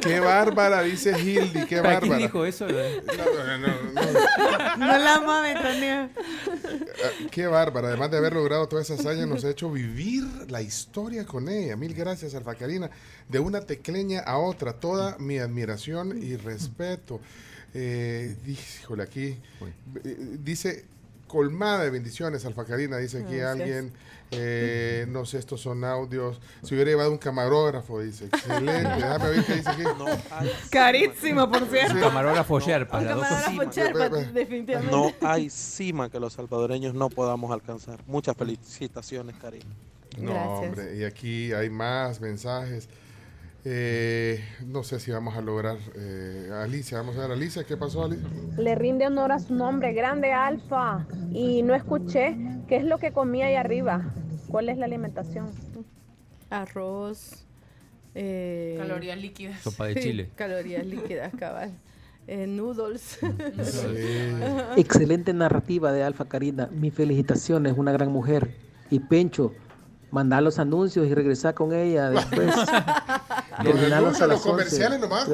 Qué bárbara, dice Hildy. Qué ¿Para bárbara. quién dijo eso? No, no, no, no. No la mames, Antonio. Ah, Qué bárbara. Además de haber logrado toda esa hazaña, nos ha hecho vivir la historia con ella. Mil gracias, Alfa Karina. De una tecleña a otra, toda mi admiración y respeto. Eh, híjole, aquí eh, dice colmada de bendiciones, Alfa Karina. Dice aquí Gracias. alguien. eh, no sé, estos son audios. Se hubiera llevado un camarógrafo, dice. Excelente. Déjame ver qué dice aquí. Carísimo, por cierto. Camarógrafo Sherpa, Un las dos camarógrafo. Sherpa, definitivamente. No hay cima que los salvadoreños no podamos alcanzar. Muchas felicitaciones, Karina. No, Gracias. hombre, y aquí hay más mensajes. Eh, no sé si vamos a lograr. eh, Alicia, vamos a ver, Alicia, ¿qué pasó, Alicia? Le rinde honor a su nombre, grande Alfa. Y no escuché qué es lo que comía ahí arriba. ¿Cuál es la alimentación? Arroz. eh, Calorías líquidas. Sopa de sí, chile. Calorías líquidas, cabal. Eh, noodles. Excelente narrativa de Alfa Karina. Mis felicitaciones, una gran mujer. Y Pencho, mandar los anuncios y regresar con ella después. Los anuncios, a los las 11. comerciales nomás,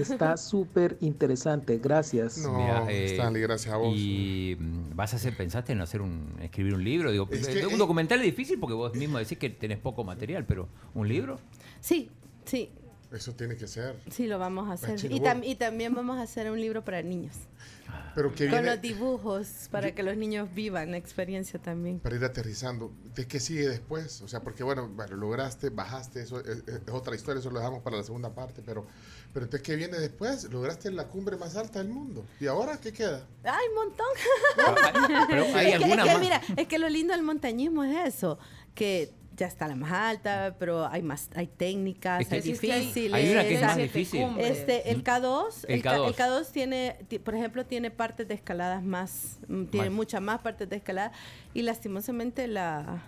Está súper interesante. Gracias. No, Mira, eh, Stanley, gracias a vos. Y mm, vas a hacer, pensaste en hacer un, escribir un libro. Digo, Es eh, que, un eh, documental es difícil porque vos mismo decís que tenés poco material, pero un libro. Sí, sí, Eso tiene que ser. sí lo vamos a hacer. Y, tam- y también vamos a hacer un libro para niños. Pero que Con viene los dibujos, para que los niños vivan la experiencia también. para ir aterrizando. ¿De qué sigue después? O sea, porque bueno, bueno lograste, bajaste, eso es, es- es otra historia, eso lo dejamos para la segunda parte, pero, pero entonces, ¿qué viene después? Lograste la cumbre más alta del mundo. ¿Y ahora qué queda? ¡Ay, montón! Pero hay es, que, alguna es que, más. mira, es que lo lindo del montañismo es eso, que ya está la más alta, pero hay más, hay técnicas, Es que hay que difíciles. hay una que es más difícil. Este, el K2, El el, K- K2. el K2 tiene, ti- por ejemplo, tiene partes de escaladas más, mm, tiene muchas más partes de escalada y lastimosamente la,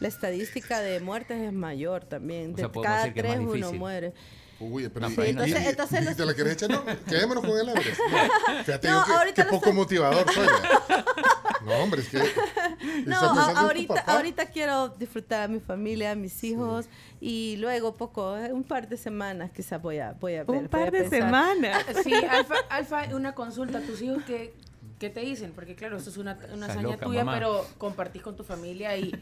la estadística de muertes es mayor también. O De sea, podemos cada tres uno muere. Uy, pero No, y- y- Entonces- entonces y los- ¿Te la querés echar? No, quedémonos con el Everest. No, fíjate No, yo que- lo poco estoy- motivador soy. ¿verdad? No, hombre, es que... No, a- ahorita, ahorita quiero disfrutar a mi familia, a mis hijos y luego poco, eh, un par de semanas quizás voy a, voy a ver. Un a par de semanas. Sí, Alfa, Alfa, una consulta. ¿Tus hijos qué, qué te dicen? Porque claro, esto es una, una hazaña loca, tuya, mamá. pero compartís con tu familia y...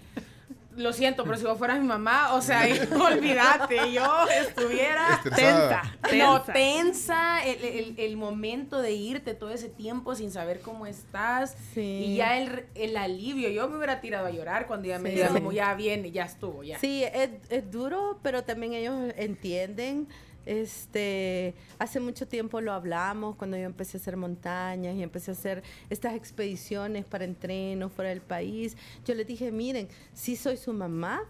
Lo siento, pero si vos fueras mi mamá, o sea, olvídate, yo estuviera tensa. No, tensa, el, el- el momento de irte todo ese tiempo sin saber cómo estás. Sí. Y ya el, el alivio, yo me hubiera tirado a llorar cuando ya me Sí. dijeron como ya viene, ya estuvo, ya. Sí, es, es duro, pero también ellos entienden. Este, hace mucho tiempo lo hablamos cuando yo empecé a hacer montañas y empecé a hacer estas expediciones para entrenos fuera del país. Yo les dije, miren, sí soy su mamá,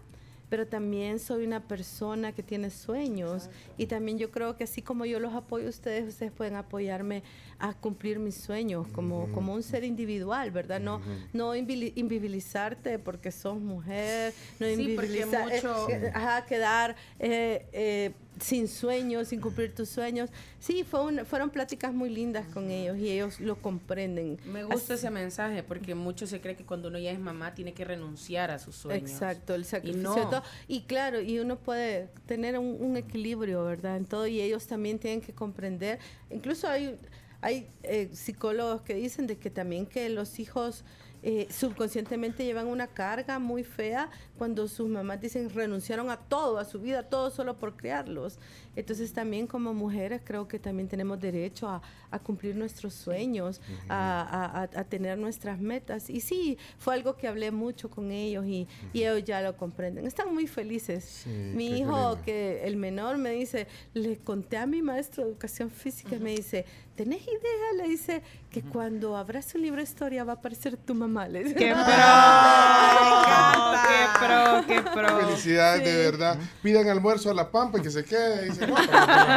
pero también soy una persona que tiene sueños y también yo creo que así como yo los apoyo a ustedes, ustedes pueden apoyarme a cumplir mis sueños como, como un ser individual, ¿verdad? No, no invili- invisibilizarte porque sos mujer, no Sí, invisibilizar, mucho- eh, ajá, quedar eh, eh, sin sueños, sin cumplir tus sueños. Sí, fue un- fueron pláticas muy lindas con ellos y ellos lo comprenden. Me gusta Así- ese mensaje porque mucho se cree que cuando uno ya es mamá tiene que renunciar a sus sueños. Exacto, el sacrificio no. todo. Y claro, y uno puede tener un, un equilibrio, ¿verdad? En todo, y ellos también tienen que comprender. Incluso hay, hay eh, psicólogos que dicen de que también que los hijos eh, subconscientemente llevan una carga muy fea cuando sus mamás dicen renunciaron a todo, a su vida, a todo solo por criarlos. Entonces también como mujeres creo que también tenemos derecho a, a cumplir nuestros sueños, a, a- a- a tener nuestras metas. Y sí, fue algo que hablé mucho con ellos y, y ellos ya lo comprenden. Están muy felices. mi qué hijo, lindo. que el menor, me dice, le conté a mi maestro de educación física, y me dice, ¿tenés idea? Le dice que cuando abras un libro de historia va a aparecer tu mamá. Le dice. ¡Qué pro! ¡Qué pro! ¡Qué pro! Felicidades, de verdad. Pidan almuerzo a la Pampa y que se quede. Dice, no, no,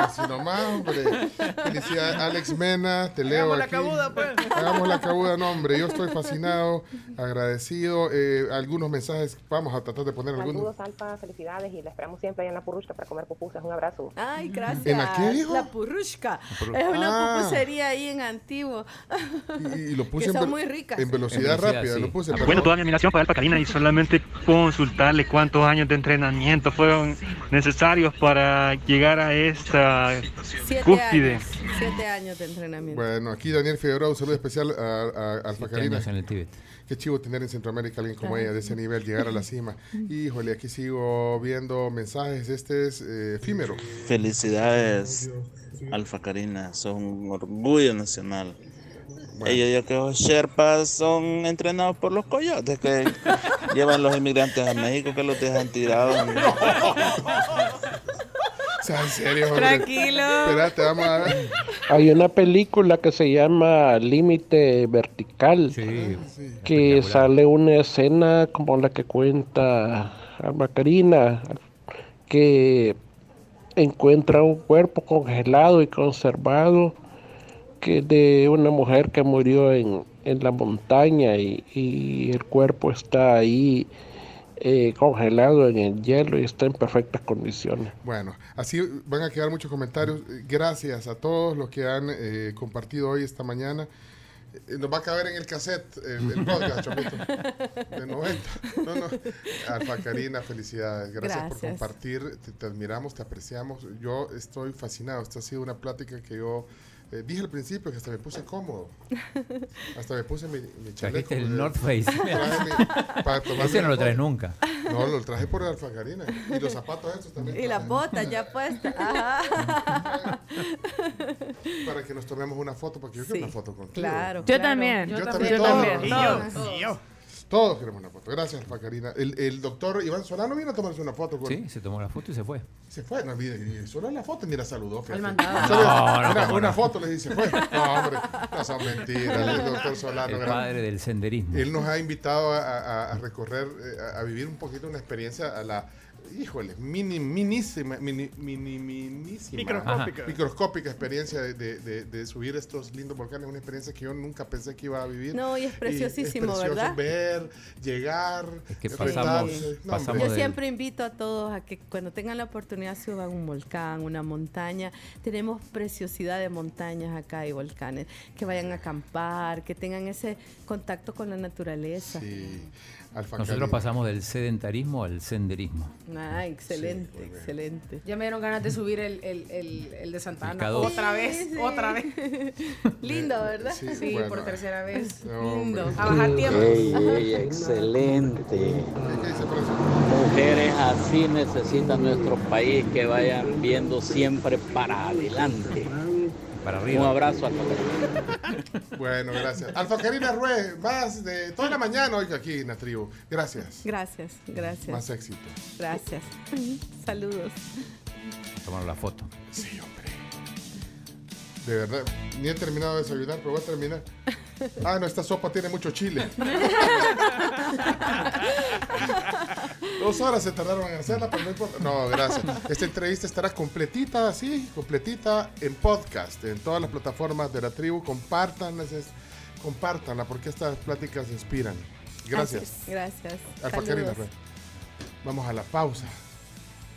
así nomás, hombre. Felicidades, Alex Mena, te leo Hagamos la aquí. cabuda, pues. Hagamos la cabuda, no, hombre. Yo estoy fascinado, agradecido. Eh, algunos mensajes, vamos a tratar de poner algunos. Saludos, Alfa, felicidades y la esperamos siempre allá en la Purrushka para comer pupusas. Un abrazo. Ay, gracias. ¿En la qué dijo? La purrushka. Purru- Es una Ah. pupusería ahí en Antiguo. Y, y lo puse que en, son muy ricas. en velocidad rápida. Lo puse, pero- Bueno, toda mi admiración para Alfa Karina y solamente consultarle cuántos años de entrenamiento fueron necesarios para llegar a esta Siete cúspide. años. Siete años de entrenamiento. Bueno, aquí Daniel Figueroa, un saludo especial a, a, a Alfa Siete Karina. años en el Tíbet. Qué chivo tener en Centroamérica alguien como Claro. ella, de ese nivel, llegar a la cima. Híjole, aquí sigo viendo mensajes. Este es eh, efímero. Felicidades, Alfa Karina, son un orgullo nacional. Ellos yo que los Sherpas son entrenados por los coyotes que llevan los inmigrantes a México que los dejan tirados. O sea, en serio, hombre. Tranquilo. Espérate, vamos a ver. Hay una película que se llama Límite Vertical, que sale una escena como la que cuenta Alma Karina, que encuentra un cuerpo congelado y conservado que de una mujer que murió en, en la montaña y, y el cuerpo está ahí eh, congelado en el hielo y está en perfectas condiciones. Bueno, así van a quedar muchos comentarios. Gracias a todos los que han eh, compartido hoy, esta mañana. Eh, Nos va a caber en el cassette el, el podcast, Chomito. De 90. No, no. Alfa Karina, felicidades. Gracias, por compartir. Te, te admiramos, te apreciamos. Yo estoy fascinado. Esta ha sido una plática que yo eh, dije al principio que hasta me puse cómodo. Hasta me puse mi, mi chaleco. Trajiste el North Face. mi- para Ese no lo traes nunca. No, lo traje por Alfa Karina. Y los zapatos estos también. Y las botas ya puestas. Ajá. Para que nos tomemos una foto, porque yo quiero una foto contigo. claro, Yo claro. también. Yo, Yo también, también. todos. Yo también. Y yo. Todos queremos una foto. Gracias, Alfa Karina. El, el doctor Iván Solano vino a tomarse una foto con Sí, se tomó la foto y se fue. Se fue, no olvide. Solo en la foto ni la saludó. Al mandado. Solo No, no, una, cómo una no. foto le dice, fue. No, hombre, no son mentiras. El doctor Solano. El gran- padre del senderismo. Él nos ha invitado a, a- a recorrer, eh, a, a vivir un poquito una experiencia a la, híjole, mini, minísima, mini, mini, minísima, Microscópica. Experiencia de, de- de- de subir estos lindos volcanes, una experiencia que yo nunca pensé que iba a vivir. No, y es preciosísimo, precioso ¿verdad? Ver, llegar, que enfrentarse. pasamos- No, pasamos. Yo siempre invito a todos a que cuando tengan la oportunidad suban un volcán, una montaña. Tenemos preciosidad de montañas acá y volcanes. Que vayan a acampar, que tengan ese contacto con la naturaleza. Alfa Nosotros pasamos del sedentarismo al senderismo. Ah, excelente, excelente. Ya me dieron ganas de subir el, el, el, el de Santana. El K2. Otra vez, Sí, sí. otra vez. Lindo, ¿verdad? Sí, Sí, bueno. por tercera vez. No, Lindo. hombre. A bajar tiempo. Ey, ey, excelente. Mujeres así necesita nuestro país que vayan viendo siempre para adelante. Para Un abrazo a todos. Bueno, gracias. Alfa Karina Rue, más de toda la mañana hoy aquí en la tribu. Gracias. Gracias, gracias. Más éxito. Gracias. Saludos. Tomaron la foto. Sí, hombre. De verdad, ni he terminado de desayunar, pero voy a terminar. Ah, no, esta sopa tiene mucho chile. Dos horas se tardaron en hacerla, pero no importa. No, gracias. Esta entrevista estará completita, así, completita en podcast, en todas las plataformas de la tribu. Compártanla, compártanla, porque estas pláticas inspiran. Gracias. Gracias. Alfa. Karina Rue. Vamos a la pausa.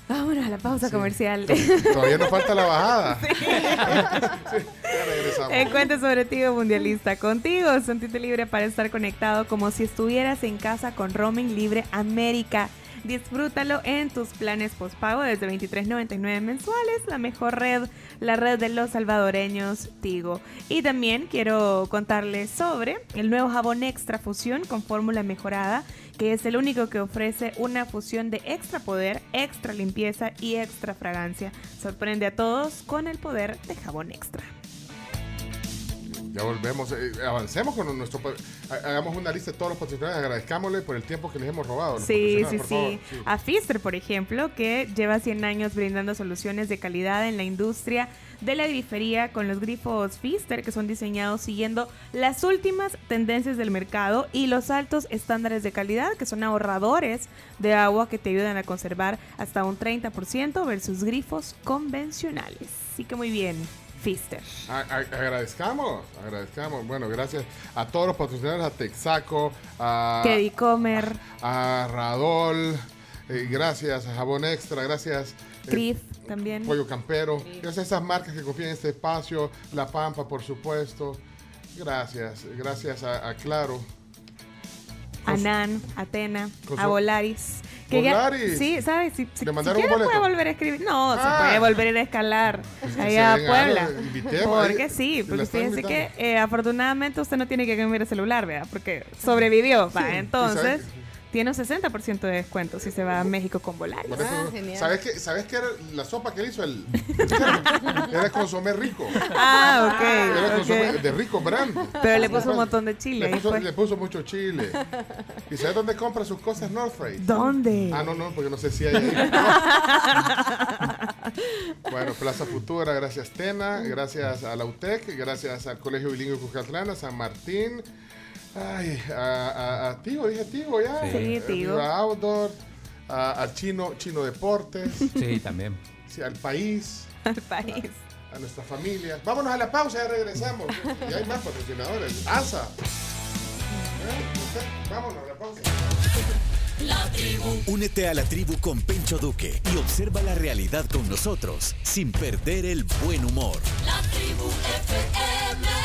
Vámonos a la pausa comercial. Todavía nos falta la bajada. Sí, ya regresamos. Encuentro sobre ti, mundialista. Contigo, sentite libre para estar conectado como si estuvieras en casa con Roaming Libre América. Disfrútalo en tus planes postpago desde 23.99 mensuales, la mejor red, la red de los salvadoreños Tigo. Y también quiero contarles sobre el nuevo jabón Extra Fusión con fórmula mejorada, que es el único que ofrece una fusión de extra poder, extra limpieza y extra fragancia. Sorprende a todos con el poder de jabón extra. Ya volvemos, eh, avancemos con nuestro... Hagamos una lista de todos los patrocinadores, agradezcámosle por el tiempo que les hemos robado. Sí, sí, sí. favor. A Fister, por ejemplo, que lleva 100 años brindando soluciones de calidad en la industria de la grifería con los grifos Fister que son diseñados siguiendo las últimas tendencias del mercado y los altos estándares de calidad que son ahorradores de agua que te ayudan a conservar hasta un 30% versus grifos convencionales. Así que muy bien, Fister. A- a- agradezcamos, agradezcamos. Bueno, gracias a todos los patrocinadores, a Texaco, a, Teddy Comer, a Radol, eh, gracias a Jabón Extra, gracias. eh, Crif también. Pollo Campero, gracias a esas marcas que confían en este espacio, La Pampa, por supuesto. Gracias, gracias a, a Claro. Anan, Atena, con a Volaris. Que ya- Volaris. sí, ¿sabes? Si, si, puede volver a escribir. No, Ah. se puede volver a ir a escalar que allá a Puebla. Porque sí, porque fíjese que eh, afortunadamente usted no tiene que cambiar el celular, ¿verdad? Porque sobrevivió. Sí, va, entonces tiene un 60% de descuento si se va a México con Volaris. Eso, ¿Sabes qué, ¿Sabes qué era la sopa que él hizo? El, era consomé rico. Ah, ok, Era ok. consomé de rico brand. Pero le puso un montón de chile. Le puso, fue. le puso mucho chile. ¿Y sabes dónde compra sus cosas North Face? ¿Dónde? Ah, no, no, porque no sé si hay ahí. bueno, Plaza Futura, gracias Tena, gracias a la UTEC, gracias al Colegio Bilingüe Cuscatlán, a San Martín, ay, a, a, a Tigo, dije Tigo ya. Sí. Sí, Eh, Tigo. Viva Outdoor, a, a Chino, Chino Deportes, Sí, también. sí, al país, Al país. a nuestra familia. Vámonos a la pausa, ya regresamos. Y hay más patrocinadores. ASA. ¿Eh? Vámonos a la pausa. La tribu. Únete a la tribu con Pencho Duque y observa la realidad con nosotros sin perder el buen humor. La tribu FM.